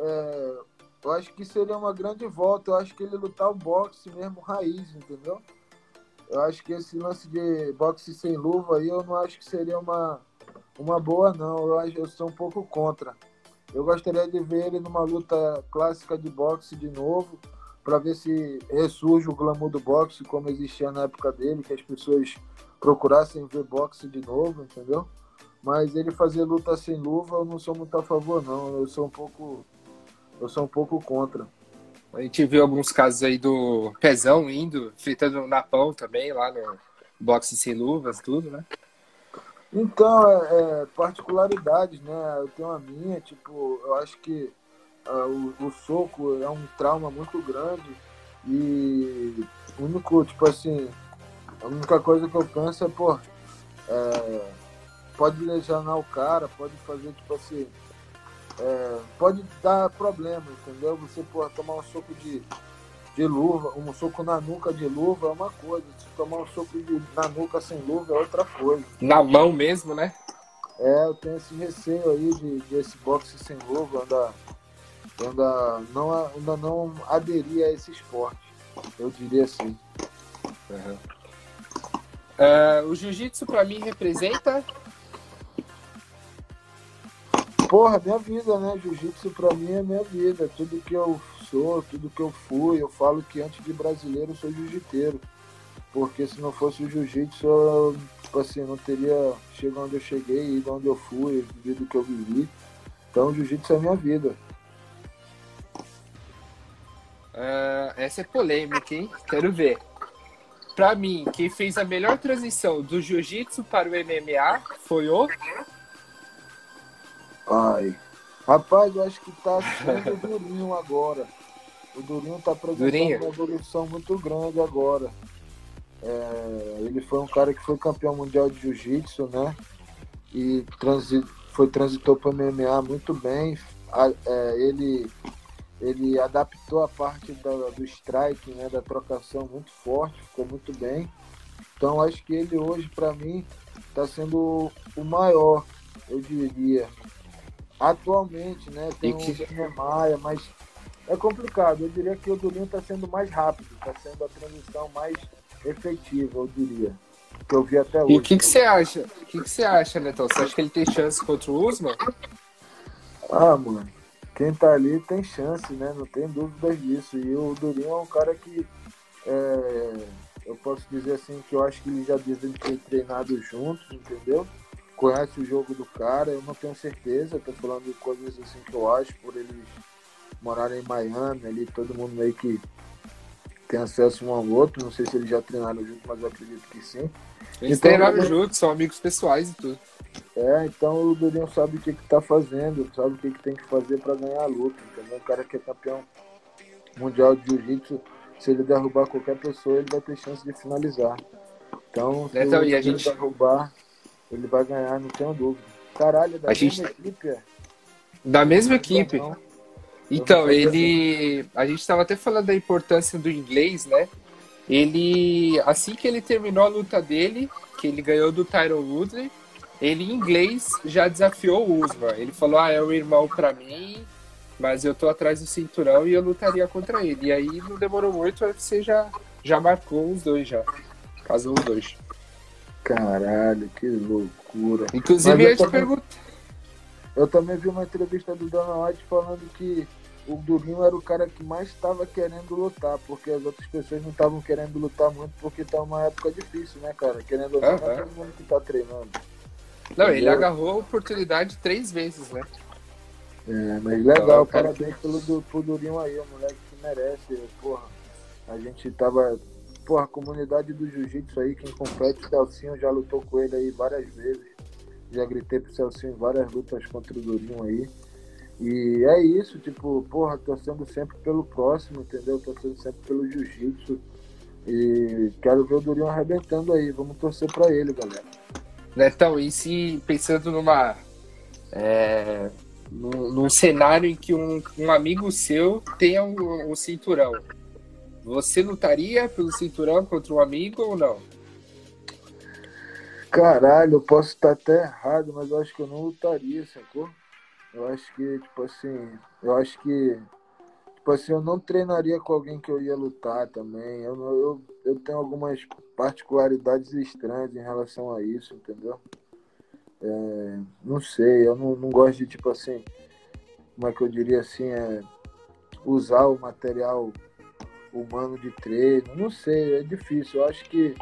B: é, eu acho que seria uma grande volta. Eu acho que ele lutar o boxe mesmo raiz, entendeu? Eu acho que esse lance de boxe sem luva aí, eu não acho que seria uma, uma boa, não. Eu, acho, eu sou um pouco contra. Eu gostaria de ver ele numa luta clássica de boxe de novo, para ver se ressurge o glamour do boxe como existia na época dele, que as pessoas procurassem ver boxe de novo, entendeu? Mas ele fazer luta sem luva, eu não sou muito a favor, não. Eu sou um pouco, eu sou um pouco contra.
A: A gente viu alguns casos aí do Pezão indo, fritando na pão também, lá no boxe sem luvas, tudo, né?
B: Então, é, é, particularidades, né? Eu tenho a minha, tipo, eu acho que uh, o, o, soco é um trauma muito grande e o único, tipo assim, a única coisa que eu penso é, pô, é, pode lesionar o cara, pode fazer, tipo assim, é, pode dar problema, entendeu? Você pode tomar um soco de, de luva, um soco na nuca de luva é uma coisa, se tomar um soco de, na nuca sem luva é outra coisa.
A: Na mão mesmo, né?
B: É, eu tenho esse receio aí de, de esse boxe sem luva, ainda, ainda, não, ainda não aderi a esse esporte, eu diria assim.
A: Uhum. Uh, o jiu-jitsu para mim representa
B: Porra, minha vida, né? Jiu-jitsu pra mim é minha vida. Tudo que eu sou, tudo que eu fui. Eu falo que antes de brasileiro eu sou jiu-jiteiro. Porque se não fosse o jiu-jitsu, tipo assim, não teria chegado onde eu cheguei, ido onde eu fui, vivido o que eu vivi. Então, o jiu-jitsu é minha vida.
A: Uh, essa é polêmica, hein? Quero ver. Pra mim, quem fez a melhor transição do jiu-jitsu para o MMA foi o
B: Ai. Rapaz, eu acho que tá sendo Durinho agora. O Durinho tá apresentando uma evolução muito grande agora. É, ele foi um cara que foi campeão mundial de jiu-jitsu, né? E transi foi transitou para o MMA muito bem. A, é, ele, ele adaptou a parte da, do strike, né? Da trocação muito forte, ficou muito bem. Então acho que ele hoje, para mim, está sendo o maior, eu diria. Atualmente, né? Tem que... o Maia, mas é complicado. Eu diria que o Durinho está sendo mais rápido, está sendo a transição mais efetiva, eu diria. Que eu vi até hoje.
A: E o que, que você acha? O que, que você acha, Netão? Você acha que ele tem chance contra o Usman?
B: Ah, mano. Quem tá ali tem chance, né? Não tem dúvidas disso. E o Durinho é um cara que. É, eu posso dizer assim que eu acho que ele já devem ter treinado juntos, entendeu? conhece o jogo do cara, eu não tenho certeza, tô falando de coisas assim que eu acho, por eles morarem em Miami, ali todo mundo meio que tem acesso um ao outro, não sei se eles já treinaram junto, mas eu acredito que sim.
A: Eles então, treinaram juntos, são amigos pessoais e tudo.
B: É, então o Durinho sabe o que, que tá fazendo, sabe o que, que tem que fazer para ganhar a luta, entendeu? O cara que é campeão mundial de jiu-jitsu, se ele derrubar qualquer pessoa, ele vai ter chance de finalizar. Então, se então, ele a gente... derrubar, ele vai ganhar, não tenho dúvida. Caralho, é da a mesma gente... equipe, é?
A: Da mesma equipe. Então, ele. A gente estava até falando da importância do inglês, né? Ele. Assim que ele terminou a luta dele, que ele ganhou do Tyron Woodley, ele em inglês já desafiou o Usman. Ele falou: Ah, é um irmão para mim, mas eu tô atrás do cinturão e eu lutaria contra ele. E aí não demorou muito, você já, já marcou os dois já. Casou os dois.
B: Caralho, que loucura.
A: Inclusive, eu, eu, te pergunto.
B: Eu também vi uma entrevista do Dana White falando que o Durinho era o cara que mais estava querendo lutar, porque as outras pessoas não estavam querendo lutar muito porque tá uma época difícil, né, cara? Querendo lutar, uhum. não é todo mundo que tá treinando.
A: Não, Entendeu? ele agarrou a oportunidade três vezes, né?
B: É, mas legal, parabéns pelo, pelo Durinho aí, o moleque que merece, porra. A gente tava porra, a comunidade do jiu-jitsu aí, quem compete, o Celcinho já lutou com ele aí várias vezes. Já gritei pro Celcinho em várias lutas contra o Durinho aí. E é isso, tipo, porra, torcendo sempre pelo próximo, entendeu? Torcendo sempre pelo jiu-jitsu. E quero ver o Durinho arrebentando aí. Vamos torcer pra ele, galera.
A: Netão, e se pensando numa. É, num, num cenário em que um, um amigo seu tenha um, um cinturão, você lutaria pelo cinturão contra um amigo ou não?
B: Caralho, eu posso estar até errado, mas eu acho que eu não lutaria, sacou? Eu acho que, tipo assim, eu acho que, tipo assim, eu não treinaria com alguém que eu ia lutar também. Eu, eu, eu tenho algumas particularidades estranhas em relação a isso, entendeu? É, não sei, eu não, não gosto de, tipo assim, como é que eu diria assim, é usar o material humano de treino. Não sei, é difícil. Eu acho que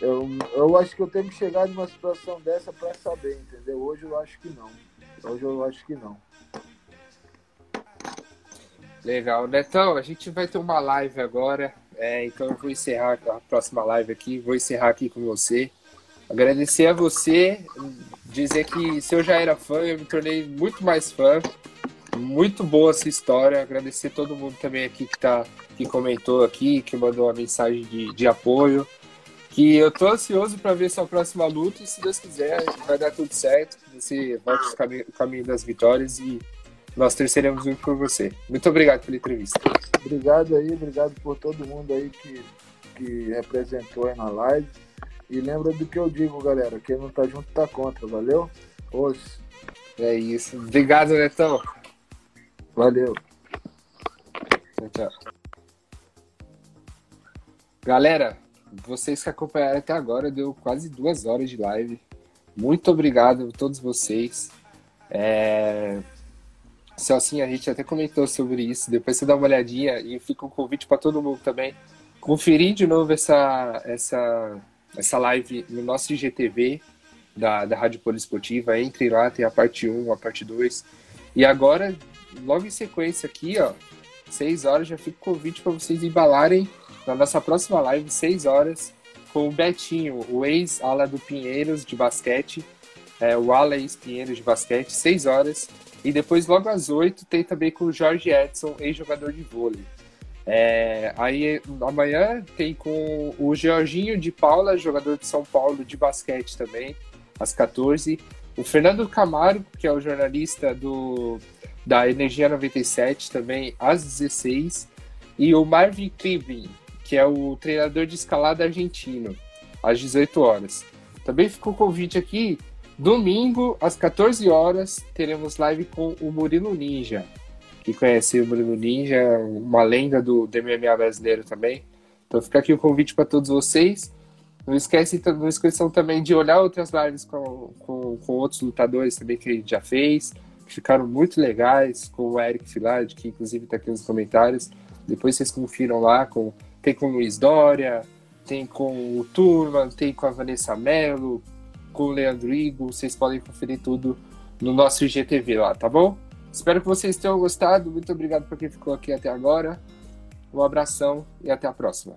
B: eu, eu acho que eu tenho que chegar numa situação dessa para saber, entendeu? Hoje eu acho que não. Hoje eu acho que não.
A: Legal, Netão, a gente vai ter uma live agora, é, então eu vou encerrar a próxima live aqui, vou encerrar aqui com você. Agradecer a você, dizer que se eu já era fã, eu me tornei muito mais fã. Muito boa essa história. Agradecer todo mundo também aqui que, tá, que comentou aqui, que mandou uma mensagem de, de apoio. Que eu tô ansioso para ver sua próxima luta e se Deus quiser, vai dar tudo certo. Você volte o caminho, caminho das vitórias e nós terceiremos muito por você. Muito obrigado pela entrevista.
B: Obrigado aí, obrigado por todo mundo aí que, que representou aí na live. E lembra do que eu digo, galera. Quem não tá junto tá contra, valeu? Os.
A: É isso. Obrigado, Netão.
B: Valeu.
A: Tchau, tchau. Galera, vocês que acompanharam até agora, deu quase duas horas de live. Muito obrigado a todos vocês. É... Celcinho, a gente até comentou sobre isso. Depois você dá uma olhadinha e fica um convite para todo mundo também. Conferir de novo essa, essa, essa live no nosso IGTV da, da Rádio Poliesportiva. Entre lá, tem a parte 1, a parte 2. E agora, logo em sequência aqui, ó, 6 horas, já fica o convite para vocês embalarem na nossa próxima live, 6 horas, com o Betinho, o ex-ala do Pinheiros de basquete, é, o ala ex-Pinheiros de basquete, 6 horas. E depois, logo às 8, tem também com o Jorge Edson, ex-jogador de vôlei. É, aí amanhã tem com o Georginho de Paula, jogador de São Paulo de basquete também, às 14. O Fernando Camargo, que é o jornalista do, da Energia 97, também às 16. E o Marvin Krivin, que é o treinador de escalada argentino, às 18 horas. Também ficou o convite aqui Domingo, às 14 horas, teremos live com o Murilo Ninja. Que conhece o Murilo Ninja, uma lenda do, do MMA brasileiro também. Então fica aqui o convite para todos vocês. Não, esquece, não esqueçam também de olhar outras lives com, com, com outros lutadores também que a gente já fez, que ficaram muito legais, com o Eric Filard, que inclusive está aqui nos comentários. Depois vocês confiram lá, com, tem com o Luiz Dória, tem com o Turma, tem com a Vanessa Mello, com o Leandro Igo. Vocês podem conferir tudo no nosso IGTV lá, tá bom? Espero que vocês tenham gostado. Muito obrigado por quem ficou aqui até agora. Um abração e até a próxima.